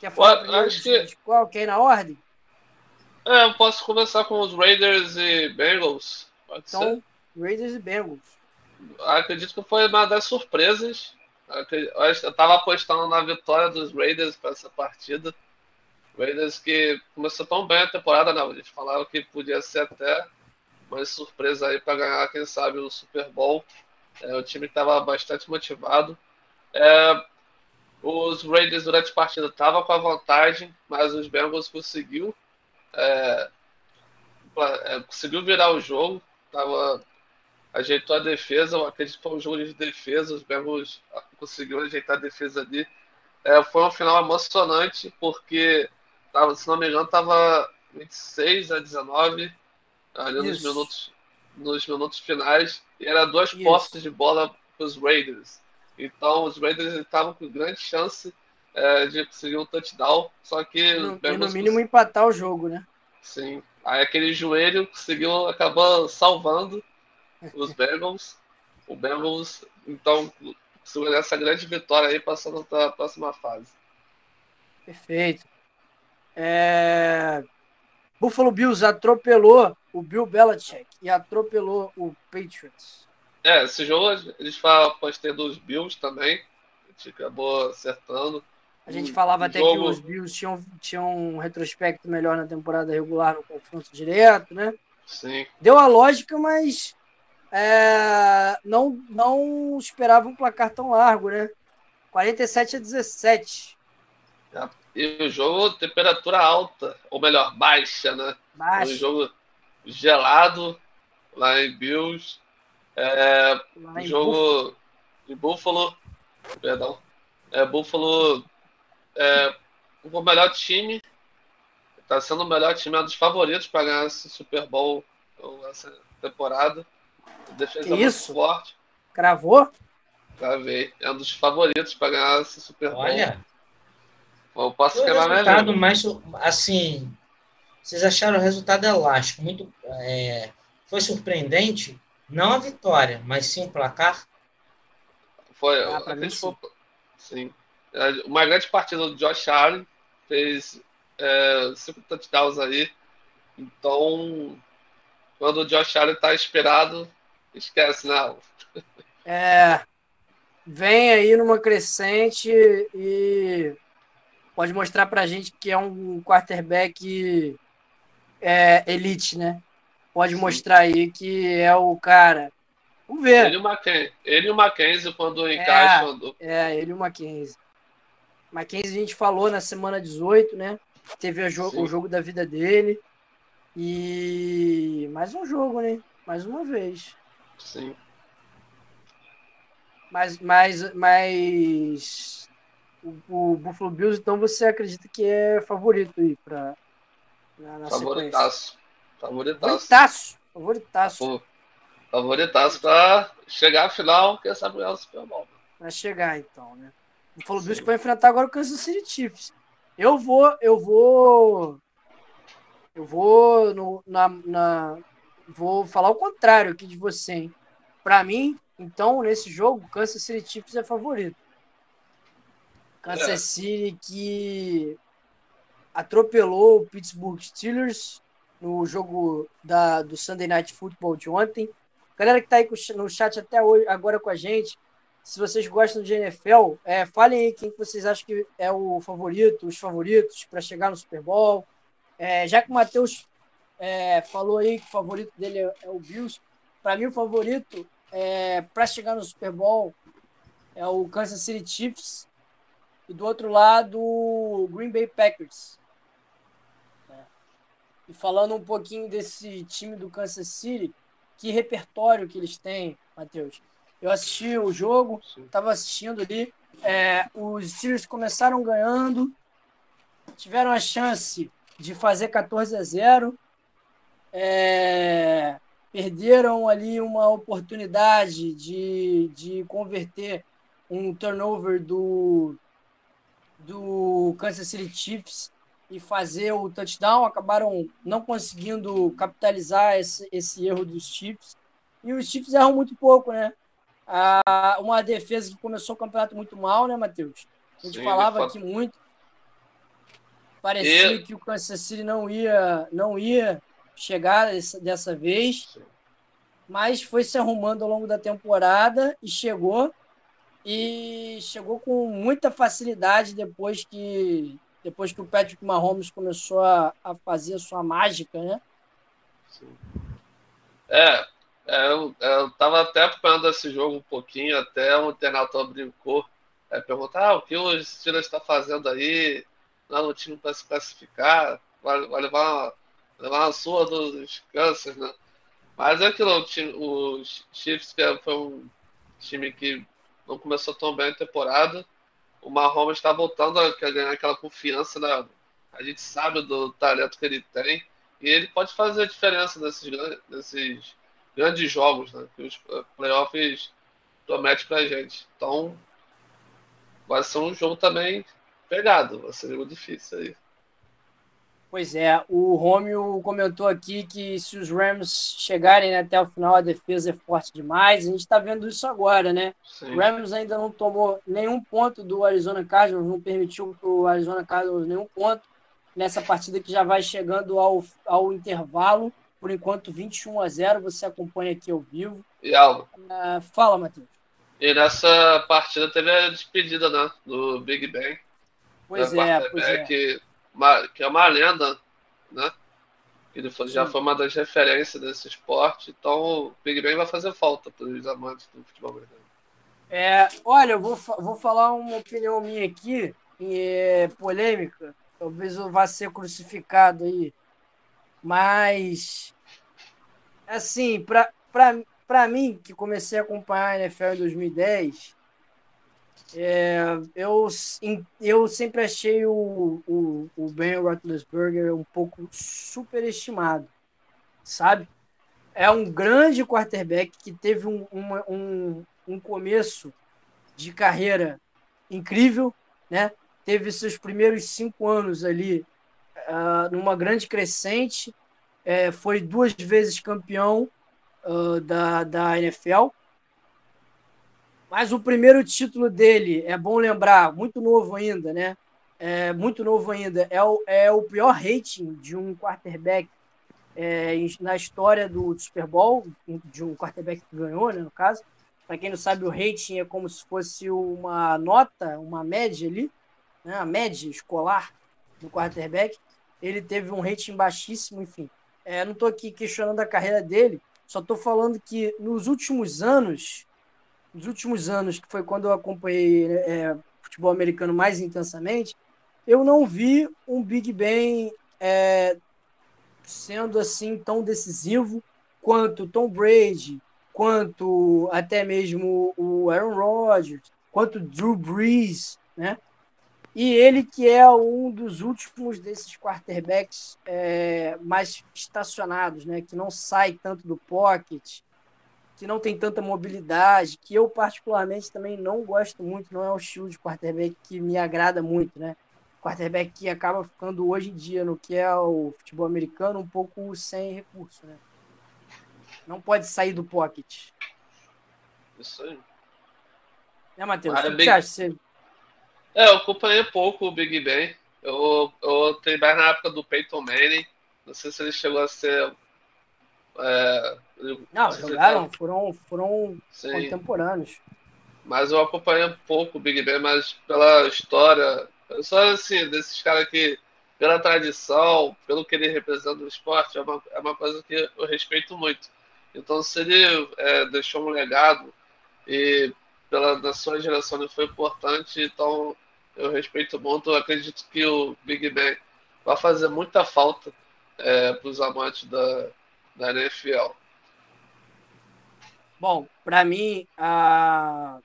Quer falar primeiro que... de qual? Quer ir na ordem?
É, eu posso começar com os Raiders e Bengals. Pode então,
ser. Raiders e Bengals.
Acredito que foi uma das surpresas. Eu estava apostando na vitória dos Raiders para essa partida. Raiders que começou tão bem a temporada, né? Eles falaram que podia ser até uma surpresa aí para ganhar, quem sabe, o Super Bowl. É, o time estava bastante motivado. É, os Raiders durante a partida estavam com a vantagem, mas os Bengals conseguiu é, é, conseguiu virar o jogo, tava, ajeitou a defesa, eu acredito que foi um jogo de defesa, os Bengals conseguiram ajeitar a defesa ali. É, foi um final emocionante, porque, tava, se não me engano, estava 26 a 19 ali nos minutos, nos minutos finais, e era duas Isso. postes de bola para os Raiders. Então, os Raiders estavam com grande chance é, de conseguir um touchdown, só que...
No, e no mínimo empatar o jogo, né?
Sim. Aí aquele joelho conseguiu, acabou salvando os Bengals. O Bengals, então, conseguiu essa grande vitória aí, passando para a próxima fase.
Perfeito. É... Buffalo Bills atropelou o Bill Belichick e atropelou o Patriots.
É, esse jogo eles falam pode ter dos Bills também. A gente acabou acertando.
A gente falava até jogo... que os Bills tinham, tinham um retrospecto melhor na temporada regular no confronto direto, né?
Sim.
Deu a lógica, mas é, não, não esperava um placar tão largo, né? 47 a 17.
É, e o jogo, temperatura alta, ou melhor, baixa, né?
Baixa.
Um jogo gelado lá em Bills. É, lá em jogo Buffalo. de Buffalo. Perdão. É, Buffalo é, o melhor time. Está sendo o melhor time, é um dos favoritos para ganhar esse Super Bowl essa temporada.
Defesa isso? forte. Cravou?
Gravei. É um dos favoritos para ganhar esse Super Bowl. Olha.
Eu posso Foi o resultado mais, assim, vocês acharam o resultado elástico, muito, é, foi surpreendente, não a vitória, mas sim o placar?
Foi, ah, sim. sim. É, uma grande partida do Josh Allen, fez é, cinco touchdowns aí, então quando o Josh Allen está esperado, esquece, não.
É, vem aí numa crescente e pode mostrar para a gente que é um quarterback é, elite, né? Pode Sim. mostrar aí que é o cara. Vamos ver.
Ele e o Mackenzie, ele e o Mackenzie quando encaixam.
É, é, ele e o Mackenzie. Mackenzie a gente falou na semana 18, né? Teve jo o jogo da vida dele. E mais um jogo, né? Mais uma vez.
Sim.
Mas, mas, mas o, o Buffalo Bills, então você acredita que é favorito aí para
na, na Favoritaço.
Favoritaço. Favoritaço.
Favoritaço para chegar à final, quem sabe ganhar o Super Bowl.
Vai chegar então, né? O Buffalo Bills que vai enfrentar agora o Kansas City Chiefs. Eu vou, eu vou eu vou no, na, na, vou falar o contrário aqui de você, hein? Para mim, então, nesse jogo, Kansas City Chiefs é favorito. Kansas é. City que atropelou o Pittsburgh Steelers no jogo da, do Sunday Night Football de ontem. Galera que está aí no chat até hoje, agora com a gente, se vocês gostam de NFL, é, falem aí quem vocês acham que é o favorito, os favoritos para chegar no Super Bowl. É, já que o Matheus é, falou aí que o favorito dele é, é o Bills, para mim o favorito é, para chegar no Super Bowl é o Kansas City Chiefs e do outro lado o Green Bay Packers. É. E falando um pouquinho desse time do Kansas City, que repertório que eles têm, Matheus. Eu assisti o jogo, estava assistindo ali. É, os Steelers começaram ganhando, tiveram a chance de fazer 14 a 0. É, perderam ali uma oportunidade de, de converter um turnover do, do Kansas City Chiefs e fazer o touchdown, acabaram não conseguindo capitalizar esse, esse erro dos Chiefs. E os Chiefs erram muito pouco, né? Ah, uma defesa que começou o campeonato muito mal, né, Matheus? A gente Sim, falava aqui muito. Parecia e... que o Kansas City não ia, não ia chegar dessa, vez, mas foi se arrumando ao longo da temporada e chegou. E chegou com muita facilidade depois que depois que o Patrick Mahomes começou a, a fazer a sua mágica, né?
Sim. É, é eu, eu tava até acompanhando esse jogo um pouquinho, até o internauta brincou, é, perguntar ah, o que o Steelers está fazendo aí, lá no time para se classificar, vai, vai levar, uma, levar uma sua dos Kansas, né? Mas é aquilo, o time, os Chiefs que foi um time que não começou tão bem a temporada. O Mahomes está voltando a ganhar aquela confiança, né? A gente sabe do talento que ele tem e ele pode fazer a diferença nesses, nesses grandes jogos, né? Que os playoffs prometem pra gente. Então, vai ser um jogo também pegado, vai ser muito difícil aí.
Pois é, o Romeo comentou aqui que se os Rams chegarem até o final, a defesa é forte demais. A gente está vendo isso agora, né? Sim. O Rams ainda não tomou nenhum ponto do Arizona Cardinals, não permitiu para o Arizona Cardinals nenhum ponto nessa partida que já vai chegando ao, ao intervalo. Por enquanto, 21 a 0. Você acompanha aqui ao vivo.
E Alvo.
Uh, fala, Matheus.
E nessa partida teve a despedida né, do Big Ben.
Pois é, pois é.
Que, uma, que é uma lenda, né? Ele foi, já foi uma das referências desse esporte, então o Big Ben vai fazer falta para os amantes do futebol americano.
É, olha, eu vou, vou falar uma opinião minha aqui, é, polêmica, talvez eu vá ser crucificado aí, mas, assim, para mim, que comecei a acompanhar a NFL em 2010, é, eu, eu sempre achei o, o, o Ben Roethlisberger um pouco superestimado, sabe? É um grande quarterback que teve um, um, um começo de carreira incrível, né? Teve seus primeiros cinco anos ali uh, numa grande crescente, é, foi duas vezes campeão uh, da, da NFL. Mas o primeiro título dele, é bom lembrar, muito novo ainda, né? É, muito novo ainda, é o, é o pior rating de um quarterback é, na história do Super Bowl, de um quarterback que ganhou, né, no caso. Para quem não sabe, o rating é como se fosse uma nota, uma média ali, né, a média escolar do quarterback. Ele teve um rating baixíssimo, enfim. É, não estou aqui questionando a carreira dele, só estou falando que nos últimos anos, nos últimos anos, que foi quando eu acompanhei é, futebol americano mais intensamente, eu não vi um Big Ben é, sendo assim tão decisivo quanto Tom Brady, quanto até mesmo o Aaron Rodgers, quanto Drew Brees, né? E ele que é um dos últimos desses quarterbacks é, mais estacionados, né? Que não sai tanto do pocket, que não tem tanta mobilidade, que eu particularmente também não gosto muito, não é o estilo de quarterback que me agrada muito, né? Quarterback que acaba ficando hoje em dia no que é o futebol americano um pouco sem recurso, né? Não pode sair do pocket.
Isso aí.
Né, Matheus? O que, Big... você acha? Você...
É, eu acompanhei pouco o Big Ben. Eu, eu tenho mais na época do Peyton Manning. Não sei se ele chegou a ser.
É, não, jogaram, foram, foram contemporâneos.
Mas eu acompanhei um pouco o Big Ben, mas pela história. Sou assim, desses caras que, pela tradição, pelo que ele representa no esporte, é uma, é uma coisa que eu respeito muito. Então, se ele é, deixou um legado e pela da sua geração ele foi importante, então eu respeito muito. Eu acredito que o Big Ben vai fazer muita falta é, para os amantes da, da NFL.
Bom, para mim, a...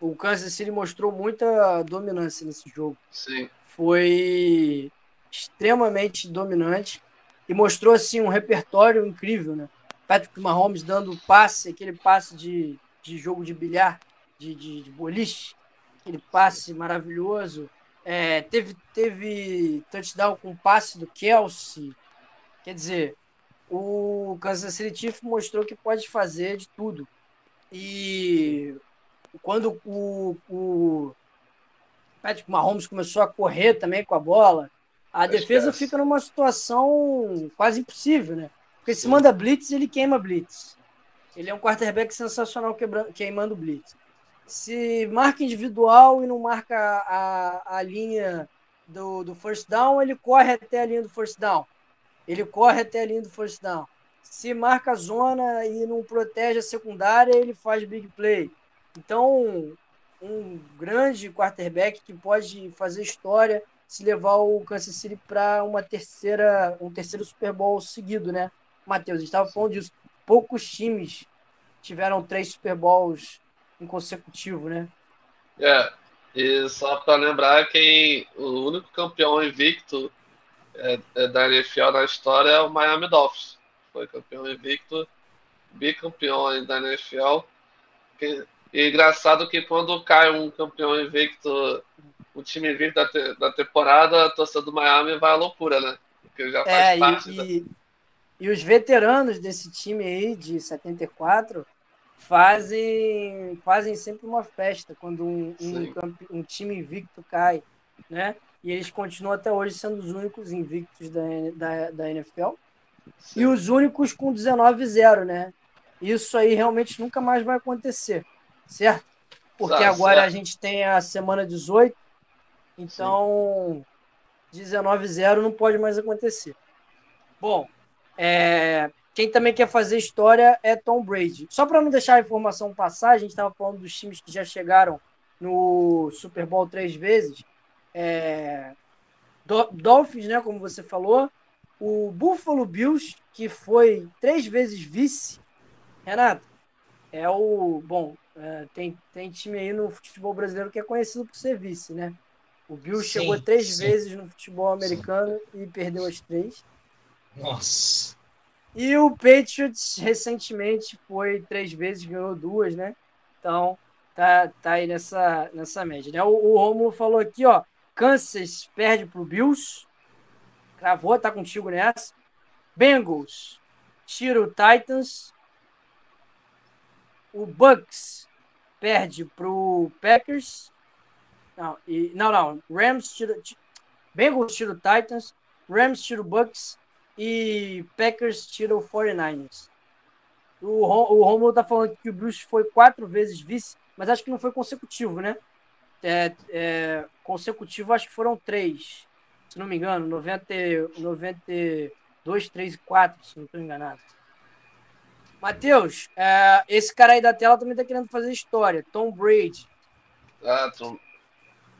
o Kansas City mostrou muita dominância nesse jogo.
Sim.
Foi extremamente dominante e mostrou assim um repertório incrível, né? Patrick Mahomes dando passe, aquele passe de, de jogo de bilhar, de, de, de boliche, aquele passe maravilhoso. É, teve, teve touchdown com passe do Kelsey. Quer dizer, o Kansas City Chiefs mostrou que pode fazer de tudo. E quando o, o Patrick Mahomes começou a correr também com a bola, a defesa fica numa situação quase impossível, né? Porque se manda blitz, ele queima blitz. Ele é um quarterback sensacional quebrando, queimando blitz. Se marca individual e não marca a, a linha do, do first down, ele corre até a linha do first down. Ele corre até a linha do first down. Se marca a zona e não protege a secundária, ele faz big play. Então, um grande quarterback que pode fazer história se levar o Kansas City para uma terceira, um terceiro Super Bowl seguido, né? Matheus, estava falando disso. Poucos times tiveram três Super Bowls em consecutivo, né?
É, e só para lembrar quem o único campeão invicto da NFL na história é o Miami Dolphins. Foi campeão invicto, bicampeão da NFL. E, e engraçado que quando cai um campeão invicto, um time invicto da, te, da temporada, a torcida do Miami vai à loucura, né? Porque já faz é, parte
e,
da...
e, e os veteranos desse time aí, de 74, fazem, fazem sempre uma festa quando um, um, um, time invicto cai, né? E eles continuam até hoje sendo os únicos invictos da, da, da NFL. Sim. E os únicos com 19-0, né? Isso aí realmente nunca mais vai acontecer, certo? Porque agora certo. a gente tem a semana 18, então 19-0 não pode mais acontecer. Bom, é, quem também quer fazer história é Tom Brady. Só para não deixar a informação passar, a gente estava falando dos times que já chegaram no Super Bowl três vezes. É, Dolphins, né, como você falou. O Buffalo Bills, que foi três vezes vice. Renato, é o. Bom, é, tem, tem time aí no futebol brasileiro que é conhecido por ser vice, né? O Bills sim, chegou três sim. vezes no futebol americano sim. e perdeu as três.
Nossa.
E o Patriots recentemente foi três vezes, ganhou duas, né? Então, tá, tá aí nessa, nessa média. Né? O, o Romulo falou aqui, ó. Kansas perde pro Bills. Cravou, tá contigo nessa. Bengals tira o Titans. O Bucks perde pro Packers. Não, e, não, não. Rams tira. Bengals tira o Titans. Rams tira o Bucks. E Packers tira o 49ers. O, o Romulo tá falando que o Bruce foi quatro vezes vice, mas acho que não foi consecutivo, né? É, é, consecutivo, acho que foram três, se não me engano, 90, 92, 3 e 4, se não estou enganado. Matheus, é, esse cara aí da tela também tá querendo fazer história. Tom Brady.
Ah, Tom.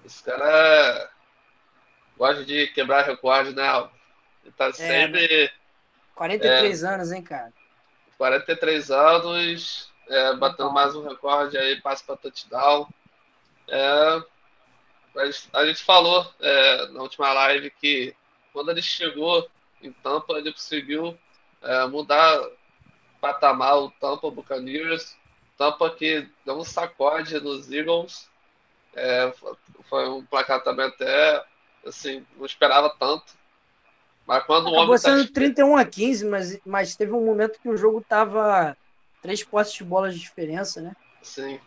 Esse cara gosta de quebrar recorde, né? Ele tá é, sempre.
Né? 43 é, anos, hein, cara?
43 anos, é, batendo mais um recorde aí, passa para touchdown. É, a gente falou é, na última live que quando ele chegou em Tampa, ele conseguiu é, mudar patamar o Tampa Buccaneers. Tampa que deu um sacode nos Eagles. É, foi um placar também até assim, não esperava tanto. Mas quando
Acabou
o homem
sendo tá... 31 a 15, mas, mas teve um momento que o jogo tava três postes de bola de diferença, né?
Sim.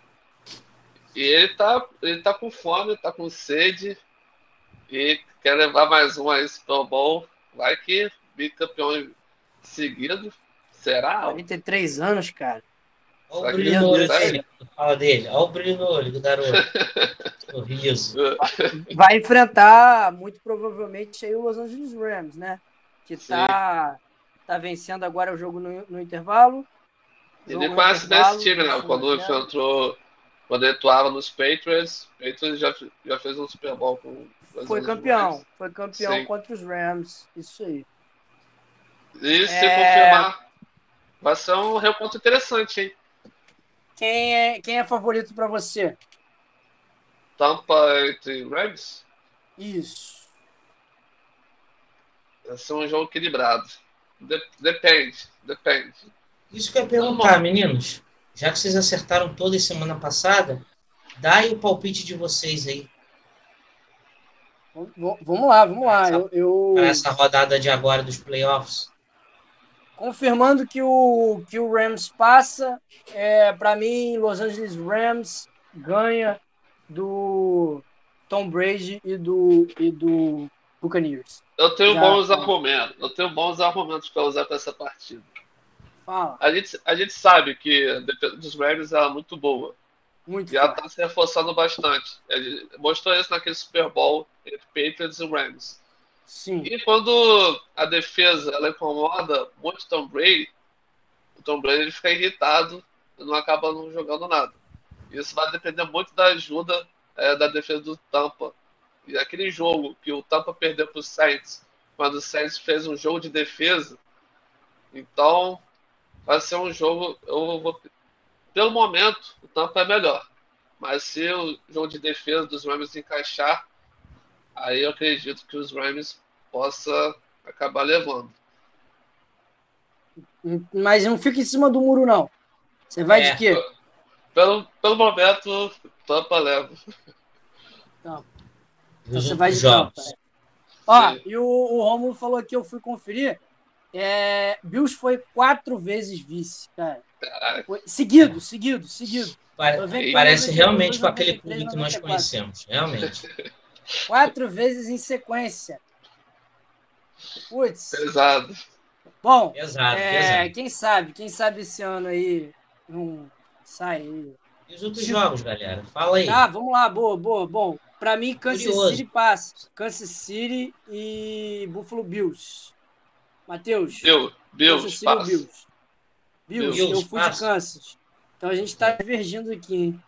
E ele tá, ele tá com fome, tá com sede e quer levar mais um aí Super Bowl. Vai que bicampeão seguido. Será?
43 anos, cara.
Olha o brilho no olho dele. Fala dele. Olha o brilho no olho do garoto. Sorriso.
Vai enfrentar, muito provavelmente, aí o Los Angeles Rams, né? Que tá, tá vencendo agora o jogo no, no intervalo.
Ele conhece desse time, né? Quando ele entrou, quando ele atuava nos Patriots, Patriots já, já fez um Super Bowl com
Foi campeão, foi campeão Sim. contra os Rams, isso aí.
E se é... confirmar, vai ser um reponto interessante, hein?
Quem é, quem é favorito para você?
Tampa entre Rams?
Isso.
Vai ser um jogo equilibrado. depende, depende.
Isso que eu ia perguntar, meninos. Já que vocês acertaram toda semana passada, dá aí o palpite de vocês aí.
Vamos lá, vamos lá. Essa, eu, eu...
essa rodada de agora dos playoffs.
Confirmando que o, que o Rams passa, é, para mim, Los Angeles Rams ganha do Tom Brady e do, e do Buccaneers.
Eu tenho Já, bons argumentos. Eu tenho bons argumentos para usar para essa partida.
Fala.
A gente, a gente sabe que a defesa dos Rams é muito boa.
Muito
e ela está se reforçando bastante. Ele mostrou isso naquele Super Bowl entre Patriots e Rams.
Sim.
E quando a defesa ela incomoda muito Tom Brady, o Tom Brady fica irritado e não acaba não jogando nada. Isso vai depender muito da ajuda é, da defesa do Tampa. E aquele jogo que o Tampa perdeu para o Saints, quando o Saints fez um jogo de defesa, então vai ser um jogo. Eu vou, pelo momento, o Tampa é melhor. Mas se o jogo de defesa dos Rams encaixar, aí eu acredito que os Rams possa acabar levando.
Mas não fica em cima do muro, não. Você vai é. de quê?
Pelo, pelo momento, Tampa leva.
Então, você vai de Tampa. É. Ó, e o, o Romulo falou que eu fui conferir. É, Bills foi quatro vezes vice, cara. Foi, seguido, seguido, seguido.
Pare, 91, parece 92, realmente 93, com aquele clube que nós conhecemos, realmente.
Quatro vezes em sequência. Putz.
Pesado.
Bom,
pesado,
é,
pesado.
quem sabe, quem sabe esse ano aí não sai aí.
E os outros tipo, jogos, galera? Fala aí.
Tá, vamos lá, boa, boa, bom. Para mim, Kansas Curioso. City passa. Kansas City e Buffalo Bills. Matheus.
Eu, Bills,
Bills. Bills, Bills, eu fui passa. de Kansas. Então a gente está divergindo aqui, hein?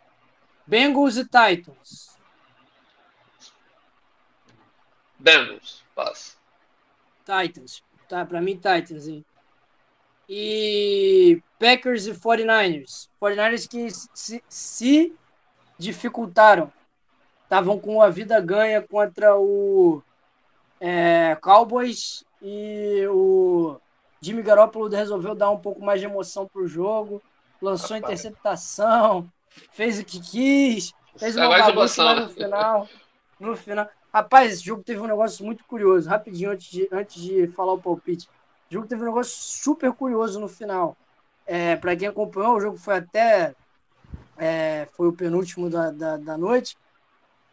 Bengals e Titans.
Bengals, passa.
Titans. Tá, para mim, Titans, hein? E Packers e 49ers. 49ers que se, se dificultaram. Estavam com a vida ganha contra o é, Cowboys e o Jimmy Garoppolo resolveu dar um pouco mais de emoção para o jogo, lançou Rapaz. interceptação. fez o que quis, fez uma bagunça lá no final. No final. Rapaz, esse jogo teve um negócio muito curioso. Rapidinho, antes de, antes de falar o palpite. O jogo teve um negócio super curioso no final. É, para quem acompanhou, o jogo foi até. É, foi o penúltimo da, da, da noite.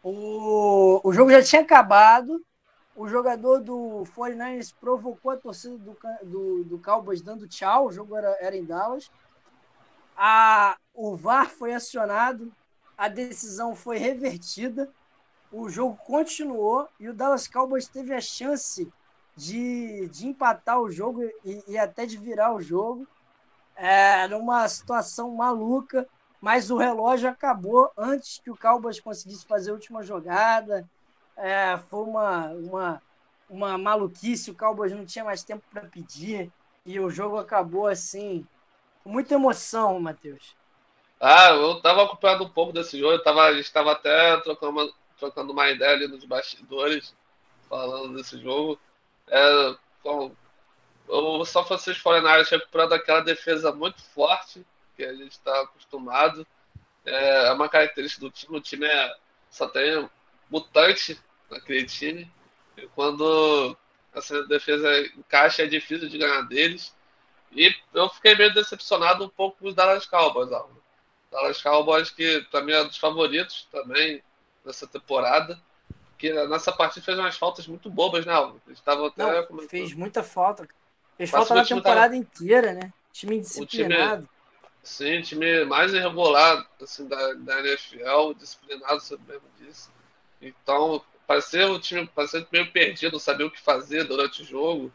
O, o jogo já tinha acabado. O jogador do 49ers provocou a torcida do, do, do Cowboys dando tchau. O jogo era, era em Dallas. A, o VAR foi acionado. A decisão foi revertida. O jogo continuou e o Dallas Cowboys teve a chance de, de empatar o jogo e, e até de virar o jogo. É, numa situação maluca mas o relógio acabou antes que o Cowboys conseguisse fazer a última jogada. É, foi uma, uma, uma maluquice, o Cowboys não tinha mais tempo para pedir e o jogo acabou assim, com muita emoção, Matheus.
Ah, eu estava acompanhando um pouco desse jogo, eu tava, a gente estava até trocando uma, trocando uma ideia ali nos bastidores, falando desse jogo. É, bom, o São Francisco 49ers recuperando aquela defesa muito forte, que a gente está acostumado. É, é uma característica do time. O time é, só tem mutante naquele time. E quando essa defesa encaixa, é difícil de ganhar deles. E eu fiquei meio decepcionado um pouco com os Dallas Cowboys. Dallas Cowboys, que para mim é um dos favoritos também nessa temporada. Que nessa partida fez umas faltas muito bobas, né, Alvo?
Não, fez muita falta. Fez falta na temporada tava... inteira, né? Time indisciplinado.
Sim, time mais irregular assim, da, da NFL, disciplinado, você mesmo disse. Então, parecia o time parecia meio perdido, não sabia o que fazer durante o jogo.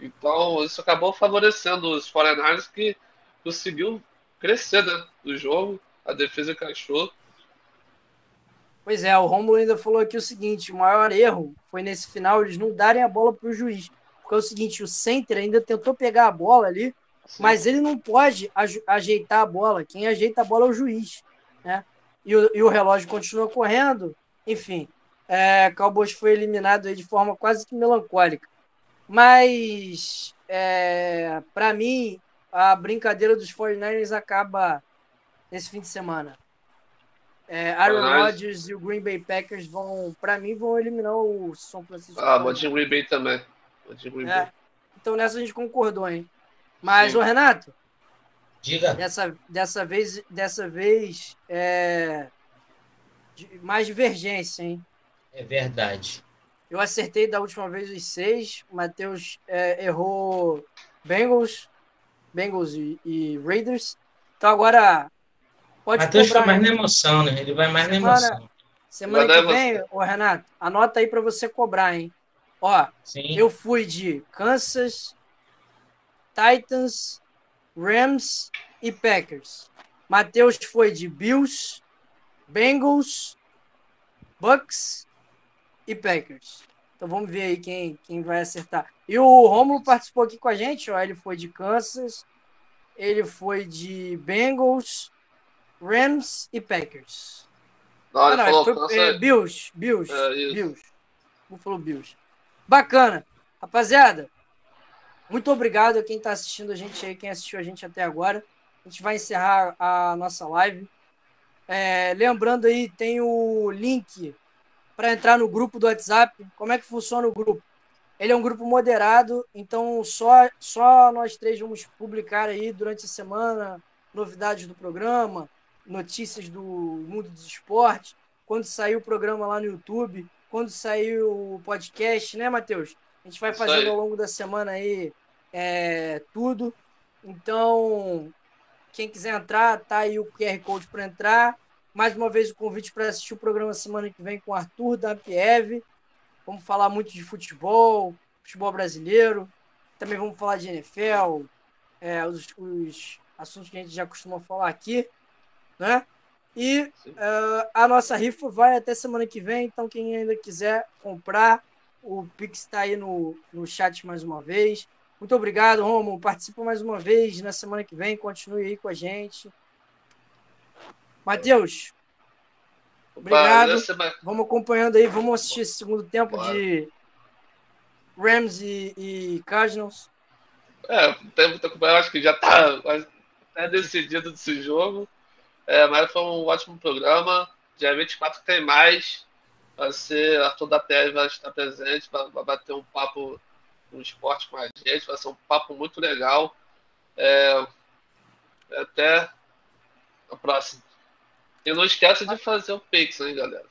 Então, isso acabou favorecendo os 49ers que conseguiu crescer né, no jogo, a defesa encaixou.
Pois é, o Romulo ainda falou aqui o seguinte: o maior erro foi nesse final eles não darem a bola para o juiz. Porque é o seguinte, o center ainda tentou pegar a bola ali, mas ele não pode ajeitar a bola. Quem ajeita a bola é o juiz. Né? E, o, e o relógio continua correndo. Enfim, é, Cowboys foi eliminado de forma quase que melancólica. Mas, é, para mim, a brincadeira dos 49ers acaba nesse fim de semana. É, Aaron Rodgers e o Green Bay Packers vão, para mim, vão eliminar o São Francisco.
Ah, vou de Green Bay também. Green
é, Bay. Então nessa a gente concordou, hein? Mas, o Renato.
Diga.
Dessa, dessa vez, dessa vez é, mais divergência, hein?
É verdade.
Eu acertei da última vez os seis. O Matheus é, errou Bengals, Bengals e, e, Raiders. Então agora
pode Matheus foi mais na emoção, né? Ele vai mais semana, na emoção.
Semana que vem, ô Renato, anota aí para você cobrar, hein? Ó, Sim. eu fui de Kansas, Titans, Rams e Packers. Matheus foi de Bills, Bengals, Bucks e Packers. Então vamos ver aí quem, quem vai acertar. E o Romulo participou aqui com a gente, ó. Ele foi de Kansas, ele foi de Bengals, Rams e Packers.
Não, ah, não, ele foi,
é, Bills, Bills, é, Bills. Bills. Bacana. Rapaziada, muito obrigado a quem está assistindo a gente aí, quem assistiu a gente até agora. A gente vai encerrar a nossa live. É, lembrando aí, tem o link para entrar no grupo do WhatsApp. Como é que funciona o grupo? Ele é um grupo moderado, então só, só nós três vamos publicar aí durante a semana novidades do programa, notícias do mundo dos esportes, quando sair o programa lá no YouTube, quando sair o podcast, né, Matheus? A gente vai fazendo ao longo da semana aí é, tudo. Então, quem quiser entrar, tá aí o QR Code para entrar. Mais uma vez o convite para assistir o programa semana que vem com o Arthur da Piev. Vamos falar muito de futebol, futebol brasileiro. Também vamos falar de NFL, é, os, os, assuntos que a gente já costuma falar aqui, né? E uh, a nossa rifa vai até semana que vem, então quem ainda quiser comprar, o Pix está aí no, no chat mais uma vez. Muito obrigado, Romo. Participa mais uma vez na semana que vem. Continue aí com a gente. Matheus, obrigado. Vamos acompanhando aí. Vamos assistir esse segundo tempo de Rams e, e Cardinals.
É, tem muito acompanhar. Acho que já está é decidido desse jogo. É, mas foi um ótimo programa. Dia 24 tem mais. Vai ser Arthur da Pérez vai estar presente, vai bater um papo no esporte com a gente. Vai ser um papo muito legal. É, até a próxima. E não esqueça de fazer o Pix, hein, galera?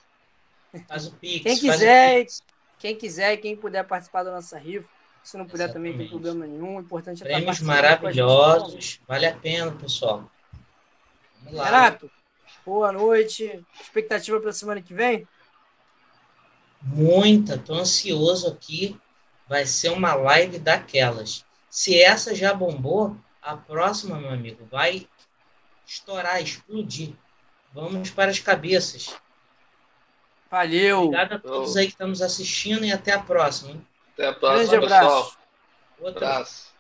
Faz o Pix.
Quem quiser, Pix. quem quiser, quem puder participar da nossa rifa, se não puder Exatamente. também, tem problema nenhum. O importante é
Prêmios estar maravilhosos. Vale a pena, pessoal.
Vamos lá. Renato, boa noite. Expectativa para a semana que vem?
Muita. Tô ansioso aqui. Vai ser uma live daquelas. Se essa já bombou, a próxima, meu amigo, vai estourar, explodir. Vamos para as cabeças.
Valeu.
Obrigado a todos aí que estamos assistindo e até a próxima.
Até a próxima, Grande
abraço.
pessoal. Outro. abraço.